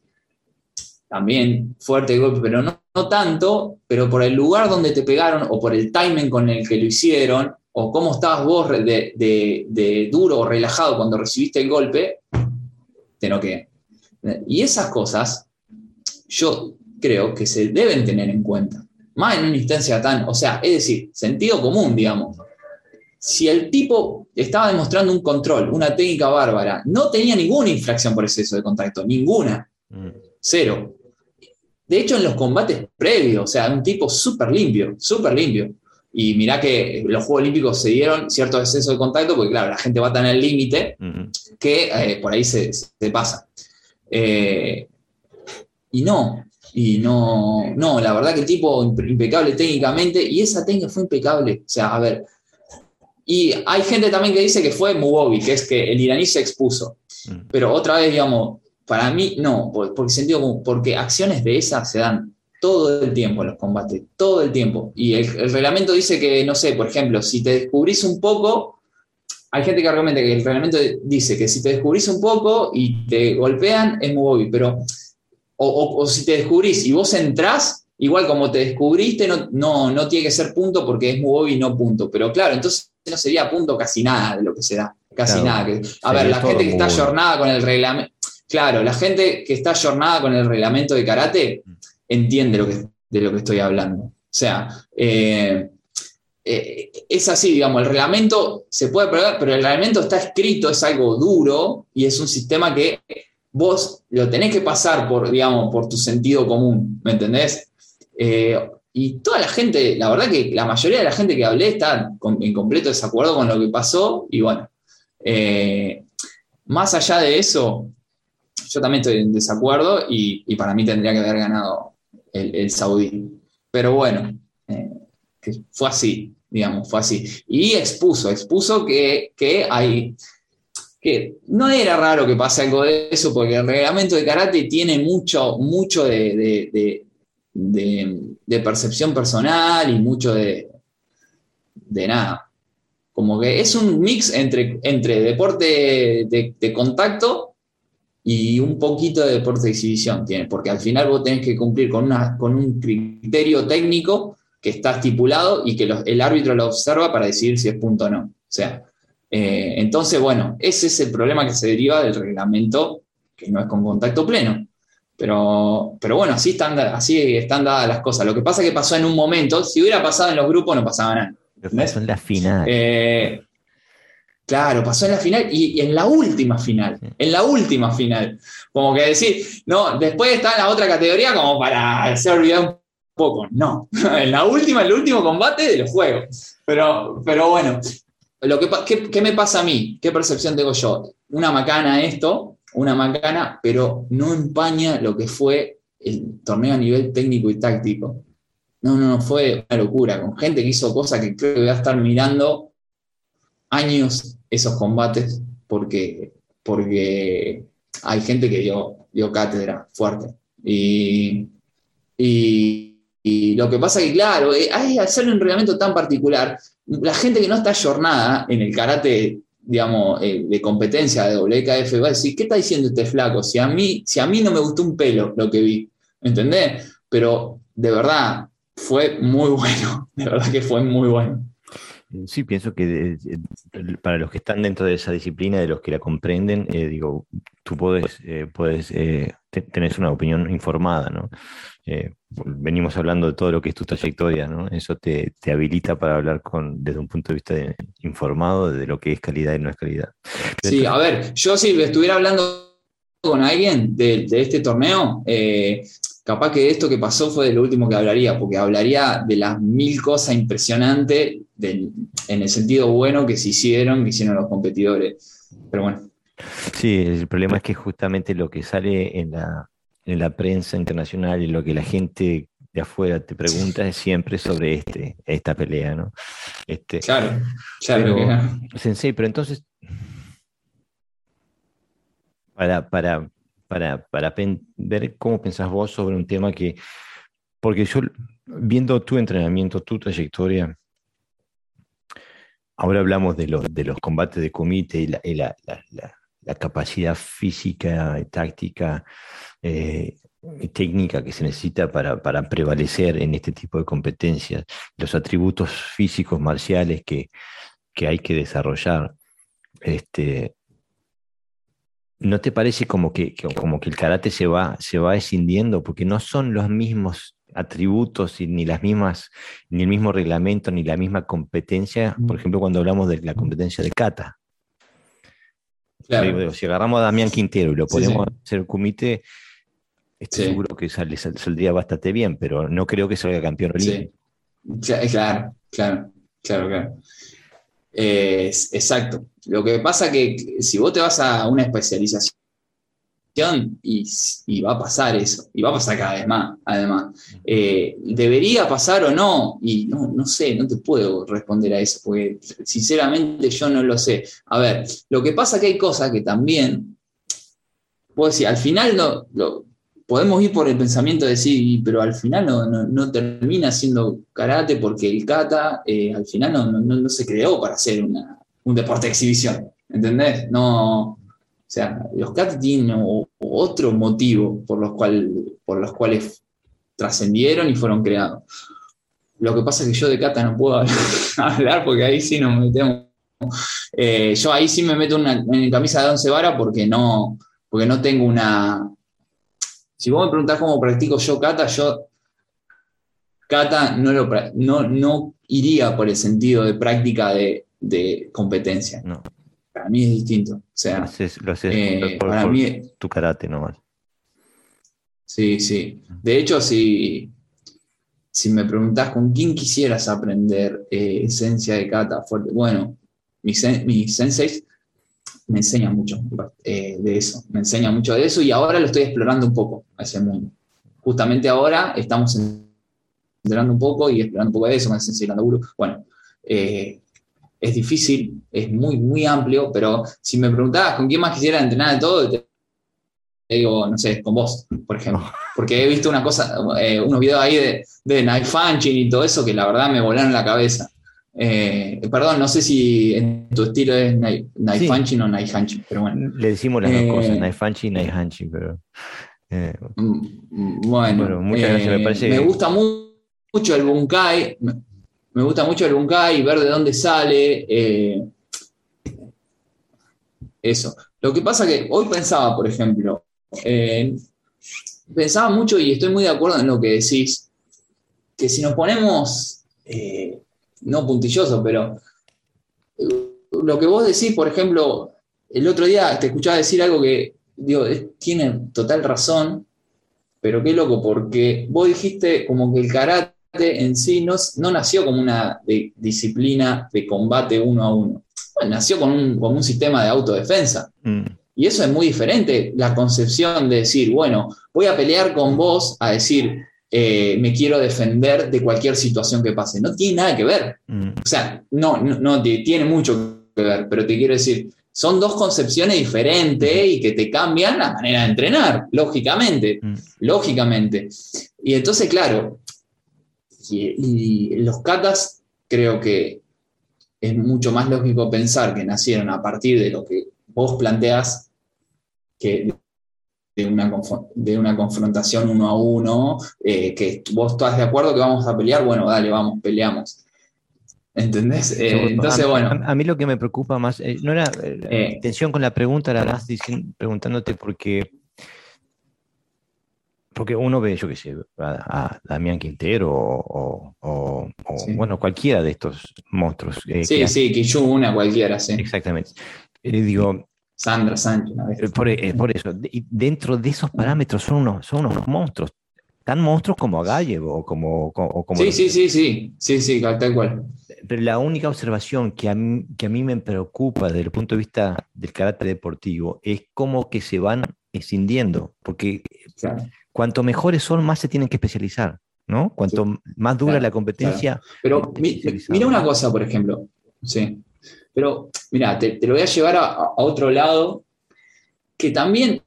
también fuerte el golpe, pero no, no tanto, pero por el lugar donde te pegaron o por el timing con el que lo hicieron o cómo estabas vos de, de, duro o relajado cuando recibiste el golpe, te noquean. Y esas cosas yo creo que se deben tener en cuenta. Más en una instancia tan, o sea, es decir, sentido común, digamos si el tipo estaba demostrando un control, una técnica bárbara, no tenía ninguna infracción por exceso de contacto, ninguna, mm. cero. De hecho, en los combates previos, o sea, un tipo súper limpio, súper limpio. Y mirá que los Juegos Olímpicos se dieron cierto exceso de contacto, porque claro, la gente va tan al límite que eh, por ahí se, pasa. Eh, y no, y no, no, la verdad que el tipo impecable técnicamente, y esa técnica fue impecable. O sea, a ver, y hay gente también que dice que fue Mugobi, que es que el iraní se expuso. Mm. Pero otra vez, digamos, para mí no, porque, sentido porque acciones de esas se dan todo el tiempo en los combates, todo el tiempo. Y el, reglamento dice que, no sé, por ejemplo, si te descubrís un poco, hay gente que argumenta que el reglamento dice que si te descubrís un poco y te golpean, es Mugobi, pero, o, o, si te descubrís y vos entrás, igual como te descubriste, no, no, no tiene que ser punto porque es Mugobi, no punto. Pero claro, entonces no sería punto casi nada de lo que se da. Casi nada. a ver, la gente que está jornada con el reglamento. claro, la gente que está jornada con el reglamento de karate entiende lo que, de lo que estoy hablando. O sea, eh, eh, es así, digamos, el reglamento se puede probar, pero el reglamento está escrito, es algo duro y es un sistema que vos lo tenés que pasar por, digamos, por tu sentido común, ¿me entendés? Eh, y toda la gente, la verdad que la mayoría de la gente que hablé está en completo desacuerdo con lo que pasó y bueno, eh, más allá de eso, yo también estoy en desacuerdo y, para mí tendría que haber ganado el, Saudí. Pero bueno, eh, fue así, digamos, fue así. Y expuso, expuso que, hay, que no era raro que pase algo de eso, porque el reglamento de karate tiene mucho, mucho de, percepción personal y mucho de, de nada. Como que es un mix entre, entre deporte de, contacto y un poquito de deporte de exhibición tiene, porque al final vos tenés que cumplir con, una, con un criterio técnico que está estipulado y que el árbitro lo observa para decidir si es punto o no. O sea, eh, entonces, bueno, ese es el problema que se deriva del reglamento que no es con contacto pleno. Pero, pero bueno, así están, así están dadas las cosas. Lo que pasa es que pasó en un momento, si hubiera pasado en los grupos no pasaba nada. Pasó en la final. Eh, claro, pasó en la final y, en la última final. En la última final. Como que decir, no, después está en la otra categoría como para hacer olvidar un poco. No, en la última, el último combate de los juegos. Pero, pero bueno, lo que, ¿qué, ¿qué me pasa a mí? ¿Qué percepción tengo yo? Una macana esto, una macana, pero no empaña lo que fue el torneo a nivel técnico y táctico. No, no, no, fue una locura, con gente que hizo cosas que creo que voy a estar mirando años esos combates, porque, porque hay gente que dio, dio cátedra fuerte. Y, lo que pasa es que, claro, eh, hay hacer un reglamento tan particular, la gente que no está jornada en el karate digamos, eh, de competencia de WKF, va a decir, ¿qué está diciendo este flaco? Si a, mí, si a mí no me gustó un pelo lo que vi, ¿entendés? Pero de verdad, fue muy bueno, de verdad que fue muy bueno. Sí, pienso que para los que están dentro de esa disciplina, de los que la comprenden, eh, digo, tú puedes, eh, puedes tener una opinión informada, ¿no? Venimos hablando de todo lo que es tu trayectoria, ¿no? Eso te, habilita para hablar con, desde un punto de vista informado de lo que es calidad y no es calidad. sí, a ver, yo si estuviera hablando con alguien de, este torneo, eh, capaz que esto que pasó fue de lo último que hablaría, porque hablaría de las mil cosas impresionantes en el sentido bueno que se hicieron, que hicieron los competidores. Pero bueno. Sí, el problema es que justamente lo que sale en la, en la prensa internacional y lo que la gente de afuera te pregunta es siempre sobre este, esta pelea, ¿no? Este, claro, claro. Pero, Sensei, pero entonces, para, para, para, para ver cómo pensás vos sobre un tema que, porque yo, viendo tu entrenamiento, tu trayectoria, ahora hablamos de los, de los combates de comité y la, la, la, la capacidad física y táctica eh, técnica que se necesita para, prevalecer en este tipo de competencias, los atributos físicos marciales que, hay que desarrollar. Este, ¿No te parece como que, como que el karate se va, se va escindiendo? Porque no son los mismos atributos y ni las mismas, ni el mismo reglamento, ni la misma competencia, por ejemplo, cuando hablamos de la competencia de kata. Si agarramos a Damián Quintero y lo ponemos a hacer el Estoy seguro que saldría bastante bien, pero no creo que salga campeón olímpico. Claro, claro, claro, claro. exacto. Lo que pasa que si vos te vas a una especialización y, va a pasar eso, y va a pasar cada vez más, además. Eh, ¿Debería pasar o no? Y no, no sé, no te puedo responder a eso, porque sinceramente yo no lo sé. A ver, lo que pasa que hay cosas que también, puedo decir, al final no, lo, podemos ir por el pensamiento de decir, pero al final no, termina siendo karate porque el kata eh, al final no, se creó para ser un deporte de exhibición, ¿entendés? No, o sea, los kata tienen otro motivo por los, por los cuales trascendieron y fueron creados. Lo que pasa es que yo de kata no puedo hablar porque ahí sí nos metemos. Eh, yo ahí sí me meto una, en camisa de once varas porque no, porque no tengo una... Si vos me preguntás cómo practico yo kata, yo kata no, lo, no, no iría por el sentido de práctica de, de competencia. No. Para mí es distinto. O sea, Lo haces, lo haces eh, por, para por mí, tu karate nomás. sí, sí. De hecho, si, si me preguntás con quién quisieras aprender eh, esencia de kata fuerte, bueno, mis, mis senseis me enseñan mucho eh, de eso, me enseñan mucho de eso y ahora lo estoy explorando un poco a ese mundo. Justamente ahora estamos entrenando un poco y explorando un poco de eso con el Sensei Landaburu. Bueno, eh, es difícil, es muy, muy amplio, pero si me preguntabas con quién más quisiera entrenar de todo, te digo, no sé, con vos, por ejemplo. Porque he visto una cosa, eh, unos videos ahí de, de knife punching y todo eso que la verdad me volaron la cabeza. Eh, perdón, no sé si en tu estilo es knife, knife Sí. o knife punching, pero bueno. Le decimos las Eh, dos cosas, Naifanchi y Naihanchi, pero. eh, Mm, mm, Bueno, Bueno, muchas gracias, me eh, parece que- gusta mu- mucho el Bunkai, me, me gusta mucho el Bunkai, ver de dónde sale. eh, eso. Lo que pasa que hoy pensaba, por ejemplo, eh, pensaba mucho y estoy muy de acuerdo en lo que decís, que si nos ponemos, eh, no puntilloso, pero lo que vos decís, por ejemplo, el otro día te escuchaba decir algo que, digo, tiene total razón, pero qué loco, porque vos dijiste como que el karate en sí no, no nació como una de- disciplina de combate uno a uno. Bueno, nació con un, como un sistema de autodefensa. mm, Y eso es muy diferente, la concepción de decir, bueno, voy a pelear con vos a decir, eh, me quiero defender de cualquier situación que pase. No tiene nada que ver. mm, O sea, no, no, no tiene mucho que ver, pero te quiero decir, son dos concepciones diferentes y que te cambian la manera de entrenar, lógicamente, mm. lógicamente. Y entonces, claro, y, y los katas creo que es mucho más lógico pensar que nacieron a partir de lo que vos planteás que de una, de una confrontación uno a uno, eh, que vos estás de acuerdo que vamos a pelear, bueno, dale, vamos, peleamos. ¿Entendés? Eh, entonces, a, bueno, a- a mí lo que me preocupa más, eh, no era eh, Eh. intención con la pregunta, era más dicien- preguntándote porque, porque uno ve, yo qué sé, a, a Damián Quintero o, o- o- Sí. bueno, cualquiera de estos monstruos. eh, que sí, hacen- sí, Kishu, una cualquiera, sí. Exactamente. Digo, Sandra Sánchez, eh, por, eh, por eso, y dentro de esos parámetros son unos, son unos monstruos, tan monstruos como Agallev o como, co- o como Sí, los- sí, sí, sí, sí, sí, tal cual. Pero la única observación que a, mí, que a mí me preocupa desde el punto de vista del carácter deportivo es cómo que se van escindiendo, porque Claro. cuanto mejores son, más se tienen que especializar, ¿no? Cuanto más dura claro, la competencia, Pero mi- mira una cosa, por ejemplo. Sí. Pero, mira, te, lo voy a llevar a, a otro lado, que también,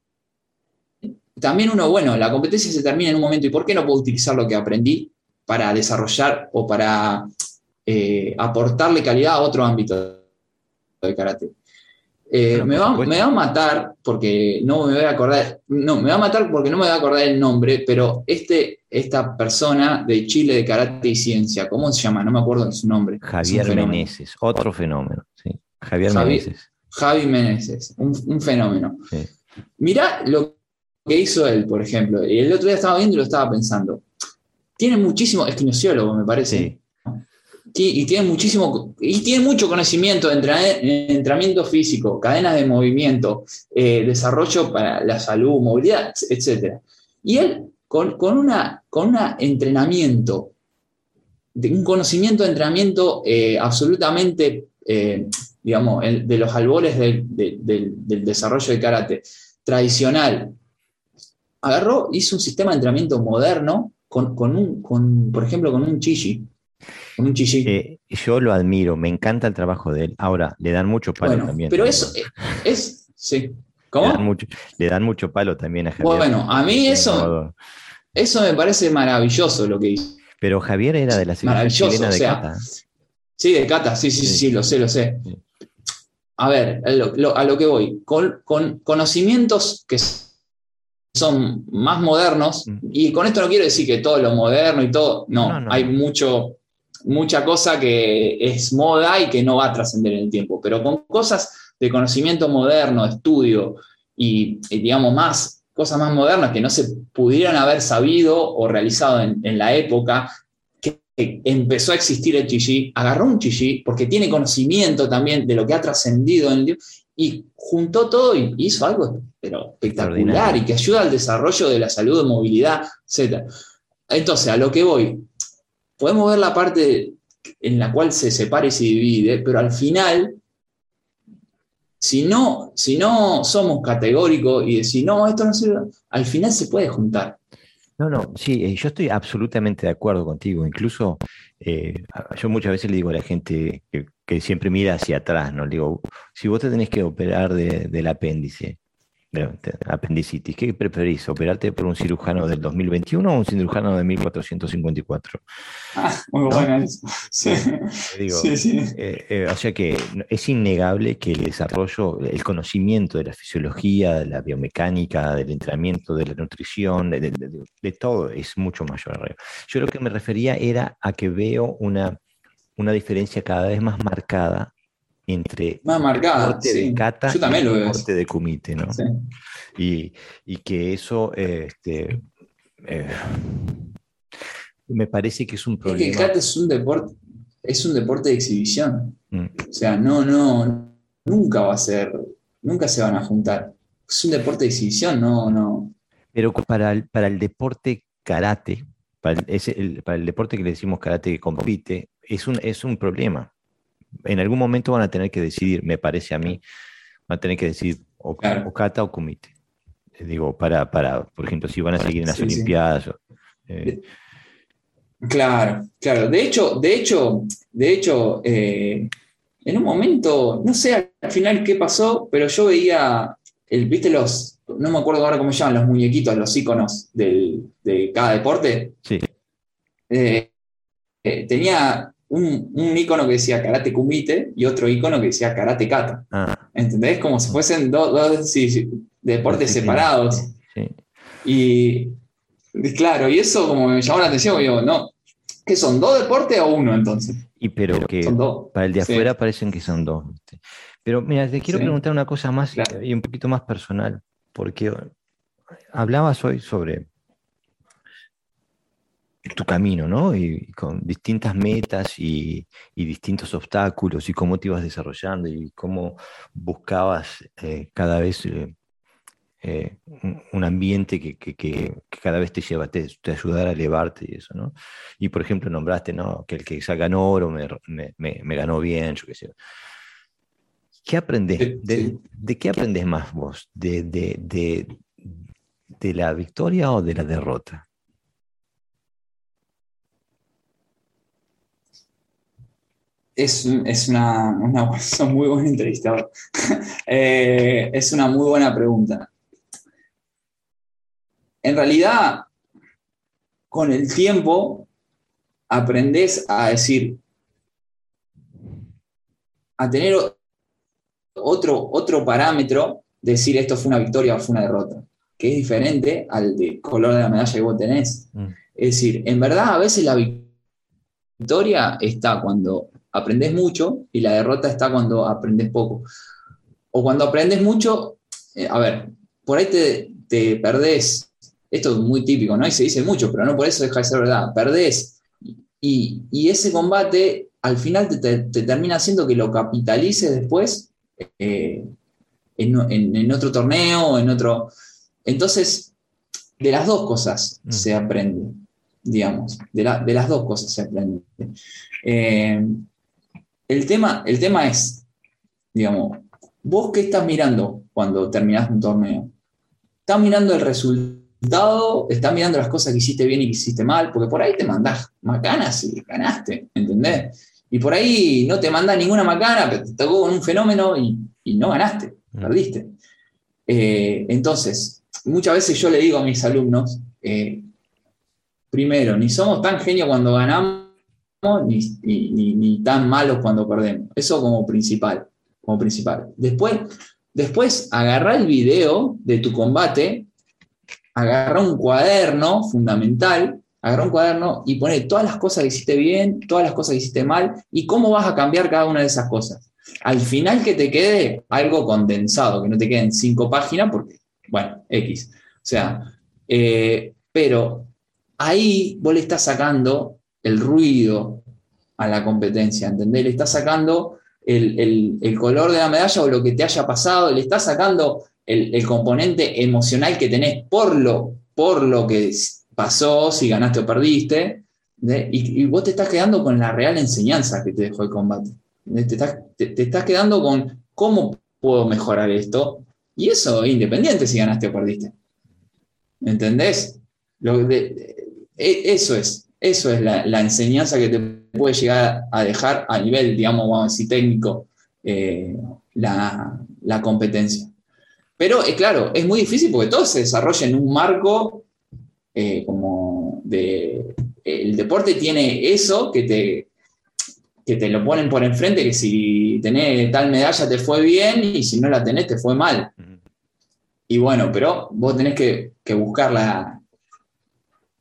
también uno, bueno, la competencia se termina en un momento, ¿y por qué no puedo utilizar lo que aprendí para desarrollar o para eh, aportarle calidad a otro ámbito de karate? Eh, me, va, me va a matar porque no me voy a acordar, no, me va a matar porque no me voy a acordar el nombre, pero este, esta persona de Chile de Karate y Ciencia, ¿cómo se llama? No me acuerdo de su nombre. Javier. Meneses, otro fenómeno, ¿sí? Javier Javi- Meneses. Javi Meneses, un, un fenómeno. Sí. Mirá lo que hizo él, por ejemplo. El otro día estaba viendo y lo estaba pensando. Tiene muchísimo, es kinesiólogo, me parece. Sí. Y tiene muchísimo y tiene mucho conocimiento de entrena- en entrenamiento físico, cadenas de movimiento, eh, desarrollo para la salud, movilidad, etc. Y él con, con una con un entrenamiento, de un conocimiento de entrenamiento eh, absolutamente, eh, digamos, de los albores del, de- del- del desarrollo de karate tradicional, agarró, hizo un sistema de entrenamiento moderno con, con un, con, por ejemplo, con un chichi. Con un chichi. Eh, yo lo admiro, me encanta el trabajo de él. Ahora, le dan mucho palo bueno, también. pero eso es, sí. Le ¿Cómo? dan, mucho, le dan mucho palo también a Javier. Bueno, a mí eso, eso me parece maravilloso lo que hizo. Pero Javier era de la selección chilena de o sea, Cata. Sí, de Cata, sí, sí, sí, Sí. lo sé, lo sé. Sí. A ver, a lo, lo- a lo que voy, con, con conocimientos que son más modernos, Mm. y con esto no quiero decir que todo lo moderno y todo, no, No, no. hay mucho, mucha cosa que es moda y que no va a trascender en el tiempo, pero con cosas de conocimiento moderno, de estudio, y, digamos, más cosas más modernas que no se pudieran haber sabido o realizado en, la época que empezó a existir el chichi, agarró un chichi porque tiene conocimiento también de lo que ha trascendido en el y juntó todo y hizo algo pero espectacular y que ayuda al desarrollo de la salud, de movilidad, etc. Entonces, a lo que voy, podemos ver la parte en la cual se separa y se divide, pero al final, si no, si no somos categóricos y decir, no, esto no sirve, al final se puede juntar. No, no, sí, eh, yo estoy absolutamente de acuerdo contigo. Incluso eh, yo muchas veces le digo a la gente que, siempre mira hacia atrás, ¿no? Le digo, si vos te tenés que operar del apéndice, apendicitis, ¿qué preferís? ¿Operarte por un cirujano del 2021 o un cirujano de 1454? Ah, muy bueno Sí. sí, sí. Eh, eh, o sea que es innegable que el desarrollo, el conocimiento de la fisiología, de la biomecánica, del entrenamiento, de la nutrición, de, todo es mucho mayor. Yo lo que me refería era a que veo una, una diferencia cada vez más marcada entre más marcada, de Cata y el de Kumite, ¿no? Y, que eso este, eh, me parece que es un problema. Es que el Kata es un deporte, es un deporte de exhibición. Mm. O sea, no, no, nunca va a ser, nunca se van a juntar. Es un deporte de exhibición, no, no. Pero para el, para el deporte karate, para el, para el deporte que le decimos karate que compite, es un, es un problema en algún momento van a tener que decidir, me parece a mí, van a tener que decidir o, Kata o Kumite. Eh, digo, para, para, por ejemplo, si van a seguir en las Olimpiadas. Eh. Claro, claro. De hecho, de hecho, de hecho, eh, en un momento, no sé al final qué pasó, pero yo veía, el, viste los, no me acuerdo ahora cómo se llaman, los muñequitos, los iconos de cada deporte. Sí. tenía un, un, icono que decía Karate Kumite y otro icono que decía Karate Kata. Ah. ¿Entendés? Como si fuesen dos, deportes separados. Y, claro, y eso como me llamó la atención, digo, no, ¿qué son? ¿Dos deportes o uno entonces? Y pero que para el de afuera parecen que son dos. Pero mira, te quiero preguntar una cosa más y un poquito más personal, porque hablabas hoy sobre tu camino, ¿no? Y, con distintas metas y, distintos obstáculos y cómo te ibas desarrollando y cómo buscabas eh, cada vez eh, eh, un, ambiente que, cada vez te lleva, te, te ayudara a elevarte y eso, ¿no? Y por ejemplo nombraste, ¿no? Que el que ganó oro me, ganó bien, yo qué sé. ¿Qué aprendes? De, qué aprendes más vos? ¿De, de la victoria o de la derrota? Es, una, muy buen entrevistador. Eh, es una muy buena pregunta. En realidad, con el tiempo, aprendes a decir, a tener otro, otro parámetro, decir esto fue una victoria o fue una derrota, que es diferente al de color de la medalla que vos tenés. Mm. Es decir, en verdad a veces la victoria está cuando aprendes mucho y la derrota está cuando aprendes poco. O cuando aprendes mucho, eh, a ver, por ahí te, te, perdés, esto es muy típico, ¿no? Y se dice mucho, pero no por eso deja de ser verdad, perdés y, y ese combate al final te, te, termina haciendo que lo capitalices después eh, en, en, otro torneo, en otro... Entonces, de las dos cosas mm. se aprende, digamos, de, la, de, las dos cosas se aprende. Eh, el tema, el tema es, digamos, vos qué estás mirando cuando terminás un torneo? ¿Estás mirando el resultado? ¿Estás mirando las cosas que hiciste bien y que hiciste mal? Porque por ahí te mandás macanas y ganaste, ¿entendés? Y por ahí no te manda ninguna macana, pero te tocó con un fenómeno y, no ganaste, mm. perdiste. Eh, entonces, muchas veces yo le digo a mis alumnos, eh, primero, ni somos tan genios cuando ganamos, ni, tan malos cuando perdemos. Eso como principal. Como principal. Después, después agarra el video de tu combate, agarra un cuaderno fundamental, agarra un cuaderno y pone todas las cosas que hiciste bien, todas las cosas que hiciste mal y cómo vas a cambiar cada una de esas cosas. Al final que te quede algo condensado, que no te queden cinco páginas, porque, bueno, X. O sea, eh, pero ahí vos le estás sacando el ruido a la competencia, ¿entendés? Le estás sacando el, color de la medalla o lo que te haya pasado, le estás sacando el, componente emocional que tenés por lo, por lo que pasó, si ganaste o perdiste, y, vos te estás quedando con la real enseñanza que te dejó el combate. Te estás, quedando con cómo puedo mejorar esto, y eso es independiente si ganaste o perdiste. ¿Entendés? E, eso es, eso es la, enseñanza que te puede llegar a dejar a nivel, digamos, vamos a decir, técnico, eh, la, competencia. Pero, es claro, es muy difícil porque todo se desarrolla en un marco eh, como de... El deporte tiene eso que te, que te lo ponen por enfrente, que si tenés tal medalla te fue bien y si no la tenés te fue mal. Y bueno, pero vos tenés que, que buscar la,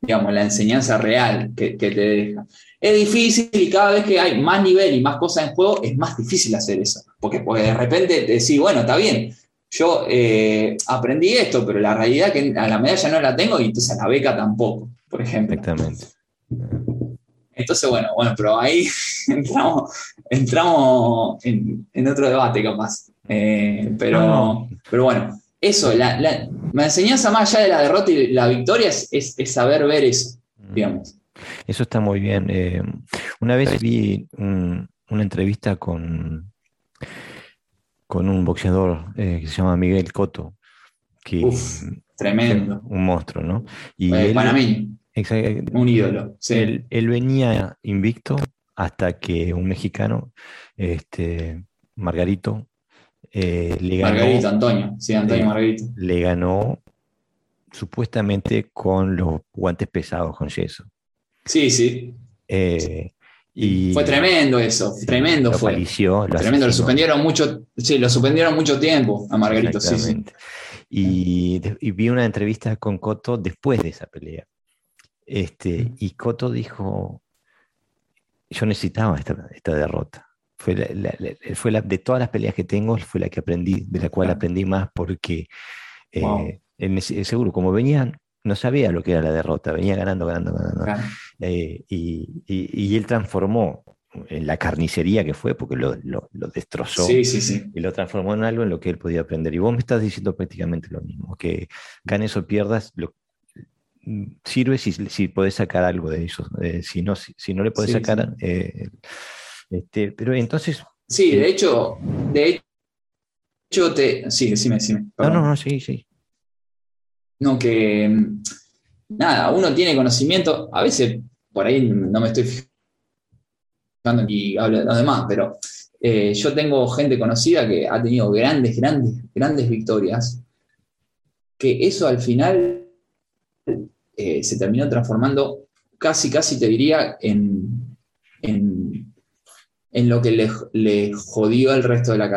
digamos, la enseñanza real que, te deja. Es difícil y cada vez que hay más nivel y más cosas en juego, es más difícil hacer eso. Porque, porque de repente decís, bueno, está bien, yo eh, aprendí esto, pero la realidad es que a la medalla no la tengo y entonces a la beca tampoco, por ejemplo. Exactamente. Entonces, bueno, bueno, pero ahí entramos, entramos en, otro debate capaz. Eh, pero, pero bueno, eso, la, la, enseñanza más allá de la derrota y la victoria es, saber ver eso, mm. digamos. Eso está muy bien. Eh, una vez vi una entrevista con, con un boxeador eh, que se llama Miguel Cotto, que tremendo. Un monstruo, ¿no? Y eh, un ídolo. Él, él, venía invicto hasta que un mexicano, este, Margarito, eh, le ganó, Margarito, Antonio, sí, Antonio Margarito. Le ganó supuestamente con los guantes pesados con yeso. Sí, sí. Eh, y fue tremendo eso, tremendo fue. tremendo, lo suspendieron mucho, sí, lo suspendieron mucho tiempo a Margarito, sí, sí. Y, vi una entrevista con Coto después de esa pelea. Este, y Coto dijo, yo necesitaba esta derrota. Fue, fue la, de todas las peleas que tengo, fue la que aprendí, de la cual aprendí más porque eh, en seguro, como venían, no sabía lo que era la derrota, venía ganando, ganando, ganando. Eh, y, él transformó en la carnicería que fue, porque lo, destrozó, y lo transformó en algo en lo que él podía aprender. Y vos me estás diciendo prácticamente lo mismo, que ganes o pierdas, lo, sirve si, si podés sacar algo de eso. Eh, si, no, si, no le podés sacar, este, pero entonces. Sí, de hecho, de hecho, te. Sí, decime, decime. No, no, no, sí, sí. No, que. Mm, nada, uno tiene conocimiento, a veces por ahí no me estoy fijando y hablo de los demás, pero eh, yo tengo gente conocida que ha tenido grandes, grandes, grandes victorias, que eso al final eh, se terminó transformando casi, casi te diría, en, en lo que le, jodió el resto de la,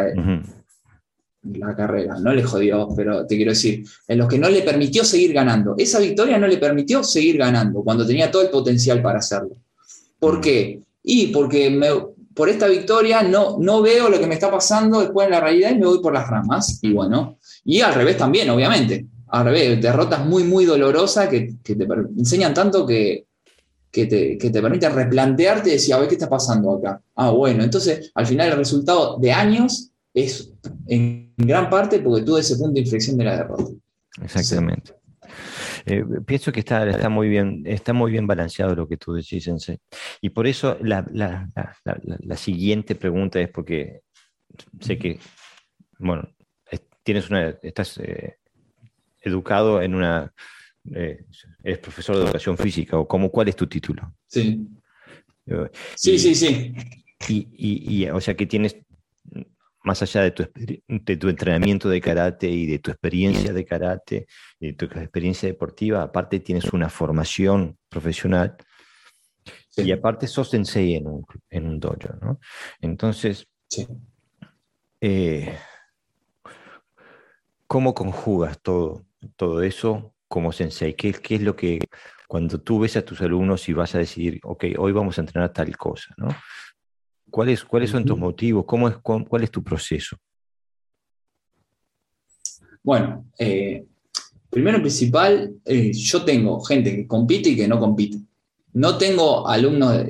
la carrera. No le jodió, pero te quiero decir, en lo que no le permitió seguir ganando. Esa victoria no le permitió seguir ganando cuando tenía todo el potencial para hacerlo. ¿Por qué? Y porque por esta victoria no, no veo lo que me está pasando después en la realidad y me voy por las ramas. Y bueno, y al revés también, obviamente. Al revés, derrotas muy, muy dolorosas que, que te enseñan tanto que, que te, que te replantearte y decir, a ver qué está pasando acá. Ah, bueno, entonces al final el resultado de años es en gran parte porque tuve ese punto de inflexión de la derrota. Exactamente. Eh, pienso que está, está, muy bien, está muy bien balanceado lo que tú decís, Sensei. Y por eso la, la, la, siguiente pregunta es porque sé que, bueno, tienes una, estás eh, educado en una eh, eres profesor de educación física o como, ¿cuál es tu título? Sí. Eh, sí, sí, sí. Y, o sea que tienes, más allá de tu, de tu entrenamiento de karate y de tu experiencia de karate y de tu experiencia deportiva, aparte tienes una formación profesional y aparte sos sensei en un, en un dojo, ¿no? Entonces, sí. Eh, ¿cómo conjugas todo, todo eso como sensei? ¿Qué, ¿Qué, es lo que, cuando tú ves a tus alumnos y vas a decir, ok, hoy vamos a entrenar tal cosa, ¿no? ¿Cuáles, ¿Cuáles son tus motivos? ¿Cómo es, ¿Cuál es tu proceso? Bueno, eh, primero principal, eh, yo tengo gente que compite y que no compite. No tengo alumnos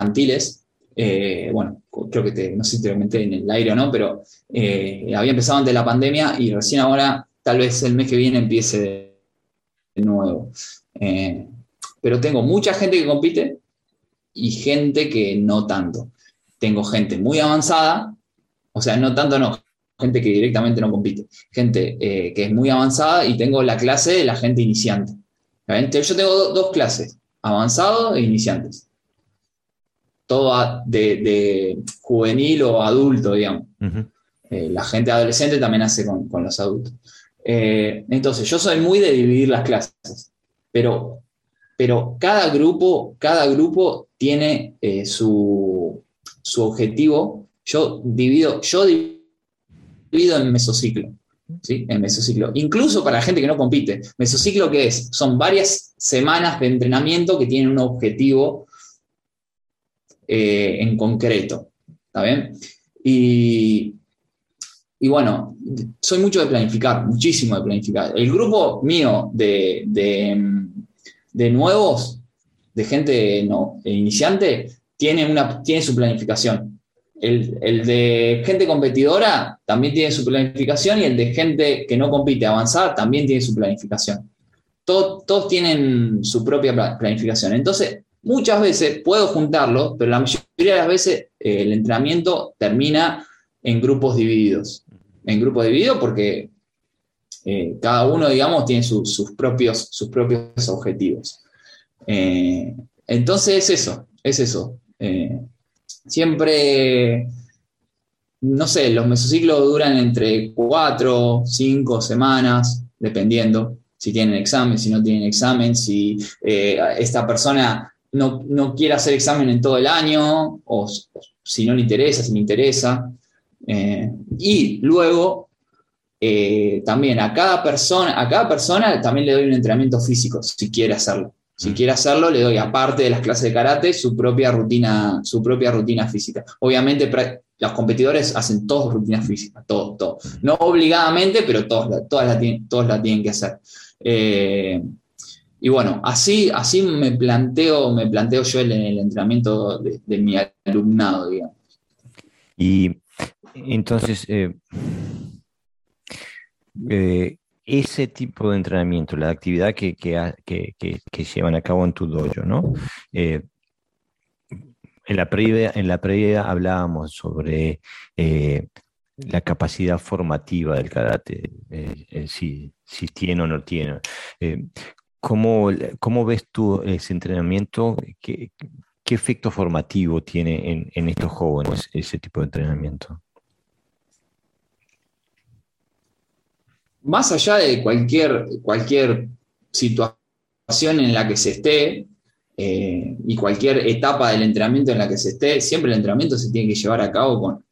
infantiles, eh, bueno, creo que te, no sé si te comenté en el aire o no, pero había empezado antes de la pandemia y recién ahora, tal vez el mes que viene empiece de nuevo. pero tengo mucha gente que compite y gente que no tanto. Tengo gente muy avanzada, o sea, no tanto no, gente que directamente no compite, gente eh, que es muy avanzada y tengo la clase de la gente iniciante. Yo tengo dos clases, avanzado e iniciantes. Todo de, juvenil o adulto, digamos. Eh, la gente adolescente también hace con, los adultos. Eh, entonces, yo soy muy de dividir las clases, pero, pero cada grupo, cada grupo tiene su, su objetivo. Yo divido, yo divido en mesociclo. ¿sí? En mesociclo. Incluso para la gente que no compite. Mesociclo, ¿qué es? Son varias semanas de entrenamiento que tienen un objetivo eh, en concreto. ¿Está bien? Y, bueno, soy mucho de planificar, muchísimo de planificar. El grupo mío de, de, nuevos, de gente no, iniciante, tiene, una, tiene su planificación el, de gente competidora también tiene su planificación y el de gente que no compite avanzada también tiene su planificación. todos tienen su propia planificación. Entonces, muchas veces puedo juntarlo, pero la mayoría de las veces eh, el entrenamiento termina en grupos divididos. En grupos divididos porque eh, cada uno, digamos, tiene sus, propios, sus propios objetivos. Eh, entonces es eso, es eso siempre, no sé, los mesociclos duran entre cuatro, cinco semanas, dependiendo si tienen examen, si no tienen examen, si eh, esta persona no, quiere hacer examen en todo el año, o si no le interesa, si le interesa. Eh, y luego, eh, también a cada, persona, a cada persona también le doy un entrenamiento físico, si quiere hacerlo. Si mm. quiere hacerlo, le doy, aparte de las clases de karate, su propia rutina, su propia rutina física. Obviamente, los competidores hacen todos rutinas físicas, todos, todos. No obligadamente, pero todos, todas la tienen, todos la tienen que hacer. Eh, y bueno, así, así me, planteo, me planteo yo en el, entrenamiento de, mi alumnado, digamos. Y entonces, eh, eh, ese tipo de entrenamiento, la actividad que, llevan a cabo en tu dojo, ¿no? Eh, en, la previa, en la previa hablábamos sobre la capacidad formativa del karate, eh, si, tiene o no tiene. ¿cómo, ¿cómo, ves tú ese entrenamiento? ¿Qué, efecto formativo tiene en estos jóvenes ese tipo de entrenamiento? Más allá de cualquier, cualquier situación en la que se esté eh, y cualquier etapa del entrenamiento en la que se esté, siempre el entrenamiento se tiene que llevar a cabo con,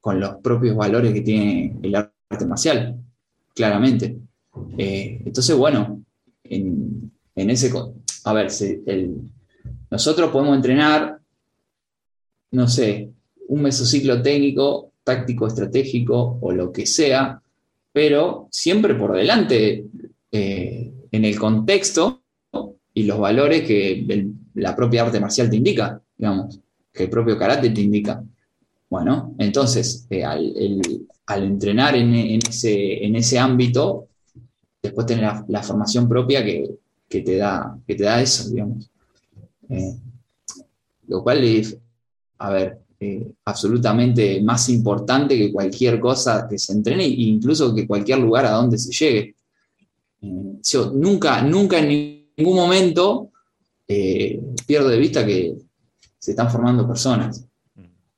con los propios valores que tiene el arte marcial, claramente. Eh, entonces, bueno, en, ese... A ver, nosotros podemos entrenar, no sé, un mesociclo técnico, táctico, estratégico o lo que sea, pero siempre por delante eh, en el contexto y los valores que la propia arte marcial te indica, digamos, que el propio karate te indica. Bueno, entonces, eh, al, entrenar en, ese, en, ese, ámbito, después tener la, formación propia que, te da, que te da eso, digamos. Eh, lo cual a ver, eh, absolutamente más importante que cualquier cosa que se entrene e incluso que cualquier lugar a donde se llegue. Eh, yo nunca, nunca en ningún momento eh, pierdo de vista que se están formando personas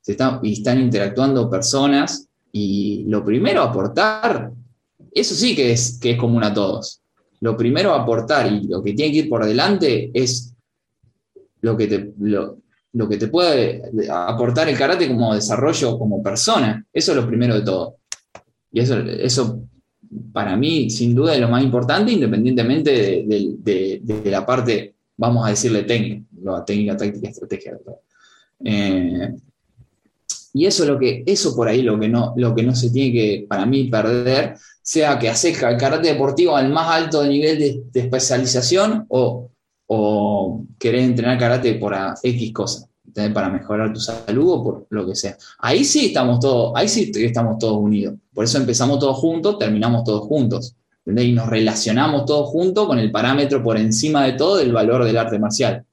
se están, y están interactuando personas y lo primero aportar, eso sí que es, que es común a todos. Lo primero aportar y lo que tiene que ir por delante es lo que te, que te puede aportar el karate como desarrollo como persona. Eso es lo primero de todo. Y eso, eso para mí, sin duda, es lo más importante, independientemente de, la parte, vamos a decirle técnica, la técnica, táctica, estrategia. Eh, y eso, lo que, eso por ahí lo que, no, lo que no se tiene que, para mí, perder, sea que haces el karate deportivo al más alto nivel de, especialización o, o querés entrenar karate por X cosas para mejorar tu salud o por lo que sea. Ahí sí estamos todos, ahí sí estamos todos unidos. Por eso empezamos todos juntos, terminamos todos juntos. Y nos relacionamos todos juntos con el parámetro por encima de todo del valor del arte marcial.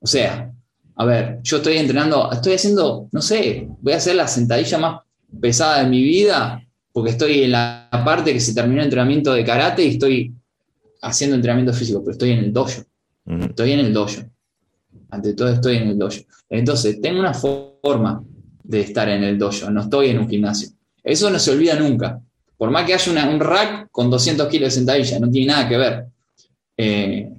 O sea, a ver, yo estoy entrenando, estoy haciendo, no sé, voy a hacer la sentadilla más pesada de mi vida porque estoy en la parte que se terminó el entrenamiento de karate y estoy haciendo entrenamiento físico, pero estoy en el dojo. Estoy en el dojo. Ante todo estoy en el dojo. Entonces, tengo una forma de estar en el dojo, no estoy en un gimnasio. Eso no se olvida nunca. Por más que haya un rack con 200 kilos de sentadilla, no tiene nada que ver. Eh,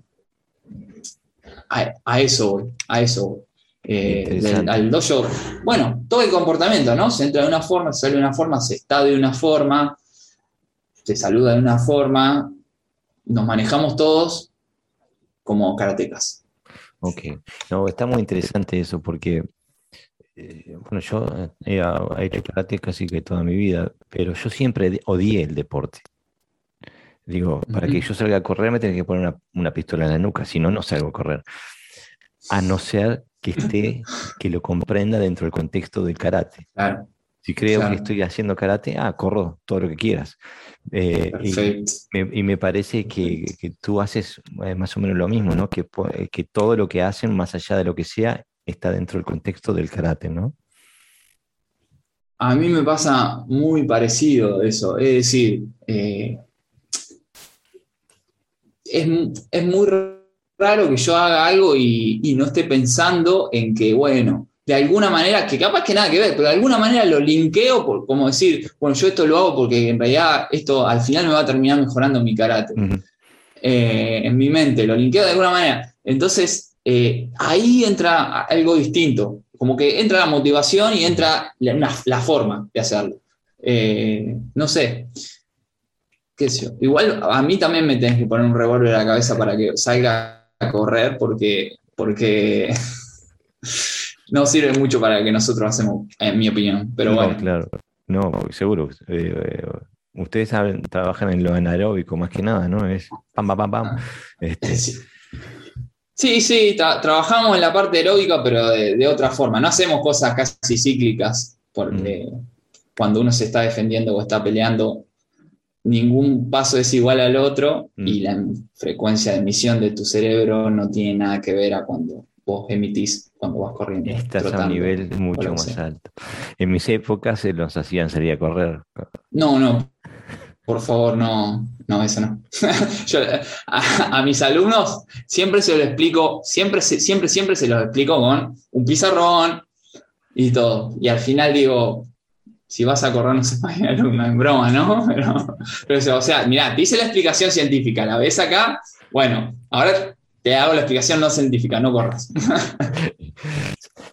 a, eso voy, a eso eh, al dojo, bueno, todo el comportamiento, ¿no? Se entra de una forma, se sale de una forma, se está de una forma, se saluda de una forma, nos manejamos todos como karatecas. Ok, no, está muy interesante eso porque, eh, bueno, yo he, hecho karate casi que toda mi vida, pero yo siempre odié el deporte. Digo, para que yo salga a correr me tengo que poner una, pistola en la nuca, si no, no salgo a correr. A no ser que esté, que lo comprenda dentro del contexto del karate. Claro. Si creo que estoy haciendo karate, ah, corro todo lo que quieras. Eh, y, me, parece que, tú haces eh, más o menos lo mismo, ¿no? Que, eh, que todo lo que hacen, más allá de lo que sea, está dentro del contexto del karate, ¿no? A mí me pasa muy parecido eso. Es decir, es, es, muy raro que yo haga algo y, y no esté pensando en que, bueno, de alguna manera, que capaz que nada que ver, pero de alguna manera lo linkeo, por, como decir, bueno, yo esto lo hago porque en realidad esto al final me va a terminar mejorando mi carácter. Eh, en mi mente, lo linkeo de alguna manera. Entonces, eh, ahí entra algo distinto, como que entra la motivación y entra la, forma de hacerlo. Eh, no sé. ¿Qué sé yo? Igual a mí también me tenés que poner un revólver a la cabeza para que salga a correr, porque, porque no sirve mucho para lo que nosotros hacemos, en mi opinión. Pero bueno. Claro, no, seguro. Eh, eh, ustedes saben, trabajan en lo anaeróbico más que nada, ¿no? Es pam, pam, pam, pam. Ah. Este. Sí. Sí, trabajamos en la parte aeróbica, pero de, otra forma. No hacemos cosas casi cíclicas, porque mm. cuando uno se está defendiendo o está peleando, ningún paso es igual al otro mm. y la frecuencia de emisión de tu cerebro no tiene nada que ver a cuando vos emitís cuando vas corriendo. Estás a un nivel mucho más alto. En mis épocas se los hacían salir a correr. No, no. Por favor, no, no, eso no. a, mis alumnos siempre se lo explico, siempre, siempre, siempre se los explico con un pizarrón y todo. Y al final digo, si vas a correr no se vaya alumno, en broma, ¿no? Pero, o sea, mira, te hice la explicación científica, ¿la ves acá? Bueno, ahora te hago la explicación no científica, no corras.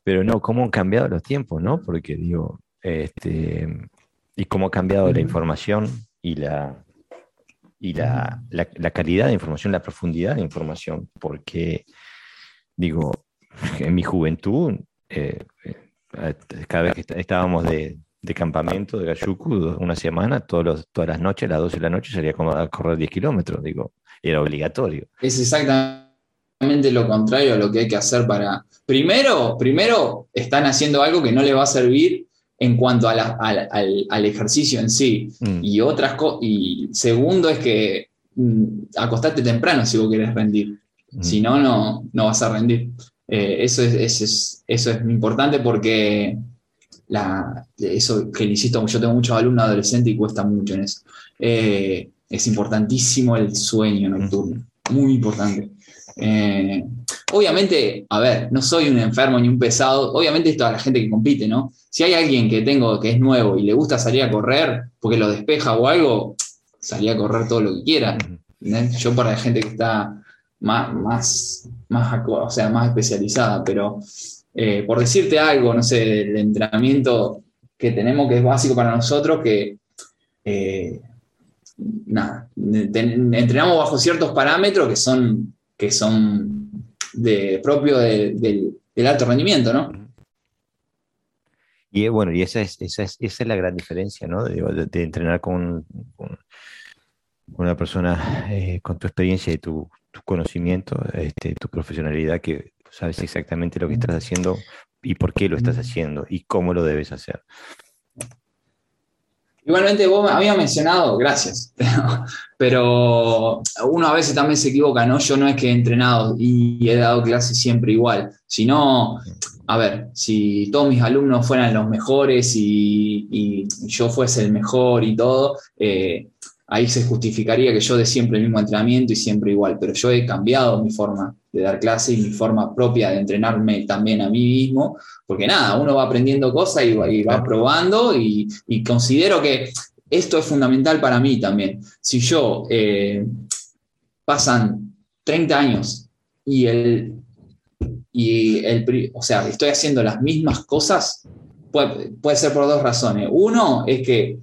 Pero no, cómo han cambiado los tiempos, ¿no? Porque digo, este, y cómo ha cambiado la información y la y la, calidad de información, la profundidad de información, porque digo, en mi juventud, eh, eh, cada vez que estábamos de, campamento de Gayuku, una semana, todas las noches, a las 12 de la noche, salía a correr 10 kilómetros, digo, era obligatorio. Es exactamente lo contrario a lo que hay que hacer para... Primero, primero están haciendo algo que no le va a servir en cuanto al, ejercicio en sí. Mm. Y otras y segundo es que mm, acostate temprano si vos querés rendir. Mm. Si no, no, vas a rendir. Eh, eso, es, eso es importante porque la, eso que insisto, yo tengo muchos alumnos adolescentes y cuesta mucho en eso. Eh, es importantísimo el sueño nocturno, muy importante. Eh, obviamente, a ver, no soy un enfermo ni un pesado, obviamente es toda la gente que compite, ¿no? Si hay alguien que tengo que es nuevo y le gusta salir a correr porque lo despeja o algo, salir a correr todo lo que quiera. Yo para la gente que está más, más, más, o sea, más especializada, pero eh, por decirte algo, no sé, del entrenamiento que tenemos que es básico para nosotros, que eh, nada, entrenamos bajo ciertos parámetros que son que son de, propio del alto rendimiento, ¿no? Y eh, bueno, y esa es, esa es, esa es la gran diferencia, ¿no? De, entrenar con, una persona eh, con tu experiencia y tu, tu conocimiento, este, tu profesionalidad, que sabes exactamente lo que estás haciendo y por qué lo estás haciendo y cómo lo debes hacer. Igualmente vos habías mencionado, gracias, pero, uno a veces también se equivoca, ¿no? Yo no es que he entrenado y he dado clases siempre igual, sino, a ver, si todos mis alumnos fueran los mejores y, yo fuese el mejor y todo, eh, ahí se justificaría que yo de siempre el mismo entrenamiento y siempre igual, pero yo he cambiado mi forma de dar clase y mi forma propia de entrenarme también a mí mismo, porque nada, uno va aprendiendo cosas y, va probando y, considero que esto es fundamental para mí también. Si yo eh, pasan 30 años y el, y el, o sea, estoy haciendo las mismas cosas, puede, puede ser por dos razones. Uno es que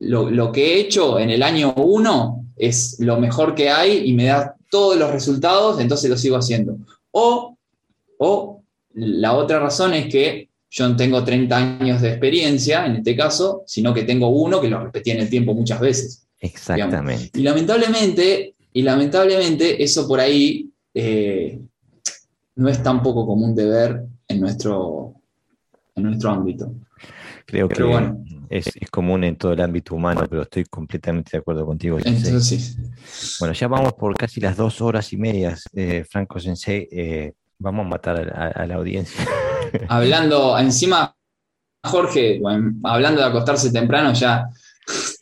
lo, que he hecho en el año 1 es lo mejor que hay y me da todos los resultados, entonces lo sigo haciendo. O, o la otra razón es que yo no tengo 30 años de experiencia, en este caso, sino que tengo uno que lo repetí en el tiempo muchas veces. Exactamente. Y lamentablemente, y lamentablemente eso por ahí eh, no es tan poco común de ver en nuestro, en nuestro ámbito. Creo que bueno, es, común en todo el ámbito humano, pero estoy completamente de acuerdo contigo. Entonces, Bueno, ya vamos por casi las dos horas y medias, eh, Franco Sensei. Eh, vamos a matar a, la audiencia. Hablando, encima, Jorge, hablando de acostarse temprano, ya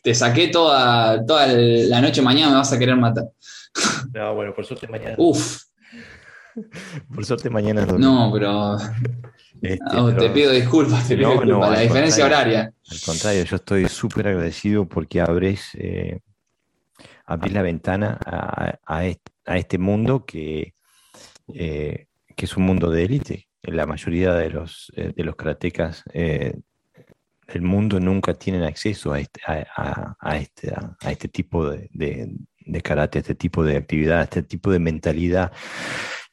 te saqué toda, toda la noche, mañana me vas a querer matar. No, bueno, por suerte mañana. Uf. Por suerte mañana no. pero este, te pido disculpas, te pido disculpas, la diferencia horaria. Al contrario, yo estoy súper agradecido porque abres, eh, la ventana a, este, mundo que, eh, que es un mundo de élite. La mayoría de los, eh, de los karatecas del mundo nunca tienen acceso a este, a, este, a este tipo de, de, de karate, a este tipo de actividad, a este tipo de mentalidad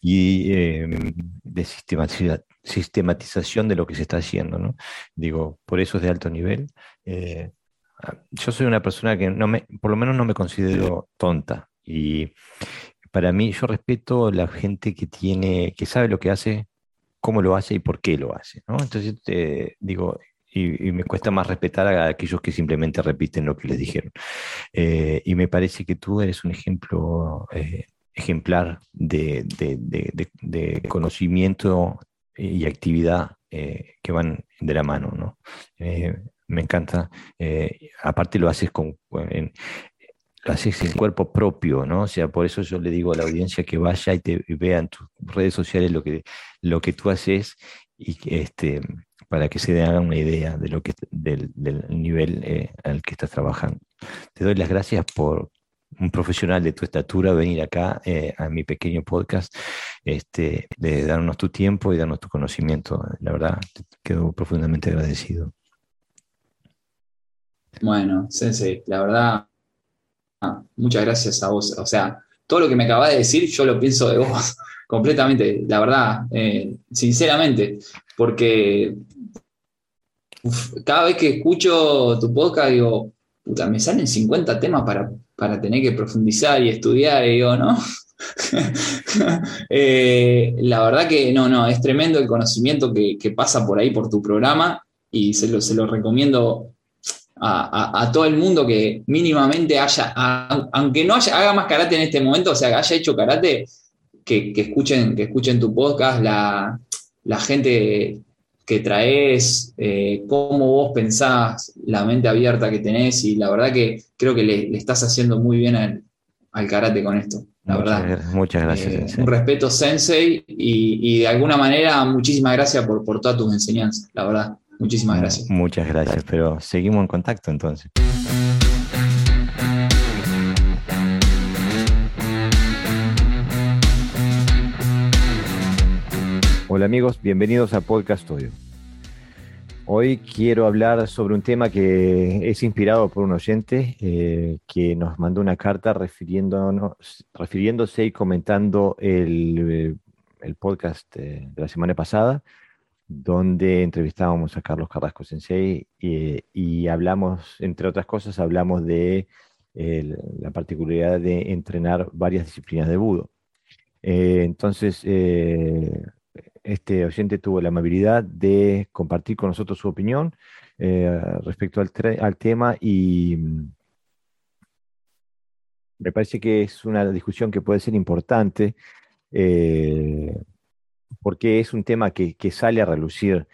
y de sistematicidad sistematización de lo que se está haciendo. ¿no? Digo, por eso es de alto nivel. Eh, yo soy una persona que no me, por lo menos no me considero tonta. Y para mí, yo respeto a la gente que tiene, que sabe lo que hace, cómo lo hace y por qué lo hace. ¿no? Entonces, te digo, y, me cuesta más respetar a aquellos que simplemente repiten lo que les dijeron. Eh, y me parece que tú eres un ejemplo eh, ejemplar de, de, de, de, conocimiento y actividad eh, que van de la mano, ¿no? Eh, me encanta. Eh, aparte lo haces con en, lo haces en cuerpo propio, ¿no? O sea, por eso yo le digo a la audiencia que vaya y te vea en tus redes sociales lo que, lo que tú haces y este para que se hagan una idea de lo que del, del nivel al que estás trabajando. Te doy las gracias por, un profesional de tu estatura venir acá eh, a mi pequeño podcast, este, de darnos tu tiempo y darnos tu conocimiento. La verdad, quedo profundamente agradecido. Bueno, Sensei, la verdad, muchas gracias a vos. O sea, todo lo que me acabas de decir, yo lo pienso de vos completamente, la verdad, eh, sinceramente, porque cada vez que escucho tu podcast digo, puta, me salen 50 temas para para tener que profundizar y estudiar, digo, ¿no? Eh, la verdad que no, no, es tremendo el conocimiento que, pasa por ahí por tu programa y se lo, se lo recomiendo a, todo el mundo que mínimamente haya, aunque no haya, haga más karate en este momento, o sea, que haya hecho karate, que, escuchen, que escuchen tu podcast, la, la gente que traes, eh, cómo vos pensás, la mente abierta que tenés y la verdad que creo que le, estás haciendo muy bien al, karate con esto, la verdad. Muchas gracias. Eh, un respeto, Sensei, y, de alguna manera muchísimas gracias por, por todas tus enseñanzas, la verdad. Muchísimas gracias. Muchas gracias, pero seguimos en contacto entonces. Hola amigos, bienvenidos a Podcast Studio. Hoy quiero hablar sobre un tema que es inspirado por un oyente eh, que nos mandó una carta refiriéndose y comentando el, podcast de la semana pasada donde entrevistábamos a Carlos Carrasco Sensei y, hablamos, entre otras cosas, hablamos de la particularidad de entrenar varias disciplinas de budo. Eh, entonces, eh, este oyente tuvo la amabilidad de compartir con nosotros su opinión eh, respecto al, tema y mm, me parece que es una discusión que puede ser importante porque es un tema que, sale a relucir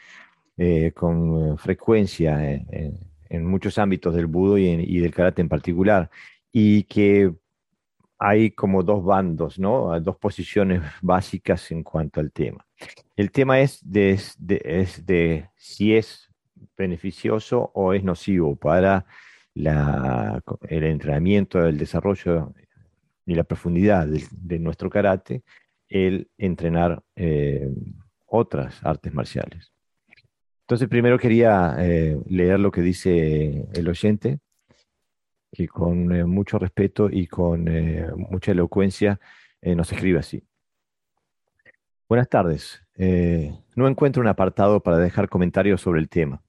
eh, con frecuencia en, muchos ámbitos del budo y, del karate en particular, y que hay como dos bandos, ¿no? dos posiciones básicas en cuanto al tema. El tema es de, de si es beneficioso o es nocivo para el entrenamiento, el desarrollo y la profundidad de nuestro karate el entrenar eh, otras artes marciales. Entonces, primero quería eh, leer lo que dice el oyente, que con eh, mucho respeto y con mucha elocuencia nos escribe así. Buenas tardes. no encuentro un apartado para dejar comentarios sobre el tema.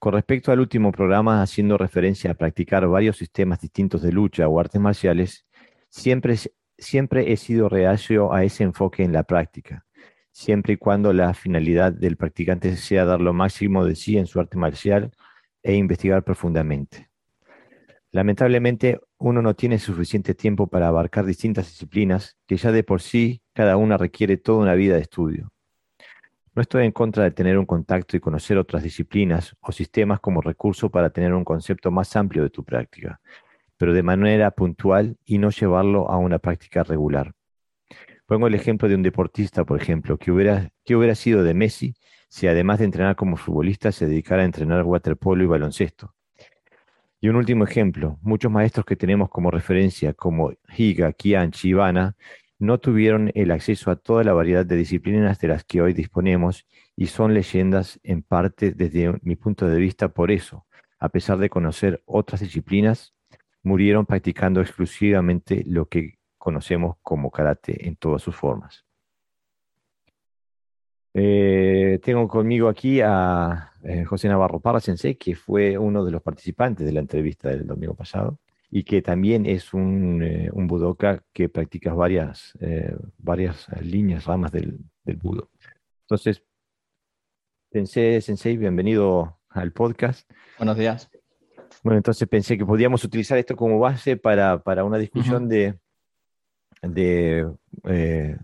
Con respecto al último programa, haciendo referencia a practicar varios sistemas distintos de lucha o artes marciales, siempre siempre he sido reacio a ese enfoque en la práctica, siempre y cuando la finalidad del practicante sea dar lo máximo de sí en su arte marcial e investigar profundamente. Lamentablemente, uno no tiene suficiente tiempo para abarcar distintas disciplinas que ya de por sí cada una requiere toda una vida de estudio. No estoy en contra de tener un contacto y conocer otras disciplinas o sistemas como recurso para tener un concepto más amplio de tu práctica, pero de manera puntual y no llevarlo a una práctica regular. Pongo el ejemplo de un deportista, por ejemplo, que hubiera, que hubiera sido de Messi si además de entrenar como futbolista se dedicara a entrenar waterpolo y baloncesto. Y un último ejemplo, muchos maestros que tenemos como referencia, como Higa, Kian, Chivana, no tuvieron el acceso a toda la variedad de disciplinas de las que hoy disponemos y son leyendas en parte desde mi punto de vista por eso, a pesar de conocer otras disciplinas murieron practicando exclusivamente lo que conocemos como karate en todas sus formas. Eh, tengo conmigo aquí a eh, José Navarro Parra Sensei, que fue uno de los participantes de la entrevista del domingo pasado y que también es un, eh, budoka que practica varias, varias líneas, ramas del, del budo. Entonces, Sensei, Sensei, bienvenido al podcast. Buenos días. Bueno, entonces pensé que podíamos utilizar esto como base para, una discusión de, de, eh,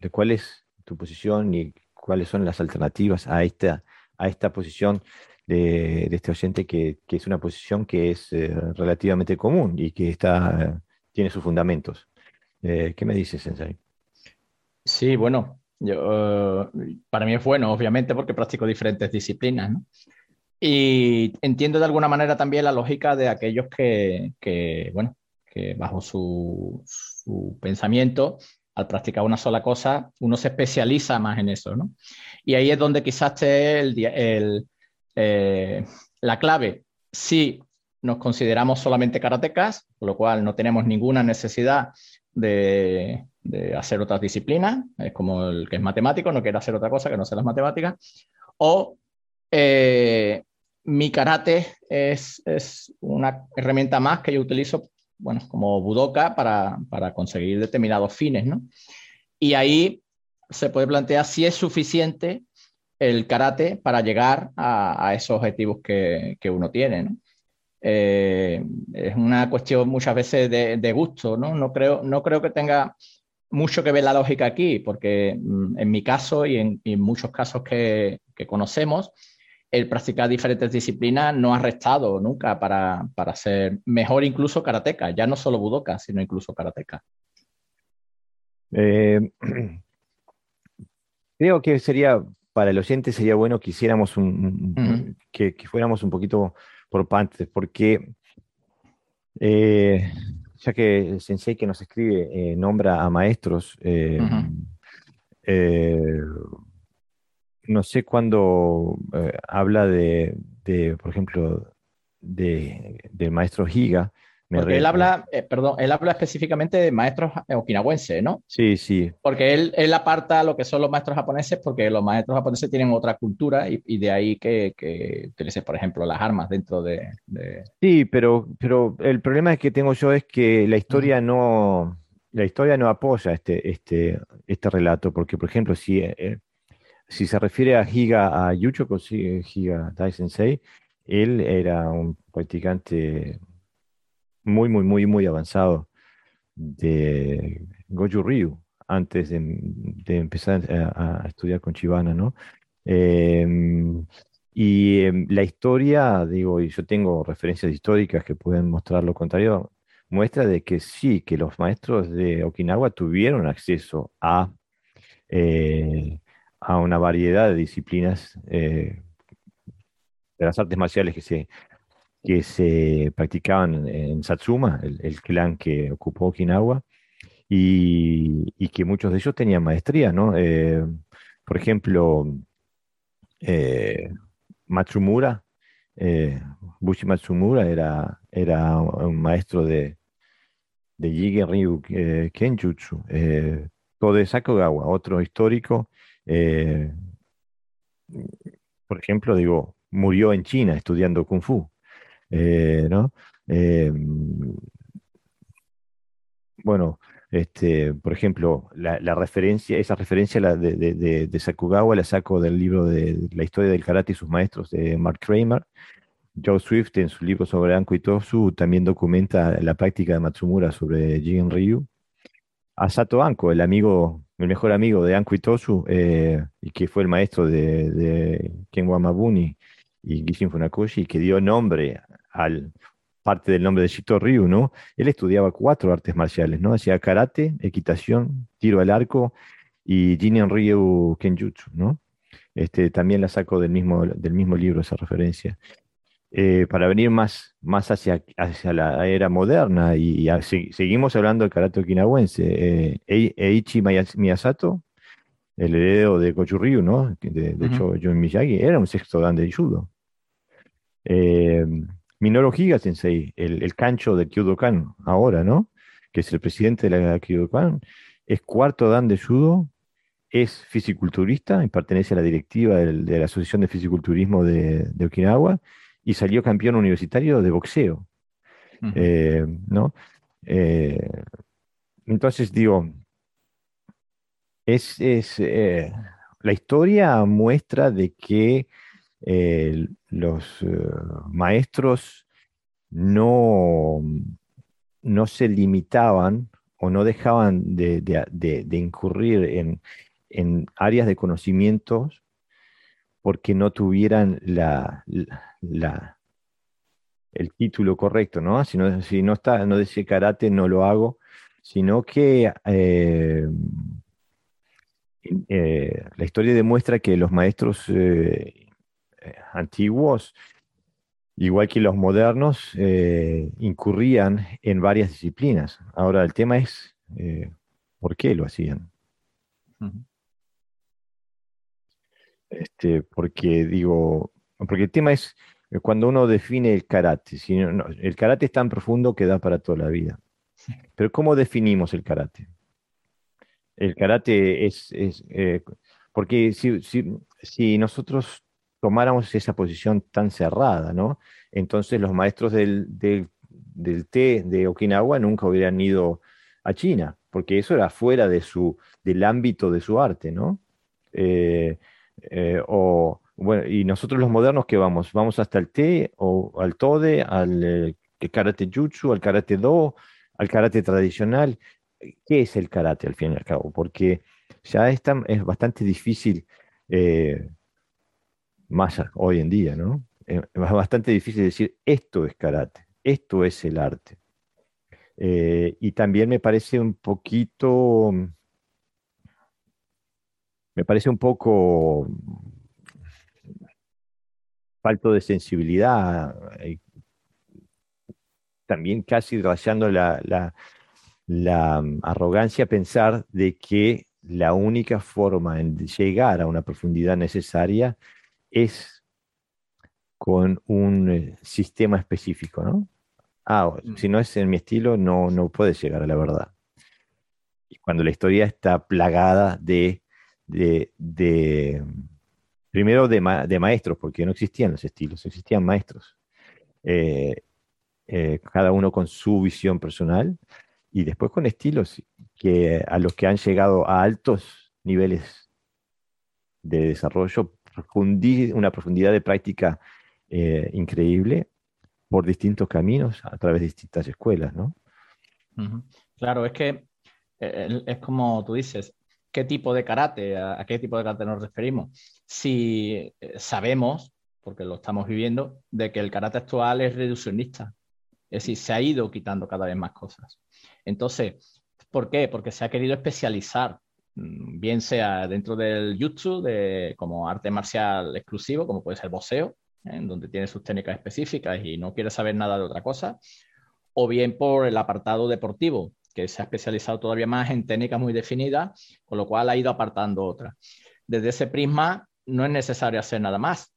de, cuál es tu posición y cuáles son las alternativas a esta, a esta posición de, este oyente, que, es una posición que es eh, relativamente común y que está, tiene sus fundamentos. Eh, ¿Qué me dices, Sensei? Sí, bueno, yo, para mí es bueno, obviamente, porque practico diferentes disciplinas, ¿no? Y entiendo de alguna manera también la lógica de aquellos que, bueno, que bajo su, pensamiento, al practicar una sola cosa, uno se especializa más en eso, ¿no? Y ahí es donde quizás esté el, eh, la clave. Si nos consideramos solamente karatecas, con lo cual no tenemos ninguna necesidad de, hacer otras disciplinas, es como el que es matemático, no quiere hacer otra cosa que no sea las matemáticas, o eh, mi karate es, una herramienta más que yo utilizo, bueno, como budoka para, conseguir determinados fines, ¿no? Y ahí se puede plantear si es suficiente el karate para llegar a, esos objetivos que, uno tiene, ¿no? Eh, es una cuestión muchas veces de, gusto, ¿no? No creo, no creo que tenga mucho que ver la lógica aquí, porque mm, en mi caso y en, muchos casos que, que conocemos, el practicar diferentes disciplinas no ha restado nunca para, ser mejor incluso karateca, ya no solo budoka, sino incluso karateca. Eh, creo que sería, para el oyente sería bueno que hiciéramos un, que, fuéramos un poquito por partes, porque eh, ya que el sensei que nos escribe eh, nombra a maestros, no sé cuándo habla de, por ejemplo, del maestro Higa, Porque él habla, eh, perdón, él habla específicamente de maestros okinawenses, ¿no? Sí, sí. Porque él, él aparta lo que son los maestros japoneses, porque los maestros japoneses tienen otra cultura y, de ahí que, que por ejemplo, las armas dentro de, Sí, pero, pero el problema que tengo yo es que la historia no, la historia no apoya este, este, este relato, porque, por ejemplo, si, eh, si se refiere a Higa, a Yuchoko Higa Dai Sensei, él era un practicante muy, muy, muy, muy avanzado de Goju Ryu antes de, empezar a, estudiar con Chibana, ¿no? Em, y em, la historia, digo, y yo tengo referencias históricas que pueden mostrar lo contrario, muestra de que sí, que los maestros de Okinawa tuvieron acceso a, eh, a una variedad de disciplinas eh, de las artes marciales que se que se practicaban en Satsuma, el, clan que ocupó Okinawa, y, que muchos de ellos tenían maestría, ¿no? Eh, por ejemplo, eh, Matsumura, Bushi Matsumura era, era un maestro de, de Ryu Kenjutsu. Tode Sakogawa, otro histórico, por ejemplo, digo, murió en China estudiando Kung Fu. Eh, ¿no? Eh, bueno, este, por ejemplo, la, referencia, esa referencia de, de, Sakugawa la saco del libro de La historia del karate y sus maestros de Mark Kramer. Joe Swift en su libro sobre Anko Itosu también documenta la práctica de Matsumura sobre Jin Ryu. Asato Anko, el amigo, el mejor amigo de Anko Itosu, eh, y que fue el maestro de, de Ken Wamabuni y Gishin Funakoshi, que dio nombre al parte del nombre de Shito Ryu, ¿no? Él estudiaba cuatro artes marciales, ¿no? Hacía karate, equitación, tiro al arco y Jinian Ryu Kenjutsu, ¿no? Este, también la saco del mismo, del mismo libro esa referencia. Eh, para venir más, más hacia, hacia la era moderna y, seguimos hablando del karate okinawense. Eh, Eiichi Miyasato, el heredero de Ryu, ¿no? De, hecho, Jun Miyagi era un sexto dan de judo. Eh, Minoru Higa Sensei, el, el cancho de Kyudokan ahora, ¿no? Que es el presidente de la Kyudokan, es cuarto dan de judo, es fisiculturista y pertenece a la directiva de la Asociación de Fisiculturismo de, Okinawa y salió campeón universitario de boxeo, eh, ¿no? Eh, entonces digo, es, eh, la historia muestra de que los maestros no, no se limitaban o no dejaban de, incurrir en, áreas de conocimientos porque no tuvieran el título correcto, ¿no? Si no, está, no dice karate, no lo hago, sino que eh, eh, la historia demuestra que los maestros eh, antiguos, igual que los modernos, incurrían en varias disciplinas. Ahora, el tema es por qué lo hacían. Este, porque digo, porque el tema es cuando uno define el karate. Si el karate es tan profundo que da para toda la vida. Pero ¿cómo definimos el karate? El karate es, porque si, si, nosotros tomáramos esa posición tan cerrada, ¿no? Entonces los maestros del, del, té de Okinawa nunca hubieran ido a China, porque eso era fuera de su, del ámbito de su arte, ¿no? Eh, eh, o, bueno, y nosotros los modernos, ¿qué vamos? ¿Vamos hasta el té o al tode, al eh, karate jutsu, al karate do, al karate tradicional? ¿Qué es el karate al fin y al cabo? Porque ya es, es bastante difícil más hoy en día, ¿no? Eh, es bastante difícil decir esto es karate, esto es el arte. Eh, y también me parece un poquito, me parece un poco falto de sensibilidad, eh, también casi rayando la, la, la arrogancia pensar de que la única forma de llegar a una profundidad necesaria es con un eh, sistema específico, ¿no? ah, mm. si no es en mi estilo, no, no puedes llegar a la verdad. Y cuando la historia está plagada de, de, primero de, maestros, porque no existían los estilos, existían maestros. Eh, eh, cada uno con su visión personal y después con estilos que a los que han llegado a altos niveles de desarrollo, una profundidad de práctica eh, increíble por distintos caminos a través de distintas escuelas, ¿no? Claro, es que es como tú dices, ¿qué tipo de karate, a, qué tipo de karate nos referimos? Si eh, sabemos, porque lo estamos viviendo, de que el karate actual es reduccionista, es decir, se ha ido quitando cada vez más cosas. Entonces, ¿por qué? Porque se ha querido especializar, mm, bien sea dentro del jutsu, de, como arte marcial exclusivo, como puede ser boxeo, en donde tiene sus técnicas específicas y no quiere saber nada de otra cosa, o bien por el apartado deportivo, que se ha especializado todavía más en técnicas muy definidas, con lo cual ha ido apartando otras. Desde ese prisma no es necesario hacer nada más,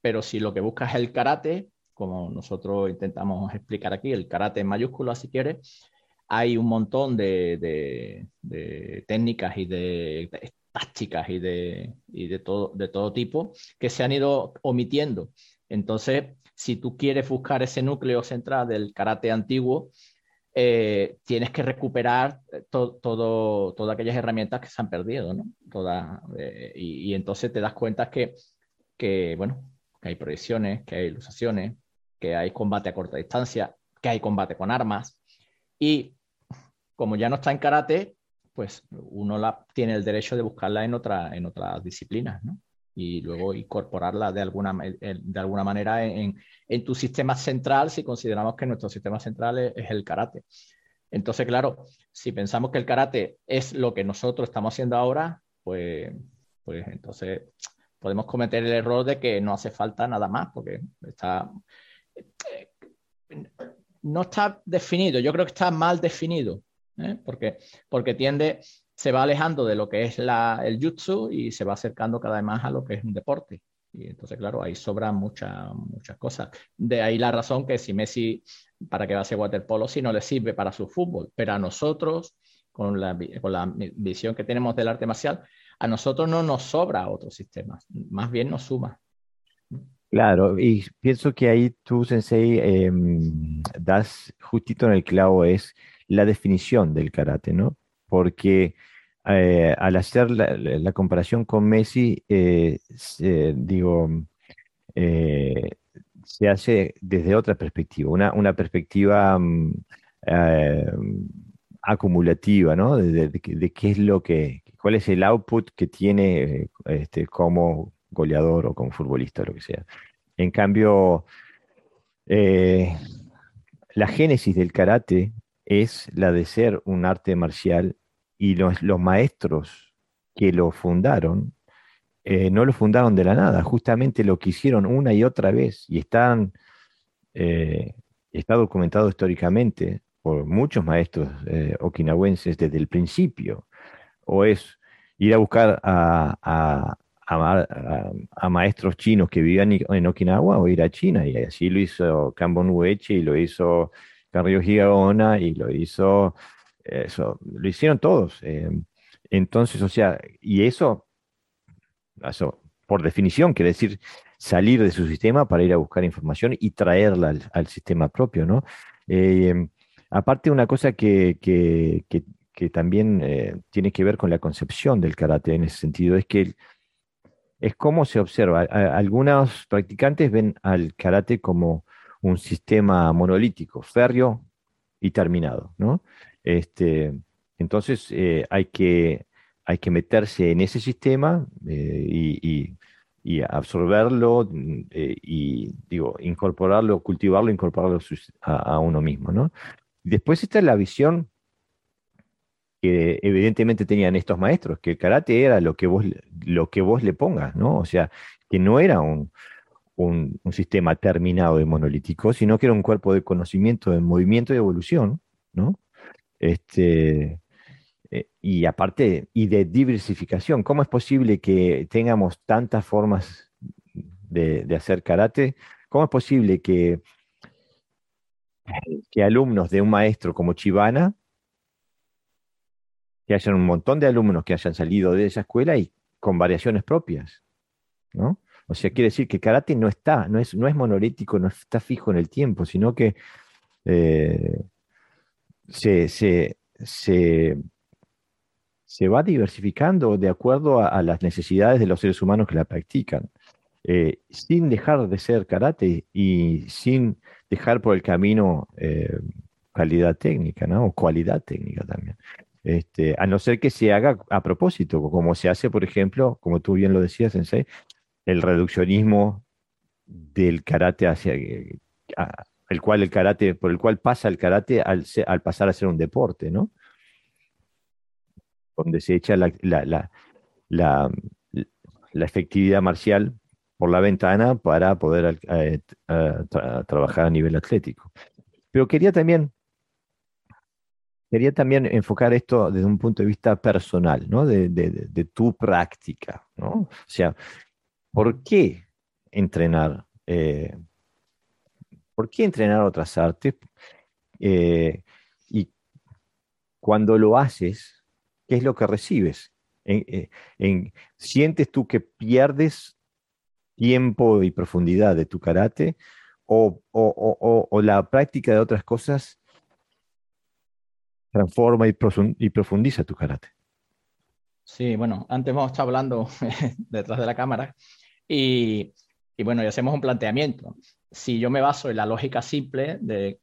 pero si lo que buscas es el karate, como nosotros intentamos explicar aquí, el karate en mayúsculas si quieres, hay un montón de, técnicas y de, tácticas y, de, y de, todo, de todo tipo que se han ido omitiendo. Entonces, si tú quieres buscar ese núcleo central del karate antiguo, eh, tienes que recuperar eh, todo, todas aquellas herramientas que se han perdido, ¿no? Eh, y, entonces te das cuenta que, que, bueno, que hay proyecciones, que hay ilustraciones, que hay combate a corta distancia, que hay combate con armas. Y como ya no está en karate, pues uno la, tiene el derecho de buscarla en, otra, en otras disciplinas, ¿no? Y luego incorporarla de alguna, de alguna manera en, en, tu sistema central si consideramos que nuestro sistema central es, el karate. Entonces, claro, si pensamos que el karate es lo que nosotros estamos haciendo ahora, pues, pues entonces podemos cometer el error de que no hace falta nada más, porque está, no está definido, yo creo que está mal definido, ¿eh? porque, porque tiende se va alejando de lo que es el jutsu y se va acercando cada vez más a lo que es un deporte. Y entonces, claro, ahí sobran muchas muchas cosas. De ahí la razón que si Messi, ¿para qué va a ser waterpolo si no le sirve para su fútbol? Pero a nosotros, con la, con la visión que tenemos del arte marcial, a nosotros no nos sobra otro sistema, más bien nos suma. Claro, y pienso que ahí tú, Sensei, em, das justito en el clavo, es la definición del karate, ¿no? Porque eh, al hacer la, comparación con Messi, eh, digo, eh, se hace desde otra perspectiva, una, perspectiva mm, acumulativa, ¿no? De, qué es lo que, cuál es el output que tiene este, como goleador o como futbolista, lo que sea. En cambio, la génesis del karate es la de ser un arte marcial y los, maestros que lo fundaron, eh, no lo fundaron de la nada, justamente lo que hicieron una y otra vez y están, eh, está documentado históricamente por muchos maestros eh, okinawenses desde el principio, o es ir a buscar a, maestros chinos que vivían en Okinawa o ir a China, y así lo hizo Kambon Uechi y lo hizo Carrillo Higaona y lo hizo eso, lo hicieron todos. Eh, entonces, o sea, y eso, eso, por definición, quiere decir salir de su sistema para ir a buscar información y traerla al, sistema propio, ¿no? Eh, aparte, una cosa que, que, también eh, tiene que ver con la concepción del karate en ese sentido es que es cómo se observa. algunos practicantes ven al karate como un sistema monolítico, férreo y terminado, ¿no? Este, entonces eh, hay, que, hay que meterse en ese sistema eh, y, absorberlo eh, y digo, incorporarlo, cultivarlo, incorporarlo a, uno mismo. ¿no? Después está la visión que evidentemente tenían estos maestros, que el karate era lo que vos, lo que vos le pongas, ¿no? O sea, que no era un, un, un, sistema terminado y monolítico, sino que era un cuerpo de conocimiento, de movimiento y evolución, ¿no? Este, eh, y aparte, y de diversificación, ¿cómo es posible que tengamos tantas formas de, hacer karate? ¿Cómo es posible que que alumnos de un maestro como Chivana, que hayan un montón de alumnos que hayan salido de esa escuela y con variaciones propias, ¿no? O sea, quiere decir que karate no está, no es, no es monolítico, no está fijo en el tiempo, sino que eh, se, se, va diversificando de acuerdo a, las necesidades de los seres humanos que la practican, eh, sin dejar de ser karate y sin dejar por el camino eh, calidad técnica, ¿no? O cualidad técnica también. Este, a no ser que se haga a propósito, como se hace, por ejemplo, como tú bien lo decías, Sensei, el reduccionismo del karate hacia el cual el karate, por el cual pasa el karate al, pasar a ser un deporte, ¿no? Donde se echa la, la, efectividad marcial por la ventana para poder eh, trabajar a nivel atlético. Pero quería también, quería también enfocar esto desde un punto de vista personal, ¿no? De, de tu práctica, ¿no? O sea, ¿Por qué entrenar? Eh, ¿Por qué entrenar otras artes? Eh, y cuando lo haces, ¿qué es lo que recibes? Eh, ¿Sientes tú que pierdes tiempo y profundidad de tu karate o, la práctica de otras cosas transforma y profundiza tu karate? Sí, bueno, antes hemos estado hablando detrás de la cámara y, bueno, y hacemos un planteamiento. Si yo me baso en la lógica simple de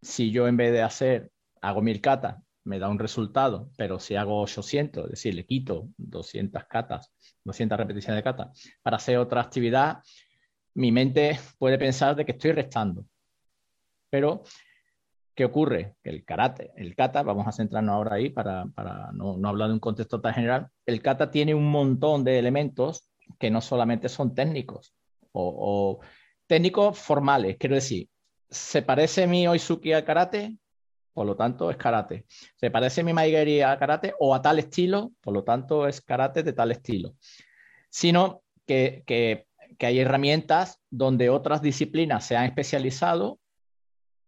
si yo en vez de hacer, hago mil catas, me da un resultado, pero si hago 800, es decir, le quito 200 catas, 200 repeticiones de catas para hacer otra actividad, mi mente puede pensar de que estoy restando. Pero, ¿qué ocurre? Que el karate, el kata, vamos a centrarnos ahora ahí para, no, no hablar de un contexto tan general, el kata tiene un montón de elementos que no solamente son técnicos o, técnicos formales. Quiero decir, ¿se parece mi Oizuki a karate? Por lo tanto, es karate. ¿Se parece mi Maigeri a karate o a tal estilo? Por lo tanto, es karate de tal estilo. Sino que, que, hay herramientas donde otras disciplinas se han especializado,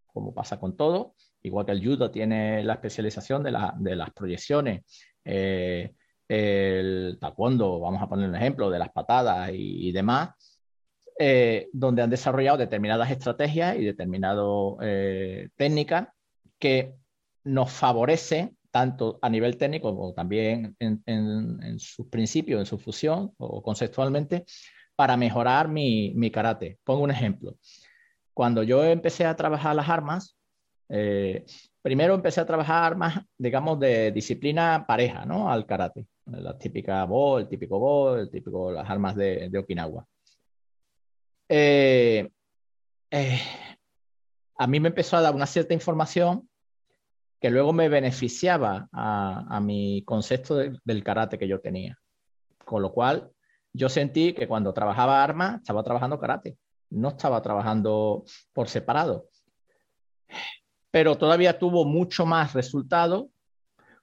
como pasa con todo, igual que el judo tiene la especialización de, de las proyecciones. Eh, el taekwondo, vamos a poner un ejemplo, de las patadas y, demás, eh, donde han desarrollado determinadas estrategias y determinadas eh, técnicas que nos favorecen tanto a nivel técnico como también en, en, sus principios, en su fusión o conceptualmente, para mejorar mi, mi, karate. Pongo un ejemplo. Cuando yo empecé a trabajar las armas, eh, primero empecé a trabajar armas, digamos, de disciplina pareja, ¿no? Al karate la típica bo, el típico bo, el típico las armas de, Okinawa. Eh, eh, a mí me empezó a dar una cierta información que luego me beneficiaba a, mi concepto del karate que yo tenía. Con lo cual, yo sentí que cuando trabajaba armas, estaba trabajando karate, no estaba trabajando por separado. Pero todavía tuvo mucho más resultado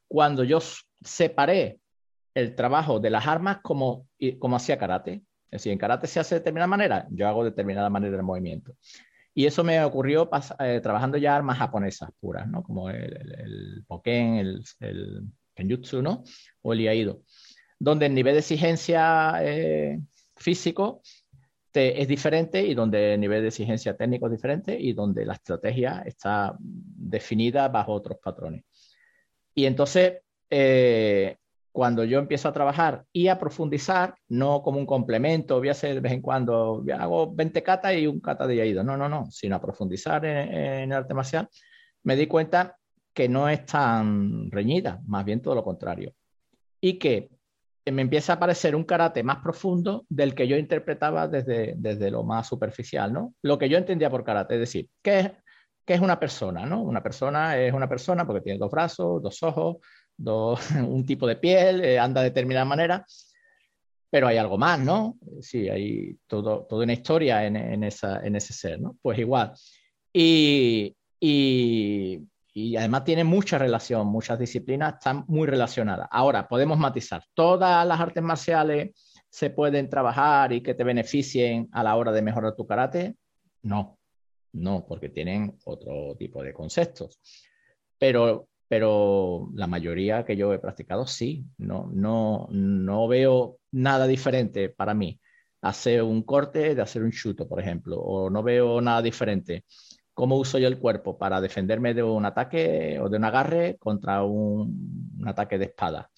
cuando yo separé el trabajo de las armas como, como hacía karate. Es decir, en karate se hace de determinada manera, yo hago de determinada manera el movimiento. Y eso me ocurrió eh, trabajando ya armas japonesas puras, ¿no? Como el, el, Poken, el, el, Kenjutsu, ¿no? O el Iaido, donde el nivel de exigencia eh, físico es diferente y donde el nivel de exigencia técnico es diferente y donde la estrategia está definida bajo otros patrones. Y entonces, eh, cuando yo empiezo a trabajar y a profundizar, no como un complemento, voy a hacer de vez en cuando, hago 20 catas y un kata de ido. No, no, no, sino a profundizar en, el arte marcial, me di cuenta que no es tan reñida, más bien todo lo contrario. Y que me empieza a aparecer un karate más profundo del que yo interpretaba desde, desde lo más superficial, ¿no? Lo que yo entendía por karate, es decir, ¿qué es, qué es una persona, ¿no? Una persona es una persona porque tiene dos brazos, dos ojos, un tipo de piel, eh, anda de determinada manera, pero hay algo más, ¿no? Sí, hay todo, toda una historia en, en, esa, en ese ser, ¿no? Pues igual. Y, y, y, además tiene mucha relación, muchas disciplinas están muy relacionadas. Ahora, podemos matizar, todas las artes marciales se pueden trabajar y que te beneficien a la hora de mejorar tu karate? No, no, porque tienen otro tipo de conceptos. Pero, pero la mayoría que yo he practicado sí, no, no, no veo nada diferente para mí hacer un corte de hacer un chuto, por ejemplo, o no veo nada diferente. ¿Cómo uso yo el cuerpo para defenderme de un ataque o de un agarre contra un, ataque de espada?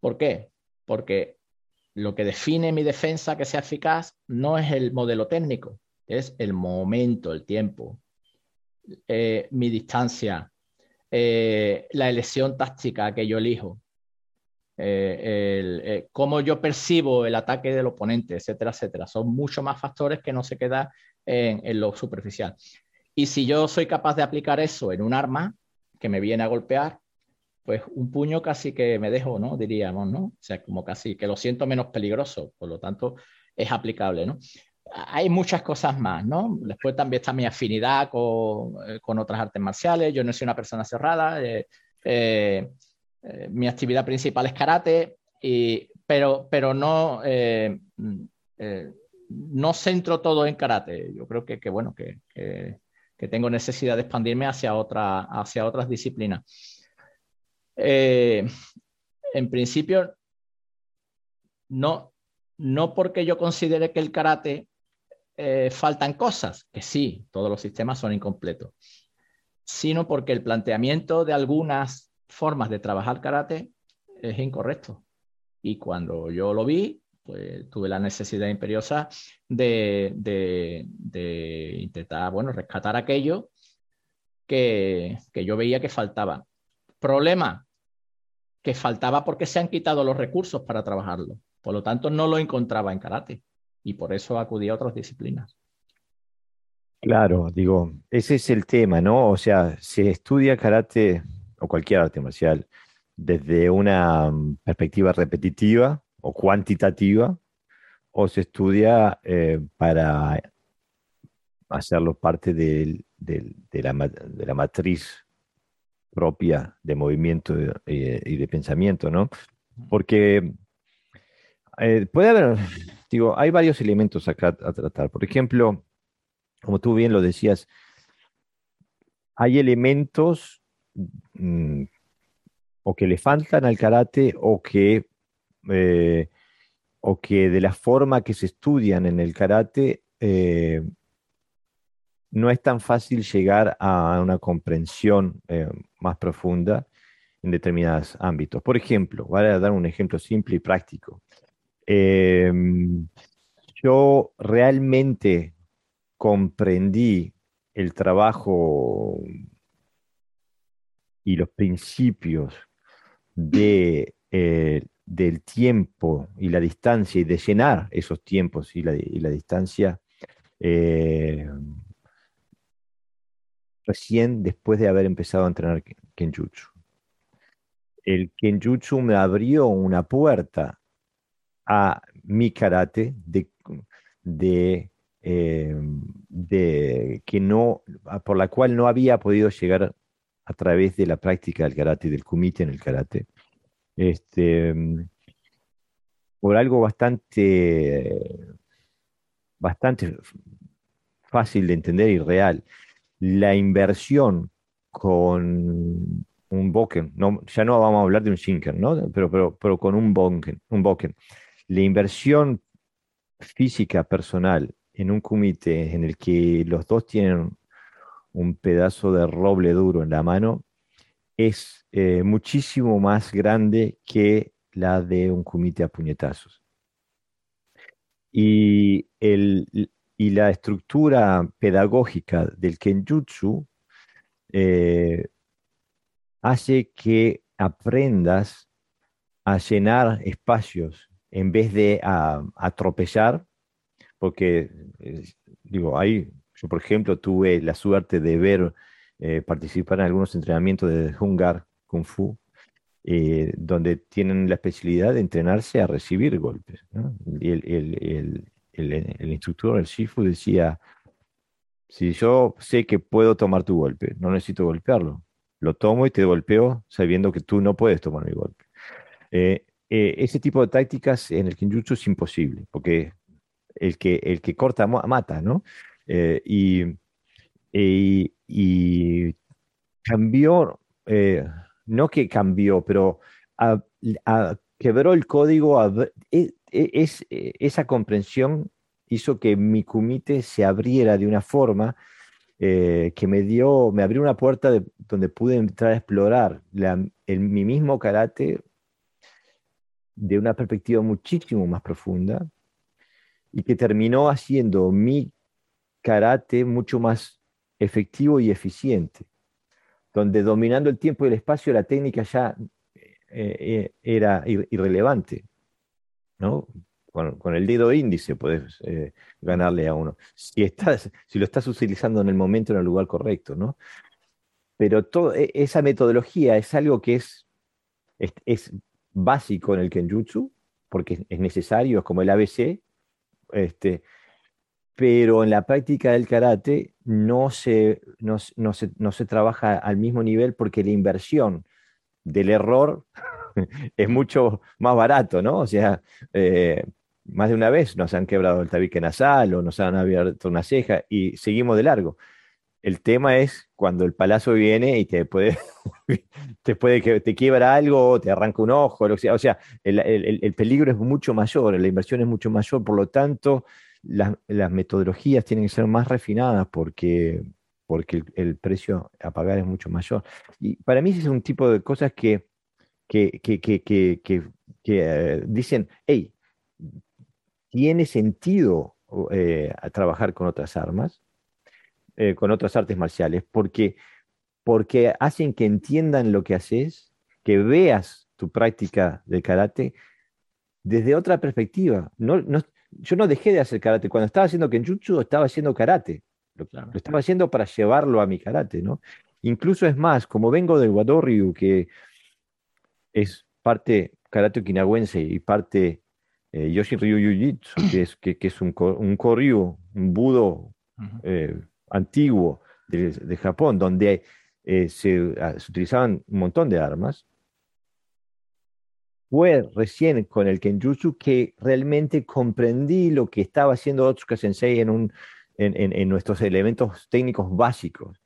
¿Por qué? Porque lo que define mi defensa que sea eficaz no es el modelo técnico, es el momento, el tiempo, eh, mi distancia, eh, la elección táctica que yo elijo, eh, cómo yo percibo el ataque del oponente, etcétera, etcétera. Son muchos más factores que no se quedan en, en lo superficial. Y si yo soy capaz de aplicar eso en un arma que me viene a golpear, pues un puño casi que me dejo, ¿no? Diríamos, ¿no? O sea, como casi que lo siento menos peligroso, por lo tanto es aplicable, ¿no? Hay muchas cosas más, ¿no? Después también está mi afinidad con, eh, con otras artes marciales, yo no soy una persona cerrada, eh, eh, mi actividad principal es karate, y, pero, pero no, mm, no centro todo en karate, yo creo que, que bueno, que, que, que, tengo necesidad de expandirme hacia, otra, hacia otras disciplinas. En principio, no, no porque yo considere que el karate eh, faltan cosas, que sí, todos los sistemas son incompletos, sino porque el planteamiento de algunas formas de trabajar karate es incorrecto. Y cuando yo lo vi, pues tuve la necesidad imperiosa de, intentar, bueno, rescatar aquello que, que yo veía que faltaba. Problema, que faltaba porque se han quitado los recursos para trabajarlo. Por lo tanto, no lo encontraba en karate y por eso acudí a otras disciplinas. Claro, digo, ese es el tema, ¿no? O sea, se estudia karate o cualquier arte marcial desde una mm, perspectiva repetitiva o cuantitativa o se estudia eh, para hacerlo parte de, la, de la matriz propia de movimiento eh, y de pensamiento, ¿no? Porque eh, puede haber, digo, hay varios elementos acá a tratar. Por ejemplo, como tú bien lo decías, hay elementos mm, o que le faltan al karate o que, eh, o que de la forma que se estudian en el karate no es tan fácil llegar a una comprensión eh, más profunda en determinados ámbitos. Por ejemplo, voy a dar un ejemplo simple y práctico. Em, yo realmente comprendí el trabajo y los principios de, eh, del tiempo y la distancia y de llenar esos tiempos y la, distancia eh, recién después de haber empezado a entrenar Kenjutsu. El Kenjutsu me abrió una puerta a mi karate de, de, de, que no, por la cual no había podido llegar a través de la práctica del karate, del kumite en el karate. Este, por algo bastante, bastante fácil de entender y real la inversión con un Boken, no, ya no vamos a hablar de un Shinker, ¿no? pero, pero, pero con un Boken, un Boken, la inversión física personal en un kumite en el que los dos tienen un pedazo de roble duro en la mano es eh, muchísimo más grande que la de un kumite a puñetazos. Y el, y la estructura pedagógica del kenjutsu eh, hace que aprendas a llenar espacios en vez de a, atropellar, porque, digo, ahí yo por ejemplo tuve la suerte de ver eh, participar en algunos entrenamientos de Hungar Kung Fu, eh, donde tienen la especialidad de entrenarse a recibir golpes. Y el, el, instructor, el Shifu, decía, si yo sé que puedo tomar tu golpe, no necesito golpearlo, lo tomo y te golpeo sabiendo que tú no puedes tomar mi golpe. Eh, eh, ese tipo de tácticas en el Kinjutsu es imposible, porque el que, el que corta mata, ¿no? Eh, y y cambió, eh, no que cambió, pero quebró el código, e, e, es, e, esa comprensión hizo que mi kumite se abriera de una forma eh, que me dio, me abrió una puerta donde pude entrar a explorar el, mi mismo karate de una perspectiva muchísimo más profunda y que terminó haciendo mi karate mucho más efectivo y eficiente donde dominando el tiempo y el espacio la técnica ya eh, eh, era irrelevante. ¿no? Con, el dedo índice puedes eh, ganarle a uno. Si, estás, si lo estás utilizando en el momento, en el lugar correcto. ¿no? Pero e, esa metodología es algo que es, es, básico en el Kenjutsu, porque es necesario, es como el ABC. Este, pero en la práctica del karate no se, no, se, trabaja al mismo nivel porque la inversión del error es mucho más barato, ¿no? O sea, eh, más de una vez nos han quebrado el tabique nasal o nos han abierto una ceja y seguimos de largo. El tema es cuando el palazo viene y te puede, te puede que te quiebra algo, te arranca un ojo, o sea, o sea el, el peligro es mucho mayor, la inversión es mucho mayor, por lo tanto, las, metodologías tienen que ser más refinadas porque, porque el, precio a pagar es mucho mayor. Y para mí es un tipo de cosas que, que, eh, dicen, hey, tiene sentido eh, trabajar con otras armas, eh, con otras artes marciales, porque, porque hacen que entiendan lo que haces, que veas tu práctica de karate desde otra perspectiva. No, no, yo no dejé de hacer karate. Cuando estaba haciendo kenjutsu, estaba haciendo karate. Lo, estaba haciendo para llevarlo a mi karate, ¿no? Incluso es más, como vengo del Wadoryu, que es parte karate okinawense y parte eh, Yoshin Ryu Jiu-Jitsu, que es, que, es un, un koryu, un budo eh, antiguo de, Japón, donde eh, se, ah, se utilizaban un montón de armas, fue recién con el Kenjutsu que realmente comprendí lo que estaba haciendo Otsuka Sensei en, un, en, nuestros elementos técnicos básicos.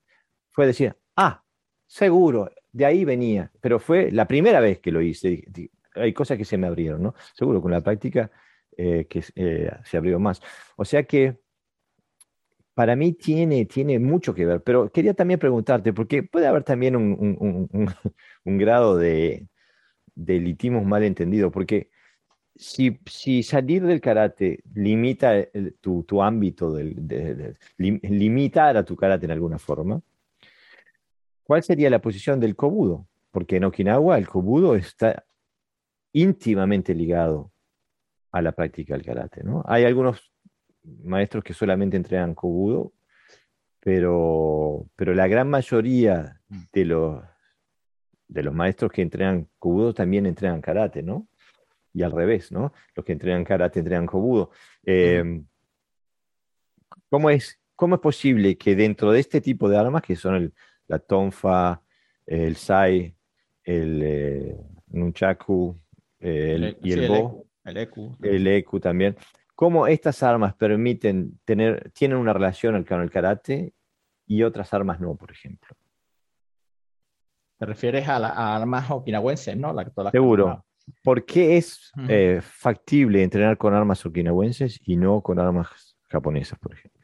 Fue decir, ah, seguro, de ahí venía, pero fue la primera vez que lo hice. Hay cosas que se me abrieron, ¿no? Seguro con la práctica eh, que eh, se abrió más. O sea que para mí tiene, tiene mucho que ver, pero quería también preguntarte, porque puede haber también un, grado de, de mal entendido, porque si, si, salir del karate limita tu, tu, ámbito, de, limitar a tu karate en alguna forma, ¿cuál sería la posición del kobudo? Porque en Okinawa el kobudo está íntimamente ligado a la práctica del karate. ¿no? Hay algunos maestros que solamente entrenan kobudo, pero, pero la gran mayoría de los de los maestros que entrenan Kobudo también entrenan karate, ¿no? Y al revés, ¿no? Los que entrenan karate entrenan Kobudo. Eh, ¿cómo, es, ¿Cómo es posible que dentro de este tipo de armas, que son la tonfa, el sai, el eh, nunchaku el, y el, bo, el eku, el eku también, cómo estas armas permiten tener, tienen una relación con el karate y otras armas no, por ejemplo? Te refieres a, las armas okinawenses, ¿no? Seguro. ¿Por qué es eh, factible entrenar con armas okinawenses y no con armas japonesas, por ejemplo?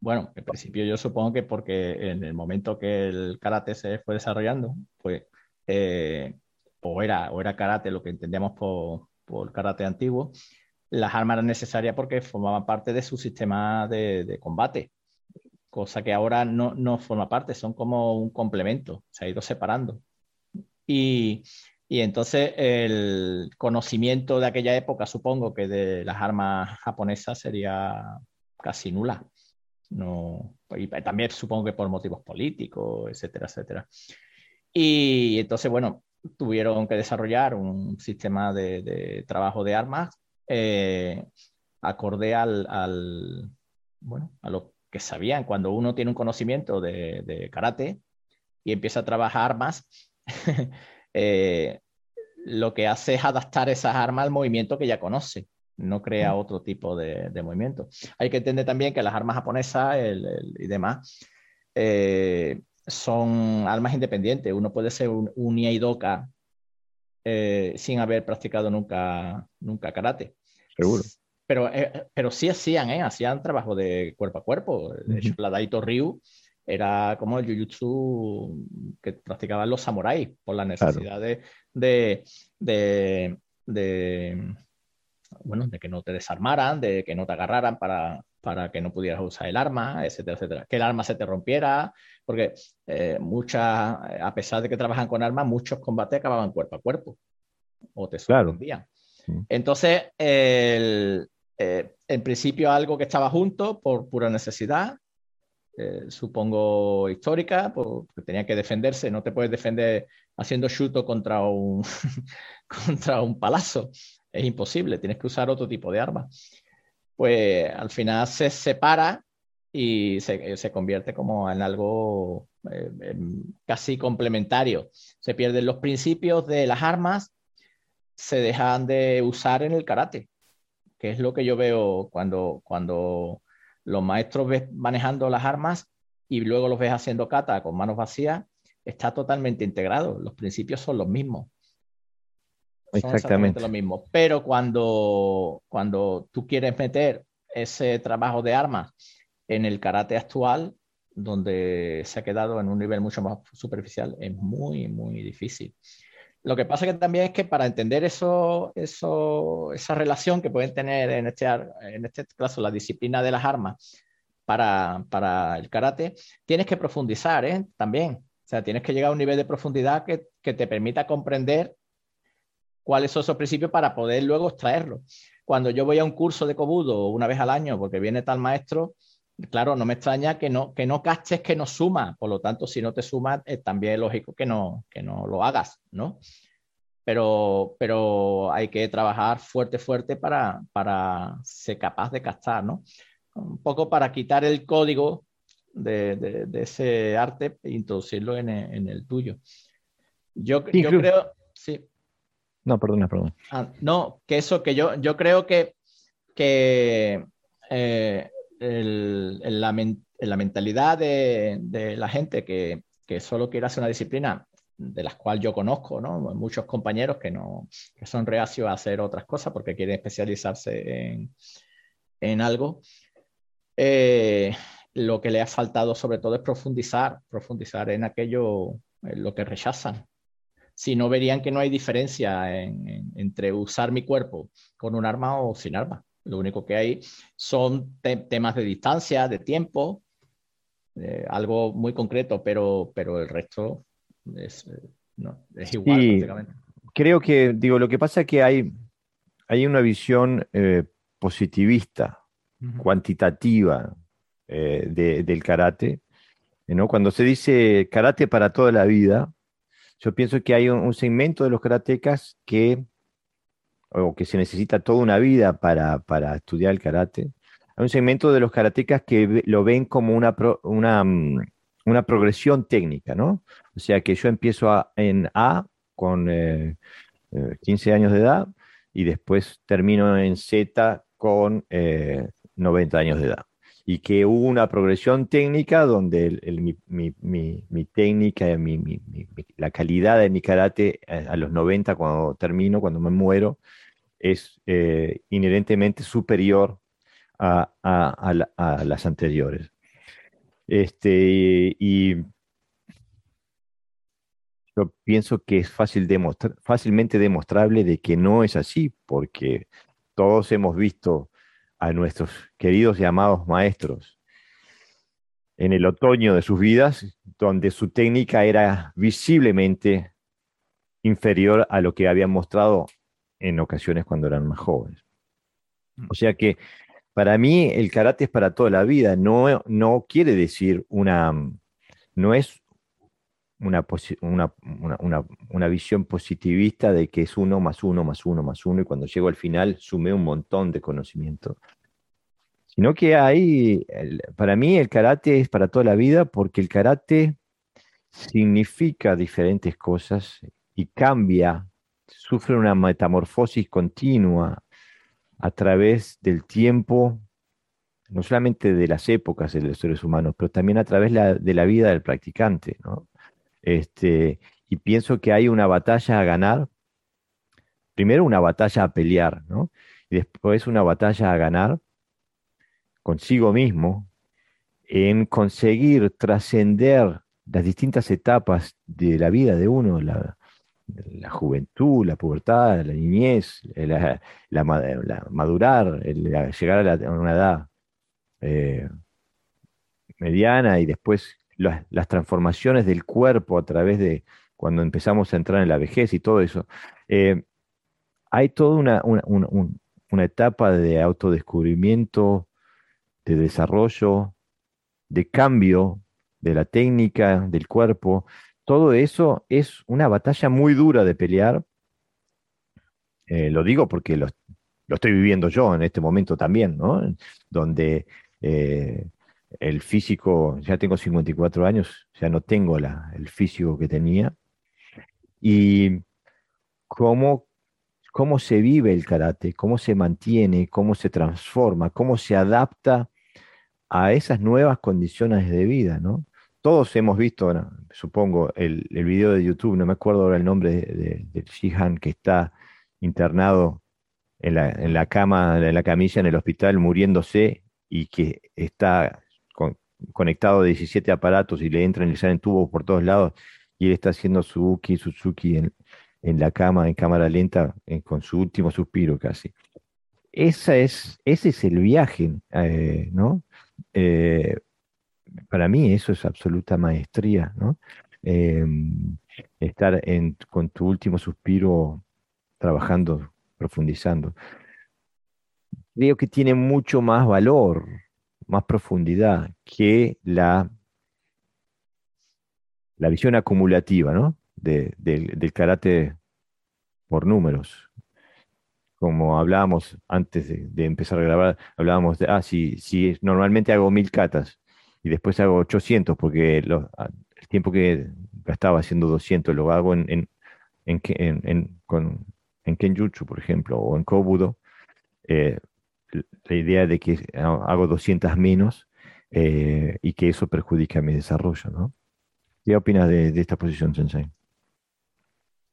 Bueno, en principio yo supongo que porque en el momento que el karate se fue desarrollando, pues eh, o, era, o era karate lo que entendíamos por, por karate antiguo, las armas eran necesarias porque formaban parte de su sistema de combate cosa que ahora no, no forma parte, son como un complemento, se ha ido separando. Y, y entonces el conocimiento de aquella época, supongo que de las armas japonesas sería casi nula. No, y también supongo que por motivos políticos, etcétera, etcétera. Y entonces, bueno, tuvieron que desarrollar un sistema de, de trabajo de armas eh, acorde al, al, bueno, a lo que sabían cuando uno tiene un conocimiento de, karate y empieza a trabajar armas, eh, lo que hace es adaptar esas armas al movimiento que ya conoce. no crea mm. otro tipo de, movimiento. Hay que entender también que las armas japonesas y demás eh, son armas independientes. Uno puede ser un, un Iaidoka eh, sin haber practicado nunca, nunca karate. Seguro. Pero, eh, pero sí hacían, ¿eh? hacían trabajo de cuerpo a cuerpo. De hecho, la Daito Ryu era como el Jujutsu que practicaban los samuráis por la necesidad de, de, bueno, de que no te desarmaran, de que no te agarraran para, para que no pudieras usar el arma, etcétera, etcétera. Que el arma se te rompiera, porque eh, muchas, a pesar de que trabajan con armas, muchos combates acababan cuerpo a cuerpo o te sorprendían. Entonces, el, eh, en principio algo que estaba junto por pura necesidad, eh, supongo histórica, porque tenía que defenderse, no te puedes defender haciendo chuto contra un, contra un palazo, es imposible, tienes que usar otro tipo de arma. Pues al final se separa y se, se convierte como en algo eh, casi complementario. Se pierden los principios de las armas, se dejan de usar en el karate que es lo que yo veo cuando, cuando los maestros ves manejando las armas y luego los ves haciendo kata con manos vacías, está totalmente integrado. Los principios son los mismos. Exactamente. lo mismo. Pero cuando, cuando tú quieres meter ese trabajo de armas en el karate actual, donde se ha quedado en un nivel mucho más superficial, es muy, muy difícil. Lo que pasa que también es que para entender eso, eso, esa relación que pueden tener en este, en este caso la disciplina de las armas para, para el karate, tienes que profundizar ¿eh? también. O sea, tienes que llegar a un nivel de profundidad que, que te permita comprender cuáles son esos principios para poder luego extraerlos. Cuando yo voy a un curso de Kobudo una vez al año porque viene tal maestro, claro, no me extraña que no, que no caches que no suma. Por lo tanto, si no te suma, también es lógico que no, que no lo hagas, ¿no? pero, pero hay que trabajar fuerte, fuerte para, para ser capaz de captar, ¿no? Un poco para quitar el código de, de, ese arte e introducirlo en el, en el tuyo. Yo, yo creo. No, perdona, perdona. Ah, no, que eso, que yo, yo creo que, que eh, el, la, la, mentalidad de, de la gente que, que, solo quiere hacer una disciplina de las cuales yo conozco, ¿no? Muchos compañeros que, no, que son reacios a hacer otras cosas porque quieren especializarse en, en algo. Eh, lo que le ha faltado sobre todo es profundizar, profundizar en aquello, en lo que rechazan. Si no, verían que no hay diferencia entre usar mi cuerpo con un arma o sin arma. Lo único que hay son temas de distancia, de tiempo, eh, algo muy concreto, pero, pero el resto es, eh, no, es igual Creo que, digo, lo que pasa es que hay, hay una visión eh, positivista, cuantitativa eh, del karate. ¿no? Cuando se dice karate para toda la vida, yo pienso que hay un, segmento de los karatecas que, o que se necesita toda una vida para, para estudiar el karate. Hay un segmento de los karatecas que lo ven como una, una, mm, una progresión técnica, ¿no? O sea que yo empiezo en A con 15 eh, eh, años de edad y después termino en Z con 90 eh, años de edad. Y que hubo una progresión técnica donde mi, técnica, la calidad de mi karate a los 90, cuando termino, cuando me muero, es inherentemente superior a, las anteriores. Este, y yo pienso que es fácil fácilmente demostrable de que no es así, porque todos hemos visto a nuestros queridos y amados maestros. En el otoño de sus vidas, donde su técnica era visiblemente inferior a lo que habían mostrado en ocasiones cuando eran más jóvenes. O sea que para mí el karate es para toda la vida, no, no quiere decir una, no es una, una, una, visión positivista de que es uno más uno más uno más uno y cuando llego al final sumé un montón de conocimiento. Sino que hay, para mí el karate es para toda la vida porque el karate significa diferentes cosas y cambia, sufre una metamorfosis continua a través del tiempo, no solamente de las épocas de los seres humanos, pero también a través de la vida del practicante. Este, y pienso que hay una batalla a ganar, primero una batalla a pelear, y después una batalla a ganar consigo mismo en conseguir trascender las distintas etapas de la vida de uno, la, juventud, la pubertad, la niñez, la, madurar, llegar a, una edad eh, mediana y después las, transformaciones del cuerpo a través de cuando empezamos a entrar en la vejez y todo eso. Eh, hay toda una, una etapa de autodescubrimiento, de desarrollo, de cambio de la técnica, del cuerpo, todo eso es una batalla muy dura de pelear. Eh, lo digo porque lo, estoy viviendo yo en este momento también, ¿no? Donde eh, el físico, ya tengo 54 años, ya no tengo la, el físico que tenía. Y cómo, cómo se vive el karate, cómo se mantiene, cómo se transforma, cómo se adapta a esas nuevas condiciones de vida, ¿no? Todos hemos visto, supongo, el, el, video de YouTube, no me acuerdo ahora el nombre de, de, Shihan, que está internado en la, en la, cama, en la camilla en el hospital, muriéndose y que está conectado a 17 aparatos y le entran y le salen tubos por todos lados y él está haciendo su Uki, Suzuki en, en la cama, en cámara lenta, con su último suspiro casi. Esa es, ese es el viaje, eh, ¿no? Eh, para mí eso es absoluta maestría, ¿no? Em, estar con tu último suspiro trabajando, profundizando. Creo que tiene mucho más valor, más profundidad que la, la visión acumulativa, ¿no? del, del karate por números como hablábamos antes de, empezar a grabar, hablábamos de, ah, si, si normalmente hago mil catas y después hago 800 porque el tiempo que gastaba haciendo 200 lo hago en, en, en, en, con, en Kenjutsu, por ejemplo, o en Kobudo, eh, la idea de que hago 200 menos eh, y que eso perjudica mi desarrollo, ¿no? ¿Qué opinas de, esta posición, Sensei?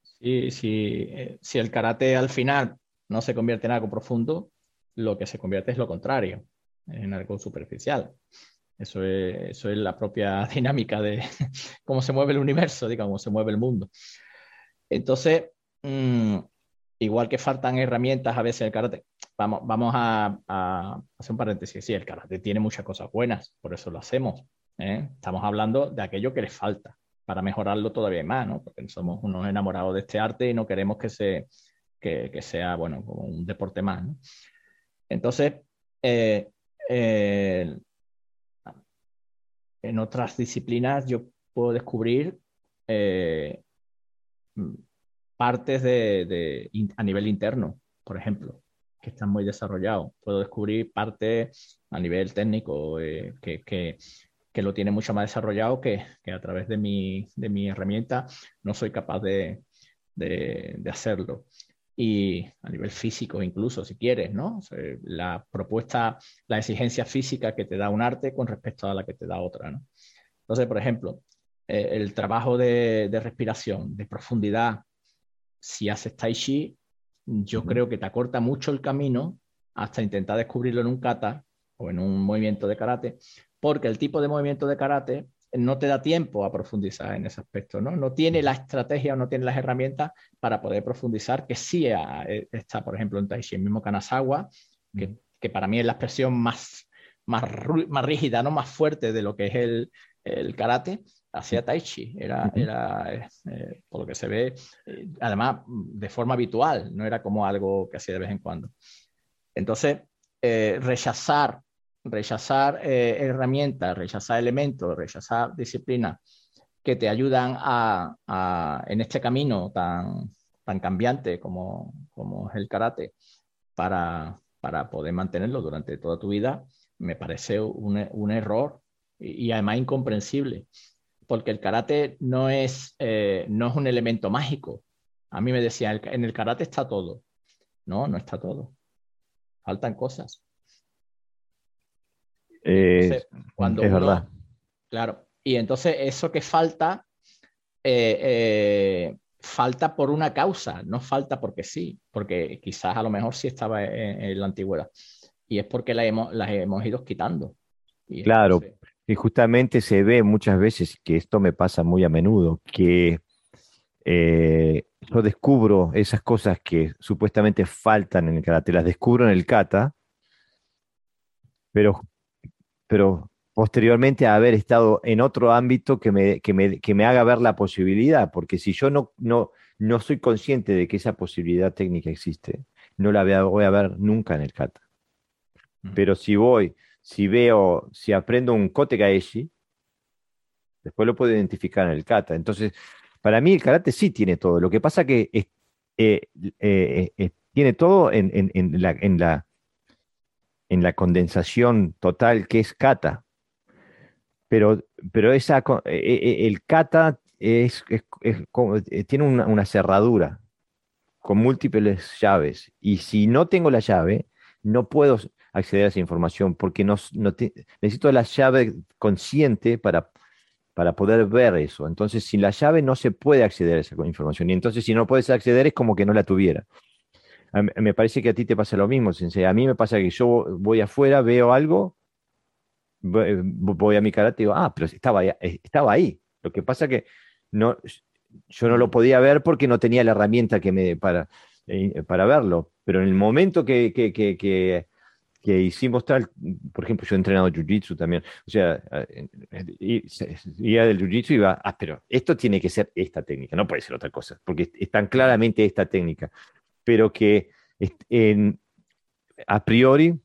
Sí, sí, eh, si el karate al final no se convierte en algo profundo, lo que se convierte es lo contrario, en algo superficial. Eso es, eso es la propia dinámica de cómo se mueve el universo, digamos, cómo se mueve el mundo. Entonces, mm, igual que faltan herramientas a veces el karate, vamos, vamos a, hacer un paréntesis. Sí, el karate tiene muchas cosas buenas, por eso lo hacemos. ¿eh? Estamos hablando de aquello que le falta para mejorarlo todavía más, ¿no? Porque somos unos enamorados de este arte y no queremos que se, que, sea, bueno, como un deporte más. Entonces, eh, eh, en otras disciplinas yo puedo descubrir partes de, a nivel interno, por ejemplo, que están muy desarrollados. Puedo descubrir partes a nivel técnico que, que, lo tiene mucho más desarrollado que, que a través de mi, de mi, herramienta no soy capaz de, de, de hacerlo y a nivel físico incluso, si quieres, ¿no? la propuesta, la exigencia física que te da un arte con respecto a la que te da otra, ¿no? Entonces, por ejemplo, eh, el trabajo de, respiración, de profundidad, si haces tai chi, yo creo que te acorta mucho el camino hasta intentar descubrirlo en un kata o en un movimiento de karate, porque el tipo de movimiento de karate no te da tiempo a profundizar en ese aspecto, ¿no? No tiene la estrategia o no tiene las herramientas para poder profundizar, que sí está, por ejemplo, en Taishi, el mismo Kanazawa, que, que, para mí es la expresión más, más, más rígida, ¿no? Más fuerte de lo que es el, el karate, hacia Taichi, era, era eh, eh, por lo que se ve, además de forma habitual, no era como algo que hacía de vez en cuando. Entonces, rechazar rechazar eh, herramientas, rechazar elementos, rechazar disciplinas que te ayudan a, en este camino tan, tan cambiante como, como es el karate para, para, poder mantenerlo durante toda tu vida, me parece un, un error y, además incomprensible, porque el karate no es, eh, no es un elemento mágico. A mí me decían, en el karate está todo. No, no está todo. faltan cosas. es verdad. Claro, y entonces eso que falta, eh, eh, falta por una causa, no falta porque sí, porque quizás a lo mejor sí estaba en, la antigüedad. Y es porque la hemos, las hemos ido quitando. claro, y justamente se ve muchas veces que esto me pasa muy a menudo, que eh, yo descubro esas cosas que supuestamente faltan en el karate, las descubro en el kata, pero, pero posteriormente a haber estado en otro ámbito que me, que me, haga ver la posibilidad, porque si yo no, no, no soy consciente de que esa posibilidad técnica existe, no la voy a ver nunca en el kata. Pero si voy, si veo, si aprendo un kote gaeshi, después lo puedo identificar en el kata. Entonces, para mí el karate sí tiene todo. Lo que pasa que eh, eh, eh, tiene todo en, la, en, la, en la condensación total que es kata pero, pero esa, e, e, el kata es, eh, tiene una, cerradura con múltiples llaves y si no tengo la llave, no puedo acceder a esa información porque no, necesito la llave consciente para, para poder ver eso. Entonces, sin la llave no se puede acceder a esa información y entonces si no puedes acceder es como que no la tuviera. me parece que a ti te pasa lo mismo, Sensei. A mí me pasa que yo voy afuera, veo algo eh, voy a mi karate y digo, ah, pero estaba ahí, eh, estaba ahí. Lo que pasa que no, yo no lo podía ver porque no tenía la herramienta que me, para, eh, para verlo. Pero en el momento que, que, que, que, hicimos tal, por ejemplo, yo he entrenado Jiu-Jitsu también, o sea, iba del Jiu-Jitsu y iba, ah, pero esto tiene que ser esta técnica, no puede ser otra cosa, porque es tan claramente esta técnica, pero que en, a priori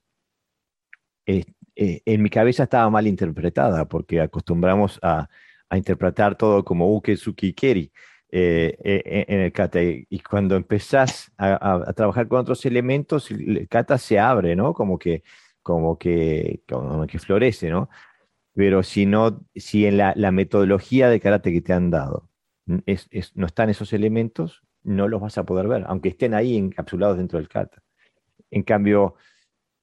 eh, en mi cabeza estaba mal interpretada, porque acostumbramos a, interpretar todo como uke, suki, keri eh, eh, en el kata. Y cuando empezás a, trabajar con otros elementos, el kata se abre, ¿no? Como que, como que, como que florece, ¿no? Pero si no, si en la, metodología de karate que te han dado es, no están esos elementos, no los vas a poder ver, aunque estén ahí encapsulados dentro del kata. En cambio,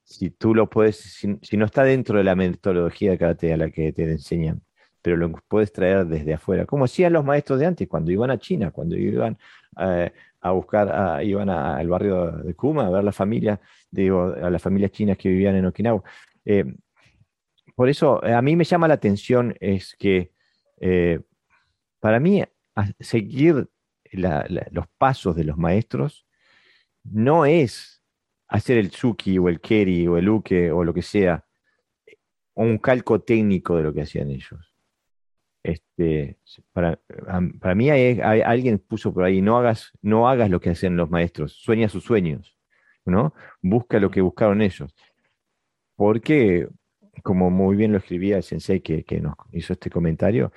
si tú lo puedes, si, no está dentro de la metodología de karate a la que te enseñan, pero lo puedes traer desde afuera, como hacían los maestros de antes, cuando iban a China, cuando iban eh, a buscar, iban al barrio de Kuma a ver la familia, digo, a las familias chinas que vivían en Okinawa. Eh, por eso, a mí me llama la atención es que eh, para mí seguir los pasos de los maestros no es hacer el Tsuki o el Keri o el Uke o lo que sea, un calco técnico de lo que hacían ellos. Este, para, para mí hay, alguien puso por ahí, no hagas, no hagas lo que hacen los maestros, sueña sus sueños, ¿no? Busca lo que buscaron ellos. Porque, como muy bien lo escribía el sensei que, que nos hizo este comentario,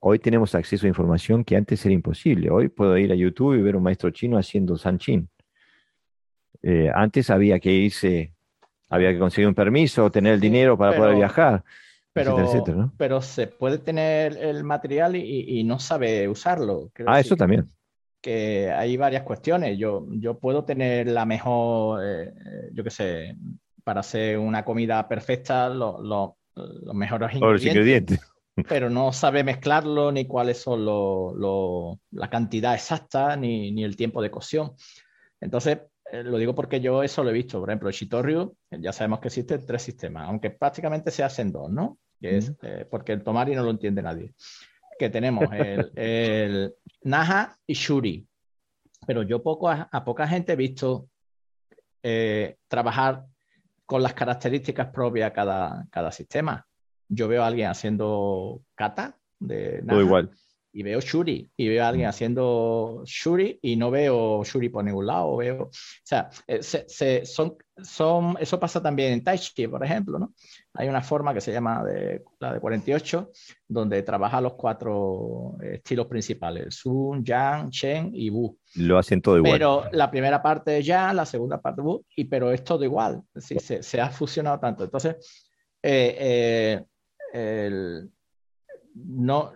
hoy tenemos acceso a información que antes era imposible. Hoy puedo ir a YouTube y ver un maestro chino haciendo Sanchin. Eh, antes había que irse, había que conseguir un permiso, tener el dinero para poder viajar. Pero, pero se puede tener el material y, no sabe usarlo. ah, eso también. Que hay varias cuestiones. Yo, yo puedo tener la mejor, eh, yo qué sé, para hacer una comida perfecta, los mejores ingredientes. pero no sabe mezclarlo, ni cuáles son la cantidad exacta, ni, ni, el tiempo de cocción. Entonces, eh, lo digo porque yo eso lo he visto. Por ejemplo, Shitoryu, ya sabemos que existen tres sistemas, aunque prácticamente se hacen dos, ¿no? Que es, eh, porque el Tomari no lo entiende nadie. Que tenemos el, Naha y Shuri. Pero yo poco a, poca gente he visto eh, trabajar con las características propias a cada, cada sistema. Yo veo a alguien haciendo kata de Naha, igual y veo Shuri y veo a alguien mm. haciendo Shuri y no veo Shuri por ningún lado. Veo, o sea, eh, se, son, son, eso pasa también en Tai Chi, por ejemplo, ¿no? Hay una forma que se llama de, la de 48, donde trabaja los cuatro estilos principales, Sun, Yang, Chen y Wu. Lo hacen todo igual. Pero la primera parte es Yang, la segunda parte es Wu, y, pero es todo igual, ¿sí? se, se ha fusionado tanto. Entonces, eh, eh, el, no,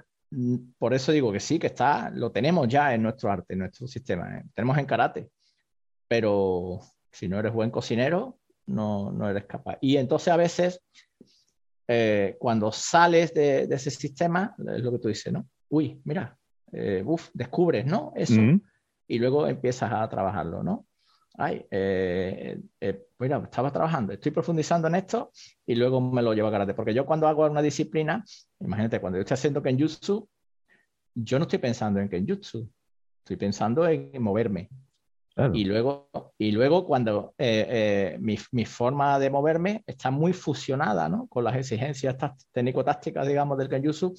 por eso digo que sí, que está, lo tenemos ya en nuestro arte, en nuestro sistema. ¿eh? Tenemos en karate, pero si no eres buen cocinero, no, no eres capaz. Y entonces a veces, eh, cuando sales de, ese sistema, es lo que tú dices, ¿no? Uy, mira, eh, descubres, ¿no? Eso. Y luego empiezas a trabajarlo, ¿no? Ay, eh, mira, estaba trabajando, estoy profundizando en esto y luego me lo llevo a karate. Porque yo cuando hago una disciplina, imagínate, cuando yo estoy haciendo Kenjutsu, yo no estoy pensando en Kenjutsu, estoy pensando en moverme, y, luego, y luego cuando eh, eh, mi, mi, forma de moverme está muy fusionada ¿no? con las exigencias técnico-tácticas, digamos, del Kenjutsu,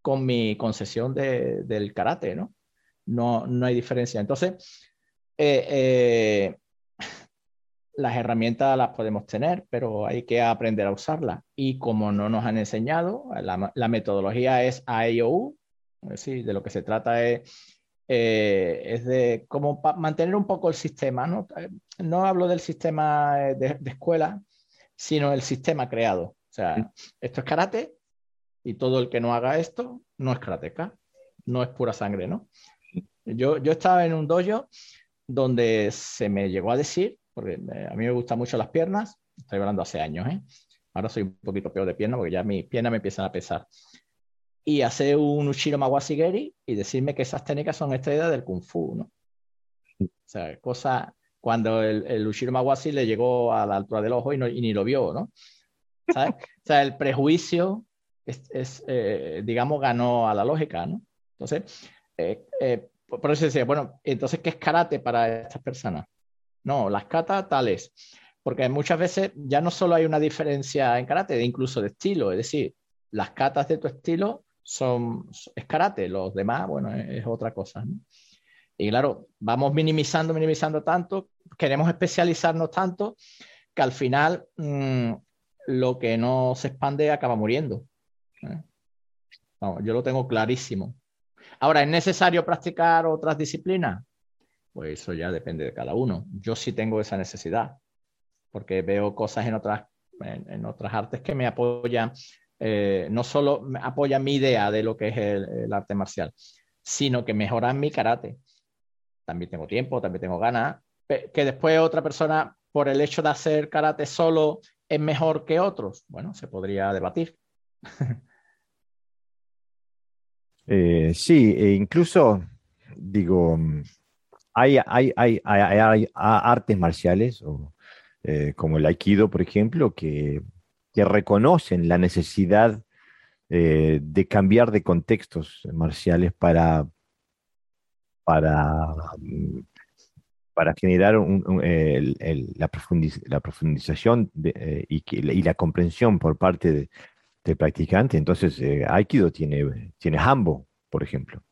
con mi concesión de, del karate, ¿no? ¿no? No hay diferencia. Entonces, eh, las herramientas las podemos tener, pero hay que aprender a usarlas. Y como no nos han enseñado, la, la metodología es AIOU, es decir, de lo que se trata es eh, es de cómo mantener un poco el sistema. ¿no? Eh, no hablo del sistema eh, de, escuela, sino el sistema creado. O sea, esto es karate y todo el que no haga esto no es karateca, no es pura sangre, ¿no? Yo, yo estaba en un dojo donde se me llegó a decir, porque a mí me gustan mucho las piernas, estoy hablando hace años, ¿eh? Ahora soy un poquito peor de pierna porque ya mis piernas me empiezan a pesar y hacer un Ushiro Mawasigeri y decirme que esas técnicas son estrellas del Kung Fu, ¿no? O sea, cosa cuando el, el Ushiro le llegó a la altura del ojo y, ni lo vio, ¿no? ¿Sabes? O sea, el prejuicio, es, eh, digamos, ganó a la lógica, ¿no? Entonces, eh, eh, por eso decía, bueno, entonces, ¿qué es karate para estas personas? No, las katas tales. Porque muchas veces ya no solo hay una diferencia en karate, incluso de estilo, es decir, las catas de tu estilo son, es karate, los demás, bueno, es, otra cosa. Y claro, vamos minimizando, minimizando tanto, queremos especializarnos tanto que al final mm, lo que no se expande acaba muriendo. ¿eh? yo lo tengo clarísimo. Ahora, ¿es necesario practicar otras disciplinas? Pues eso ya depende de cada uno. Yo sí tengo esa necesidad, porque veo cosas en otras, en otras artes que me apoyan eh, no solo apoya mi idea de lo que es el, arte marcial, sino que mejoran mi karate. También tengo tiempo, también tengo ganas. Que después otra persona, por el hecho de hacer karate solo, es mejor que otros. Bueno, se podría debatir. Eh, sí, e incluso digo, hay, hay, hay, hay artes marciales, eh, como el aikido, por ejemplo, que que reconocen la necesidad eh, de cambiar de contextos marciales para, para, para generar la, profundización eh, y, la comprensión por parte del practicante. Entonces, eh, Aikido tiene, tiene Hambo, por ejemplo.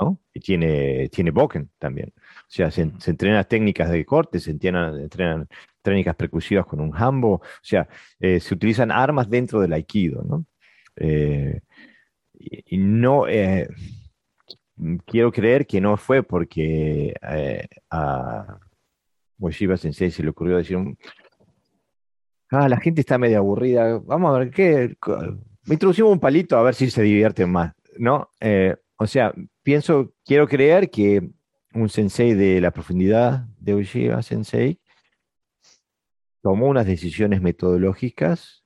¿no? Y tiene, tiene Boken también. O sea, se, se entrenan técnicas de corte, se entrenan, entrenan técnicas percusivas con un hambo, o sea, eh, se utilizan armas dentro del aikido, ¿no? Eh, y, no, eh, quiero creer que no fue porque a Moshiba Sensei se le ocurrió decir, ah, la gente está medio aburrida, vamos a ver qué, me introducimos un palito a ver si se divierten más, ¿no? o sea, pienso, quiero creer que un sensei de la profundidad de Ueshiba Sensei tomó unas decisiones metodológicas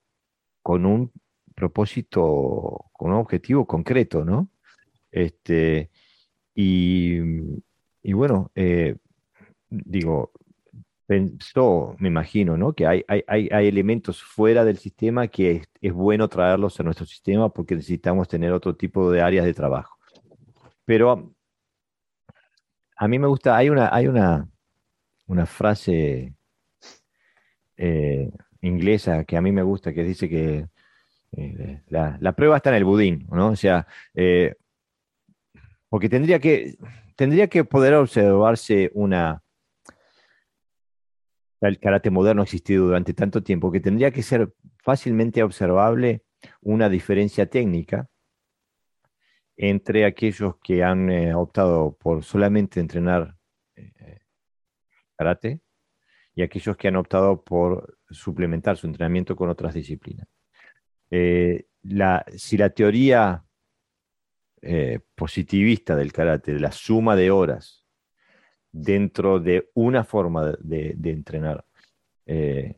con un propósito, con un objetivo concreto, ¿no? Este, y, bueno, eh, digo, pensó, me imagino, ¿no? Que hay, hay, elementos fuera del sistema que es, bueno traerlos a nuestro sistema porque necesitamos tener otro tipo de áreas de trabajo. Pero a mí me gusta, hay una, hay una, una frase eh, inglesa que a mí me gusta, que dice que eh, la, prueba está en el budín, ¿no? O sea, eh, porque tendría que, tendría que poder observarse una... El karate moderno ha existido durante tanto tiempo que tendría que ser fácilmente observable una diferencia técnica entre aquellos que han optado por solamente entrenar karate y aquellos que han optado por suplementar su entrenamiento con otras disciplinas. Eh, si la teoría eh, positivista del karate, de la suma de horas dentro de una forma de, entrenar, eh,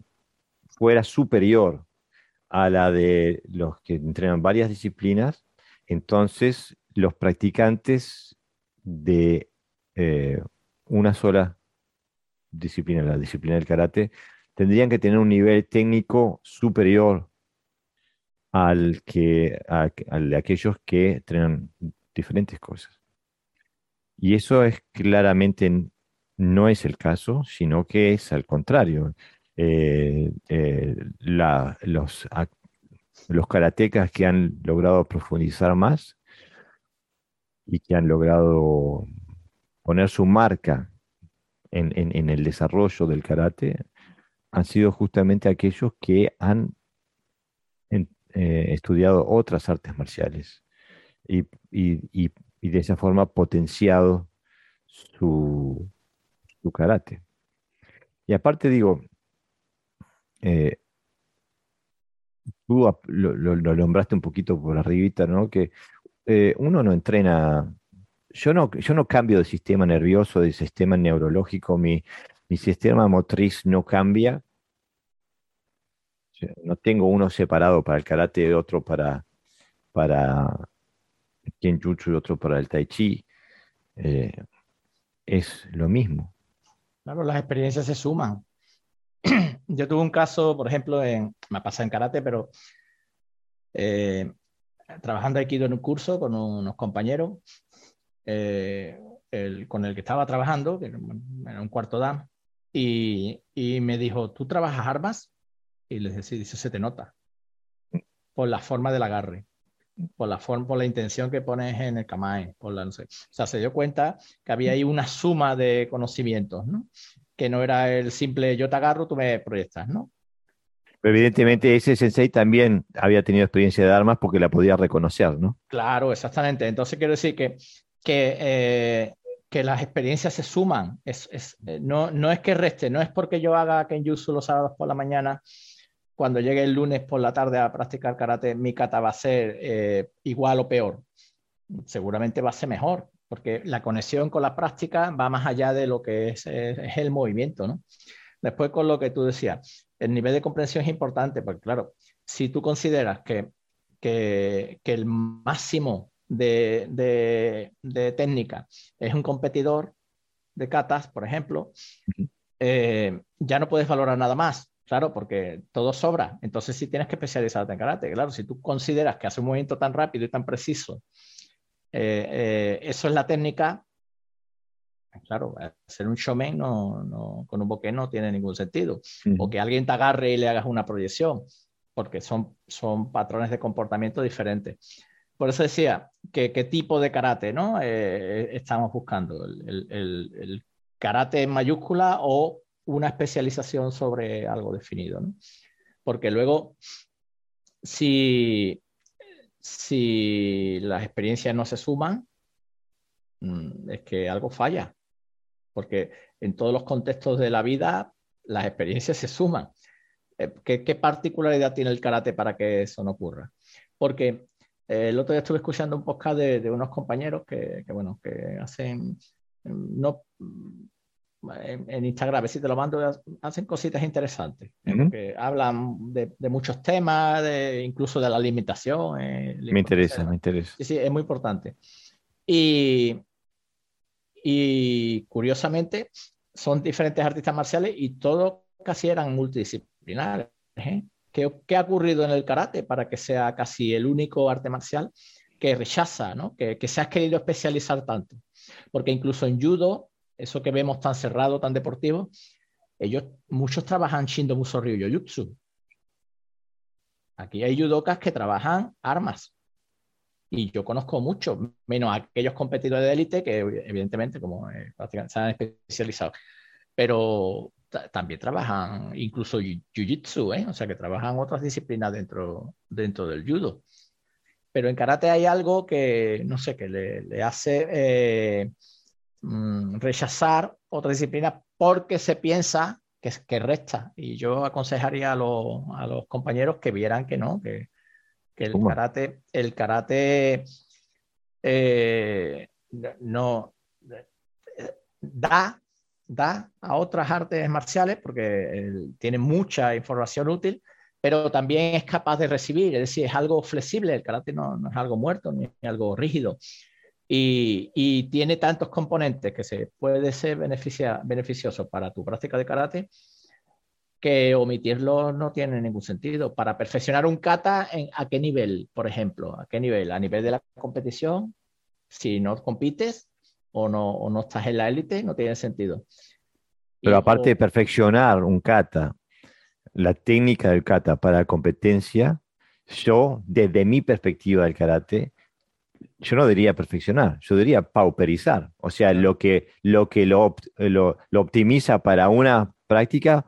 fuera superior a la de los que entrenan varias disciplinas, entonces los practicantes de eh, una sola disciplina, la disciplina del karate, tendrían que tener un nivel técnico superior al que al de aquellos que entrenan diferentes cosas. Y eso es claramente no es el caso, sino que es al contrario. Eh, eh, los, los karatecas que han logrado profundizar más y que han logrado poner su marca en, el desarrollo del karate han sido justamente aquellos que han eh, estudiado otras artes marciales y, de esa forma potenciado su, karate. Y aparte digo, eh, tú lo, nombraste un poquito por arribita, ¿no? Que eh, uno no entrena, yo no, yo no cambio de sistema nervioso, de sistema neurológico, mi, mi sistema motriz no cambia. No tengo uno separado para el karate y otro para, para Kenjutsu y otro para el Tai Chi. Eh, es lo mismo. Claro, las experiencias se suman. Yo tuve un caso, por ejemplo, en, me pasa en karate, pero eh, trabajando aquí en un curso con unos compañeros, eh, con el que estaba trabajando, que era un cuarto dan, y, y, me dijo, ¿tú trabajas armas? Y le dije, sí, dice, se te nota, por la forma del agarre, por la forma, por la intención que pones en el kamae, por la, no sé. O sea, se dio cuenta que había ahí una suma de conocimientos, ¿no? Que no era el simple yo te agarro, tú me proyectas, ¿no? evidentemente ese sensei también había tenido experiencia de armas porque la podía reconocer, ¿no? Claro, exactamente. Entonces quiero decir que, que, eh, que las experiencias se suman. Es, es, eh, no, no, es que reste, no es porque yo haga Kenjutsu los sábados por la mañana, cuando llegue el lunes por la tarde a practicar karate, mi kata va a ser eh, igual o peor. Seguramente va a ser mejor, porque la conexión con la práctica va más allá de lo que es, es el movimiento, ¿no? Después con lo que tú decías, el nivel de comprensión es importante, porque claro, si tú consideras que, que, el máximo de, técnica es un competidor de catas, por ejemplo, eh, ya no puedes valorar nada más, claro, porque todo sobra. Entonces sí tienes que especializarte en karate. Claro, si tú consideras que hace un movimiento tan rápido y tan preciso, eh, eh, eso es la técnica, Claro, ser un showman no, con un boque no tiene ningún sentido. O que alguien te agarre y le hagas una proyección, porque son, son patrones de comportamiento diferentes. Por eso decía que qué tipo de karate ¿no? Eh, estamos buscando. El, el, karate en mayúscula o una especialización sobre algo definido. ¿no? Porque luego, si, si las experiencias no se suman, mm, es que algo falla porque en todos los contextos de la vida las experiencias se suman. Eh, ¿Qué, particularidad tiene el karate para que eso no ocurra? Porque eh, el otro día estuve escuchando un podcast de, unos compañeros que, bueno, que hacen, mm, no, mm, en, Instagram, si te lo mando, hacen cositas interesantes, que hablan de, muchos temas, de, incluso de la limitación. Eh, me interesa, me interesa. Sí, sí, es muy importante. Y, y curiosamente, son diferentes artistas marciales y todos casi eran multidisciplinares. ¿eh? ¿Qué, ha ocurrido en el karate para que sea casi el único arte marcial que rechaza, ¿no? que, se ha querido especializar tanto? Porque incluso en judo, eso que vemos tan cerrado, tan deportivo, ellos, muchos trabajan Shindo Muso Ryu Yoyutsu. Aquí hay judokas que trabajan armas, y yo conozco muchos, menos aquellos competidores de élite que evidentemente como eh, se han especializado, pero también trabajan incluso jiu-jitsu, ¿eh? o sea que trabajan otras disciplinas dentro, dentro del judo. Pero en karate hay algo que, no sé, que le, hace eh, mm, rechazar otra disciplina porque se piensa que, que resta. Y yo aconsejaría a, a los compañeros que vieran que no, que, que el karate, el karate eh, no da da a otras artes marciales porque tiene mucha información útil, pero también es capaz de recibir, es decir, es algo flexible, el karate no, es algo muerto ni, algo rígido. Y, tiene tantos componentes que se puede ser beneficioso para tu práctica de karate que omitirlo no tiene ningún sentido. Para perfeccionar un kata, ¿a qué nivel, por ejemplo? ¿A qué nivel? ¿A nivel de la competición? Si no compites o no, no estás en la élite, no tiene sentido. Pero aparte de perfeccionar un kata, la técnica del kata para competencia, yo, desde mi perspectiva del karate, yo no diría perfeccionar, yo diría pauperizar. O sea, lo que lo, que lo, lo, lo optimiza para una práctica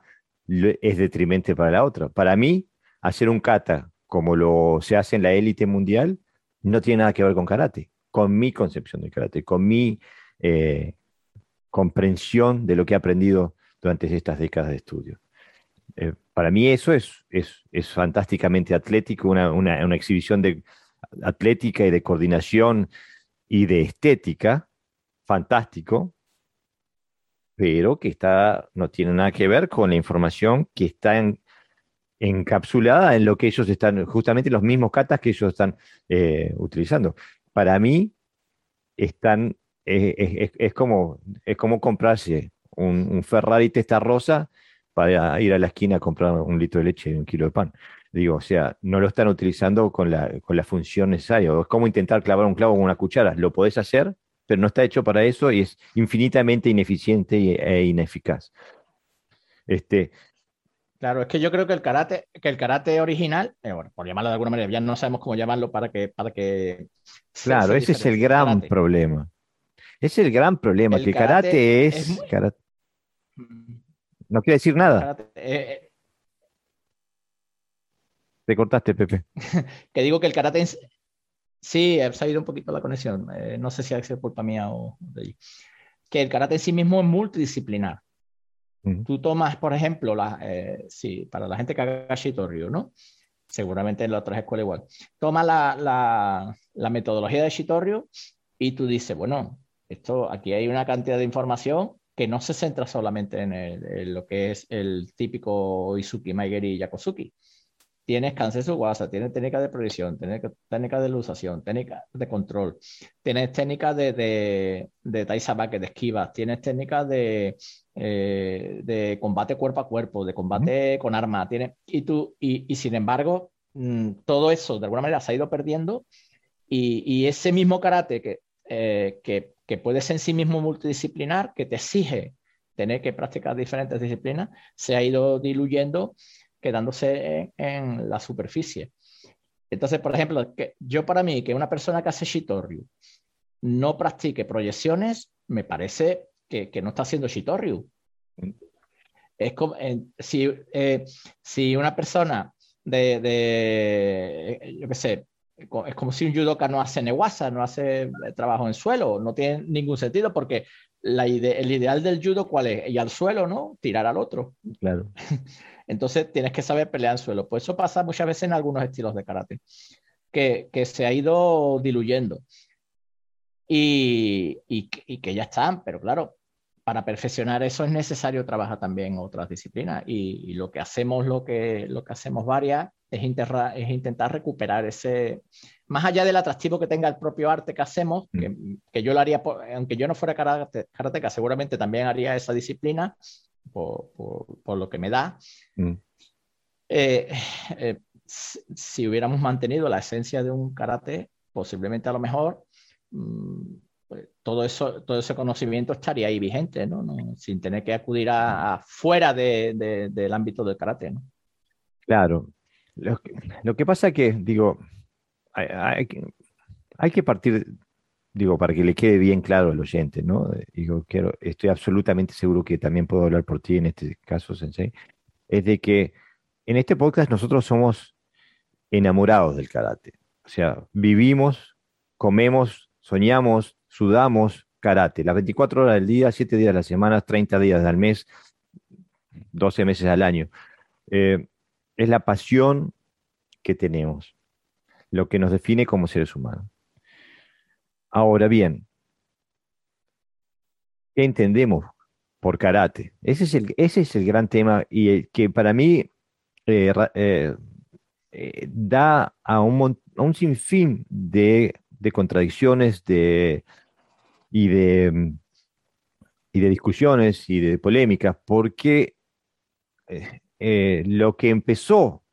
es detrimente para la otra. Para mí, hacer un kata como lo se hace en la élite mundial no tiene nada que ver con karate, con mi concepción del karate, con mi eh, comprensión de lo que he aprendido durante estas décadas de estudio. Eh, para mí eso es, es, es fantásticamente atlético, una, una, una, exhibición de atlética y de coordinación y de estética, fantástico, pero que está, no tiene nada que ver con la información que está encapsulada en lo que ellos están, justamente los mismos catas que ellos están eh, utilizando. Para mí, están, es, como, es como comprarse un, Ferrari testa rosa para ir a la esquina a comprar un litro de leche y un kilo de pan. Digo, o sea, no lo están utilizando con la, con la función necesaria. Es como intentar clavar un clavo con una cuchara. Lo podés hacer, pero no está hecho para eso y es infinitamente ineficiente e ineficaz. Este, Claro, es que yo creo que el karate, que el karate original, eh, bueno, por llamarlo de alguna manera, ya no sabemos cómo llamarlo para que, para que. Claro, ese es el gran problema. Es el gran problema, el que karate, es. No quiere decir nada. Eh, eh. Te cortaste, Pepe. que digo que el karate Sí, ha salido un poquito la conexión. Eh, no sé si ha sido culpa mía o de allí. Que el karate en sí mismo es multidisciplinar. Tú tomas, por ejemplo, la, eh, sí, para la gente que haga Shitoryu, ¿no? Seguramente en las otras escuelas igual. Toma la, la, la metodología de Shitoryu y tú dices, bueno, esto, aquí hay una cantidad de información que no se centra solamente en, en lo que es el típico Izuki, Maigeri y Yakosuki, tienes su WhatsApp, tienes técnica de proyección, tienes técnica de ilusación, técnica de control, tienes técnica de, de, de de esquivas, tienes técnicas de, eh, de combate cuerpo a cuerpo, de combate con arma, tienes, y, tú, y, sin embargo, mm, todo eso de alguna manera se ha ido perdiendo y, ese mismo karate que, eh, que, que puede ser en sí mismo multidisciplinar, que te exige tener que practicar diferentes disciplinas, se ha ido diluyendo quedándose en, la superficie. Entonces, por ejemplo, que yo para mí, que una persona que hace Shitoryu no practique proyecciones, me parece que, no está haciendo Shitoryu. Es como si, eh, si una persona de, de, yo qué sé, es como si un judoka no hace newasa, no hace trabajo en suelo, no tiene ningún sentido porque la el ideal del judo, ¿cuál es? Y al suelo, ¿no? Tirar al otro. Claro. Entonces tienes que saber pelear en suelo. Pues eso pasa muchas veces en algunos estilos de karate, que, se ha ido diluyendo. Y, que ya están, pero claro, para perfeccionar eso es necesario trabajar también otras disciplinas. Y, lo que hacemos, lo que, lo que hacemos varias, es, es intentar recuperar ese, más allá del atractivo que tenga el propio arte que hacemos, mm. que, yo lo haría, aunque yo no fuera karate, karateca, seguramente también haría esa disciplina, por, lo que me da. Mm. Eh, eh, si, hubiéramos mantenido la esencia de un karate, posiblemente a lo mejor mm, pues, todo, eso, todo ese conocimiento estaría ahí vigente, ¿no? sin tener que acudir a, fuera de, del ámbito del karate. ¿no? Claro. Lo que, lo que pasa es que, digo, hay, hay, hay que partir digo, para que le quede bien claro al oyente, ¿no? Digo, quiero, estoy absolutamente seguro que también puedo hablar por ti en este caso, Sensei, es de que en este podcast nosotros somos enamorados del karate. O sea, vivimos, comemos, soñamos, sudamos karate. Las 24 horas del día, 7 días a la semana, 30 días al mes, 12 meses al año. Eh, es la pasión que tenemos, lo que nos define como seres humanos. Ahora bien, ¿qué entendemos por karate. Ese es el, ese es el gran tema y el que para mí eh, eh, eh, da a un, a un sinfín de, de contradicciones de, y, de, y de discusiones y de polémicas, porque lo que empezó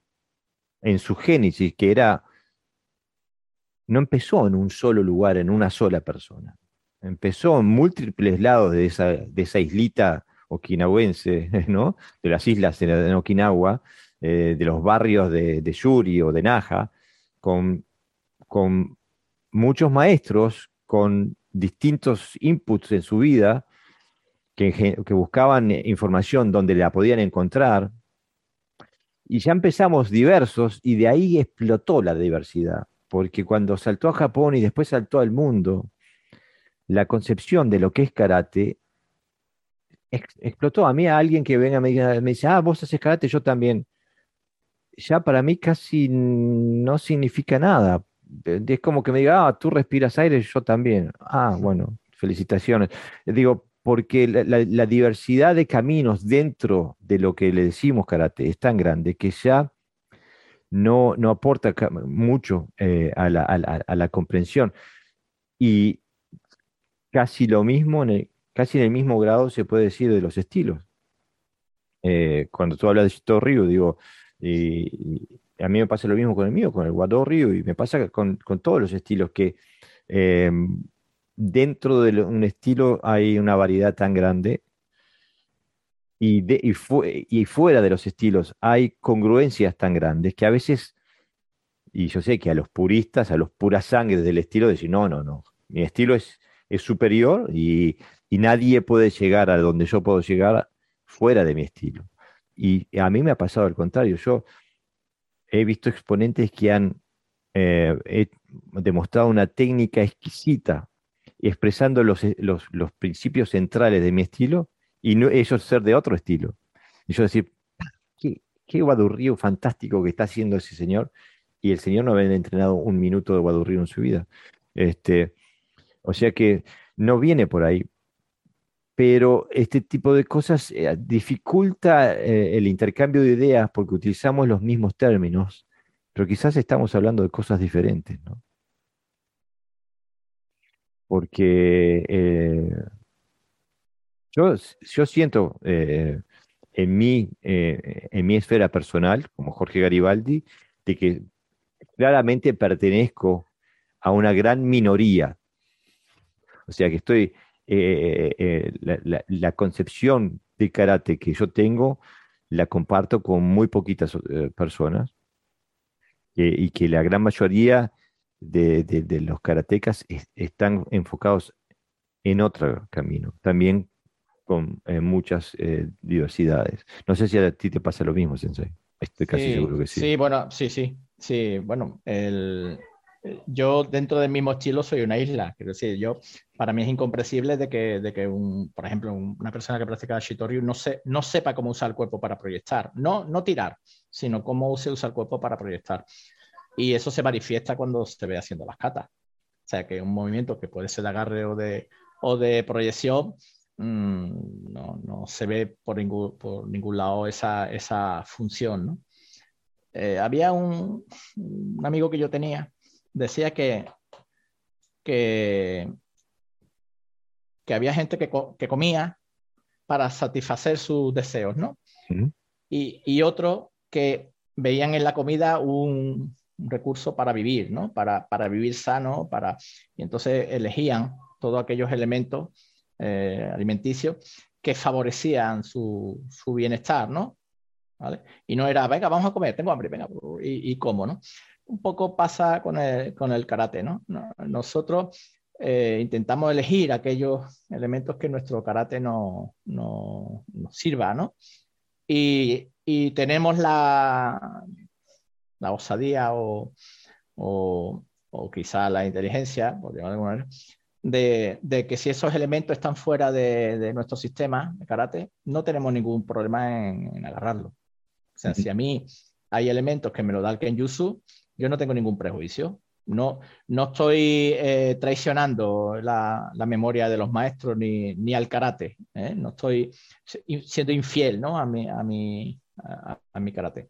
en su génesis, que era, no empezó en un solo lugar, en una sola persona. Empezó en múltiples lados de esa, islita okinawense, de las islas de, Okinawa, eh, de los barrios de, Yuri o de con, con muchos maestros con distintos inputs en su vida, que, que, buscaban información donde la podían encontrar. Y ya empezamos diversos y de ahí explotó la diversidad, porque cuando saltó a Japón y después saltó al mundo, la concepción de lo que es karate explotó. A mí, a alguien que venga me, me dice, ah, vos haces karate, yo también. Ya para mí casi no significa nada. Es como que me diga, ah, tú respiras aire, yo también. Ah, bueno, felicitaciones. Digo, porque la, diversidad de caminos dentro de lo que le decimos karate es tan grande que ya no, no aporta mucho eh, a, la, comprensión. Y, casi lo mismo, en el, casi en el mismo grado se puede decir de los estilos. Eh, cuando tú hablas de Shito Ryu, digo, a mí me pasa lo mismo con el mío, con el Wado Ryu, y me pasa con, todos los estilos que eh, dentro de un estilo hay una variedad tan grande y, y, fuera de los estilos hay congruencias tan grandes que a veces, y yo sé que a los puristas, a los puras sangres del estilo, decir, no, no, no, mi estilo es es superior y, nadie puede llegar a donde yo puedo llegar fuera de mi estilo. Y a mí me ha pasado al contrario. Yo he visto exponentes que han eh, demostrado una técnica exquisita expresando los, los, principios centrales de mi estilo y ellos ser de otro estilo. Y yo decir, qué, qué guadurrío fantástico que está haciendo ese señor. Y el señor no había entrenado un minuto de guadurrío en su vida. Este, o sea que no viene por ahí. Pero este tipo de cosas eh, dificulta eh, el intercambio de ideas porque utilizamos los mismos términos, pero quizás estamos hablando de cosas diferentes, ¿no? Porque eh, yo, yo, siento en, mi, en mi esfera personal, como Jorge Garibaldi, de que claramente pertenezco a una gran minoría. O sea que estoy, eh, eh, eh, la, concepción de karate que yo tengo la comparto con muy poquitas personas y que la gran mayoría de, los karatecas están enfocados en otro camino, también con muchas diversidades. No sé si a ti te pasa lo mismo, Sensei. Estoy casi seguro que sí. Sí, bueno, sí, sí. Sí, bueno, el, yo dentro del mismo estilo soy una isla. Quiero decir, yo, para mí es incomprensible de que, de que un, por ejemplo, una persona que practica Shitoryu no, se, no sepa cómo usar el cuerpo para proyectar. No, no tirar, sino cómo se usa el cuerpo para proyectar. Y eso se manifiesta cuando se ve haciendo las catas. O sea, que un movimiento que puede ser de agarre o de, o de proyección, mmm, no, no, se ve por ningún, por ningún lado esa, esa función. ¿no? Eh, había un, un amigo que yo tenía decía que, que, había gente que, comía para satisfacer sus deseos, ¿no? y, y otros que veían en la comida un, recurso para vivir, ¿no? Para, vivir sano, para... Y entonces elegían todos aquellos elementos eh, alimenticios que favorecían su, bienestar, ¿no? Y no era, venga, vamos a comer, tengo hambre, venga, y, y cómo, ¿no? un poco pasa con el, con el karate, ¿no? Nosotros eh, intentamos elegir aquellos elementos que nuestro karate nos no, sirva, ¿no? Y, y, tenemos la, la osadía o, o, o, quizá la inteligencia, por de de, de, que si esos elementos están fuera de, de, nuestro sistema de karate, no tenemos ningún problema en, en agarrarlo. O sea, si a mí hay elementos que me lo da el Kenjutsu, yo no tengo ningún prejuicio. no, no estoy eh, traicionando la, memoria de los maestros ni, ni al karate, ¿eh? no estoy siendo infiel ¿no? a, mi, a, mi, a, mi karate.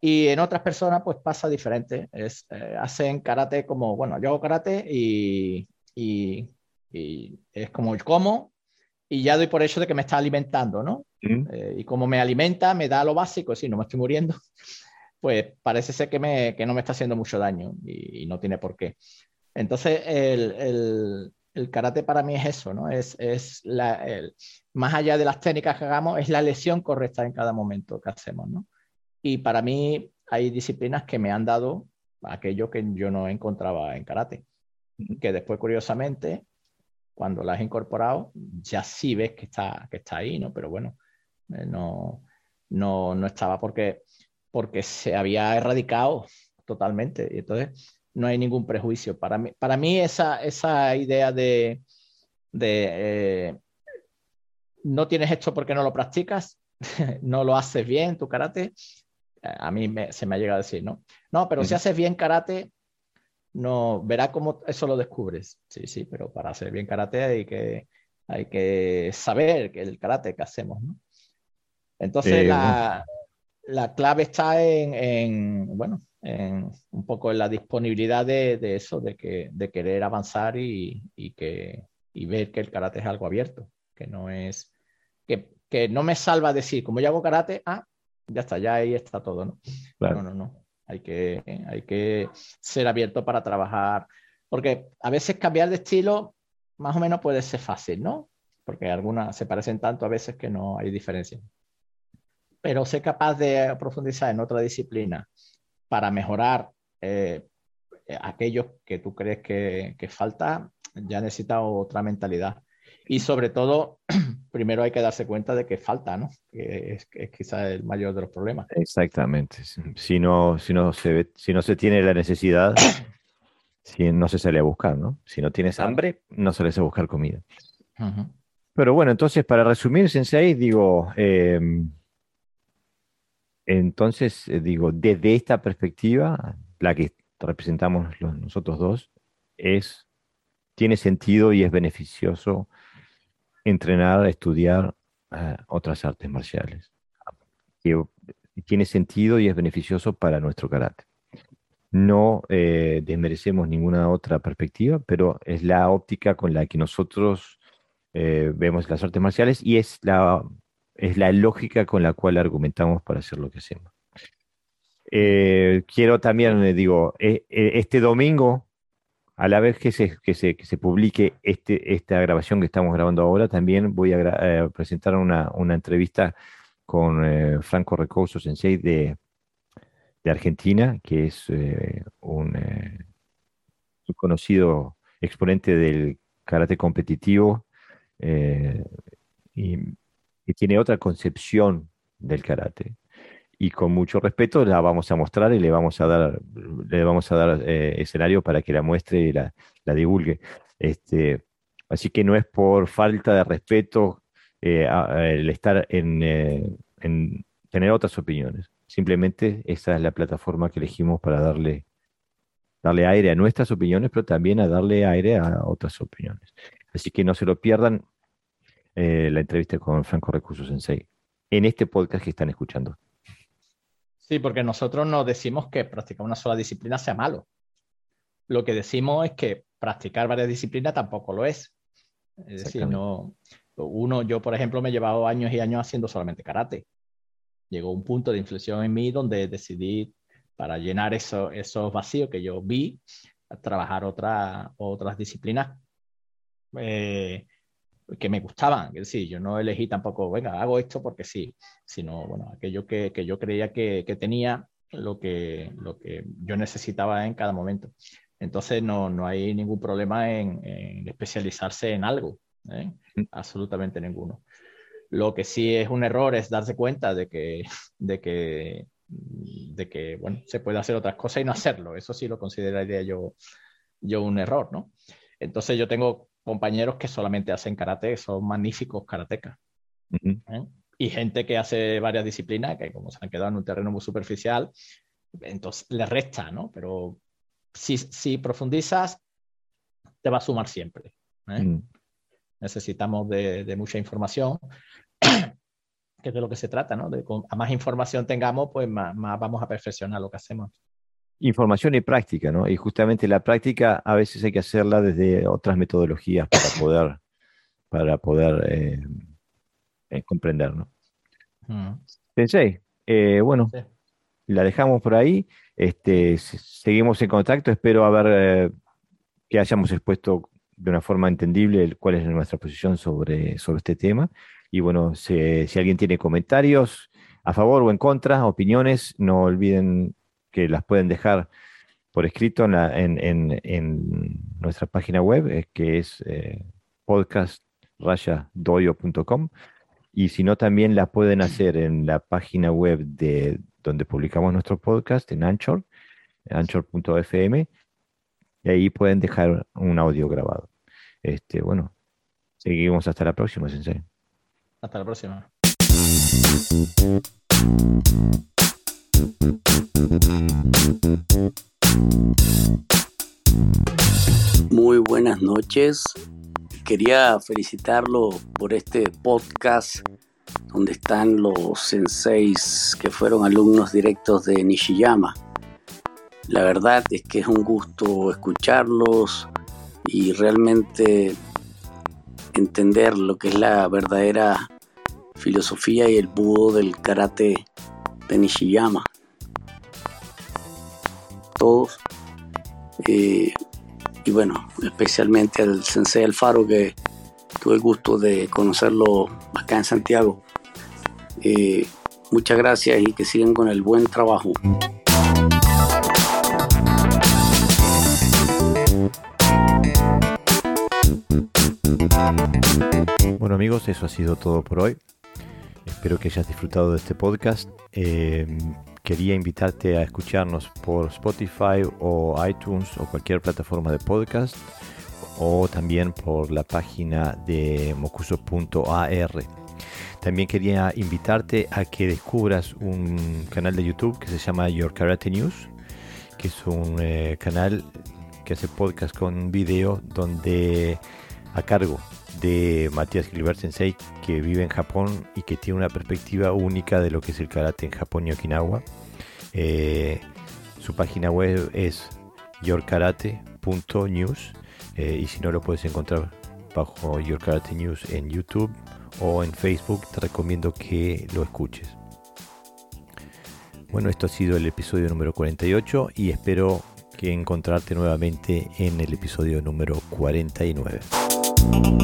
Y en otras personas pues pasa diferente, es, eh, hacen karate como, bueno, yo hago karate y, y, y, es como el como y ya doy por hecho de que me está alimentando, ¿no? Mm. y como me alimenta, me da lo básico, si no me estoy muriendo, pues parece ser que, me, que no me está haciendo mucho daño y, no tiene por qué. Entonces, el, el, el, karate para mí es eso, ¿no? Es, es la, el, más allá de las técnicas que hagamos, es la lesión correcta en cada momento que hacemos, ¿no? Y para mí hay disciplinas que me han dado aquello que yo no encontraba en karate, que después, curiosamente, cuando las has incorporado, ya sí ves que está, que está ahí, ¿no? Pero bueno, eh, no, no, no estaba porque porque se había erradicado totalmente. Y entonces no hay ningún prejuicio. Para mí, para mí esa, esa idea de, de eh, no tienes esto porque no lo practicas, no lo haces bien tu karate, a mí se me ha llegado a decir, ¿no? No, pero si haces bien karate, no, verá cómo eso lo descubres. Sí, sí, pero para hacer bien karate hay que, hay que saber que el karate que hacemos, ¿no? Entonces, la, la clave está en, bueno, en un poco en la disponibilidad de, eso, de, que, de querer avanzar y, que, ver que el karate es algo abierto, que no es, que, que, no me salva decir, como yo hago karate, ah, ya está, ya ahí está todo, ¿no? No, no, no. Hay que, hay que ser abierto para trabajar, porque a veces cambiar de estilo más o menos puede ser fácil, ¿no? Porque algunas se parecen tanto a veces que no hay diferencia pero ser capaz de profundizar en otra disciplina para mejorar eh, aquellos que tú crees que, que, falta, ya necesita otra mentalidad. Y sobre todo, primero hay que darse cuenta de que falta, ¿no? Que es, es quizás el mayor de los problemas. Exactamente. Si no, si no, se, si no se tiene la necesidad, si no se sale a buscar, ¿no? Si no tienes hambre, no sales a buscar comida. Pero bueno, entonces, para resumir, Sensei, digo, eh, entonces, digo, desde esta perspectiva, la que representamos nosotros dos, es, tiene sentido y es beneficioso entrenar, estudiar eh, otras artes marciales. tiene sentido y es beneficioso para nuestro carácter. No eh, desmerecemos ninguna otra perspectiva, pero es la óptica con la que nosotros vemos las artes marciales y es la es la lógica con la cual argumentamos para hacer lo que hacemos. Eh, quiero también, eh, digo, eh, este domingo, a la vez que se, que se, que se publique este, esta grabación que estamos grabando ahora, también voy a presentar una, una, entrevista con Franco Recoso Sensei de, de Argentina, que es un, conocido exponente del karate competitivo. y que tiene otra concepción del karate. Y con mucho respeto la vamos a mostrar y le vamos a dar, le vamos a dar eh, escenario para que la muestre y la, divulgue. Este, así que no es por falta de respeto eh, el estar en, eh, en tener otras opiniones. Simplemente esa es la plataforma que elegimos para darle, darle aire a nuestras opiniones, pero también a darle aire a otras opiniones. Así que no se lo pierdan. La entrevista con Franco Recursos Sensei en este podcast que están escuchando. Sí, porque nosotros no decimos que practicar una sola disciplina sea malo. Lo que decimos es que practicar varias disciplinas tampoco lo es. Es decir, no, uno, yo por ejemplo me he llevado años y años haciendo solamente karate. Llegó un punto de inflexión en mí donde decidí, para llenar eso, esos vacíos que yo vi, trabajar otra, otras disciplinas eh, que me gustaban. Es decir, yo no elegí tampoco, venga, hago esto porque sí, sino, bueno, aquello que, que yo creía que, que, tenía lo que, lo que yo necesitaba en cada momento. Entonces, no, no hay ningún problema en, en especializarse en algo, ¿eh? Mm. absolutamente ninguno. Lo que sí es un error es darse cuenta de que, de que, de que bueno, se puede hacer otras cosas y no hacerlo. Eso sí lo consideraría yo, yo un error, ¿no? Entonces yo tengo compañeros que solamente hacen karate, son magníficos karatecas. ¿eh? Y gente que hace varias disciplinas, que como se han quedado en un terreno muy superficial, entonces les resta, ¿no? Pero si, si profundizas, te va a sumar siempre. ¿eh? Necesitamos de, de, mucha información, que es de lo que se trata, ¿no? De, a más información tengamos, pues más, más vamos a perfeccionar lo que hacemos. Información y práctica, ¿no? Y justamente la práctica a veces hay que hacerla desde otras metodologías para poder, para poder eh, eh, comprender, ¿no? Mm. Eh, bueno, la dejamos por ahí. Este, seguimos en contacto. Espero haber que hayamos expuesto de una forma entendible cuál es nuestra posición sobre, sobre este tema. Y bueno, si, si alguien tiene comentarios a favor o en contra, opiniones, no olviden que las pueden dejar por escrito en, en, en, nuestra página web, eh, que es eh, podcastrayadoyo.com. Y si no, también la pueden hacer en la página web de donde publicamos nuestro podcast, en Anchor, anchor.fm, y ahí pueden dejar un audio grabado. Este, bueno, seguimos hasta la próxima, Sensei. Hasta la próxima. Muy buenas noches. Quería felicitarlo por este podcast donde están los senseis que fueron alumnos directos de Nishiyama. La verdad es que es un gusto escucharlos y realmente entender lo que es la verdadera filosofía y el budo del karate de Nishiyama. Todos. Eh, y bueno, especialmente al sensei Alfaro que tuve el gusto de conocerlo acá en Santiago. Eh, muchas gracias y que sigan con el buen trabajo. Bueno amigos, eso ha sido todo por hoy. Espero que hayas disfrutado de este podcast. Eh, quería invitarte a escucharnos por Spotify o iTunes o cualquier plataforma de podcast o también por la página de mocuso.ar. También quería invitarte a que descubras un canal de YouTube que se llama Your Karate News, que es un eh, canal que hace podcast con video donde a cargo de Matías Gilbert Sensei, que vive en Japón y que tiene una perspectiva única de lo que es el karate en Japón y Okinawa. Eh, su página web es yourkarate.news eh, y si no lo puedes encontrar bajo Your Karate News en YouTube o en Facebook, te recomiendo que lo escuches. Bueno, esto ha sido el episodio número 48 y espero que encontrarte nuevamente en el episodio número 49. Thank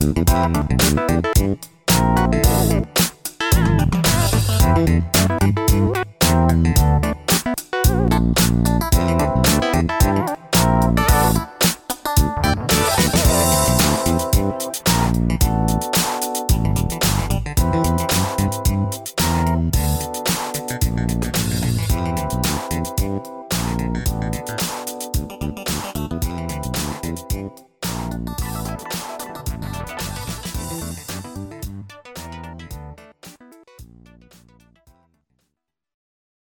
Thank you.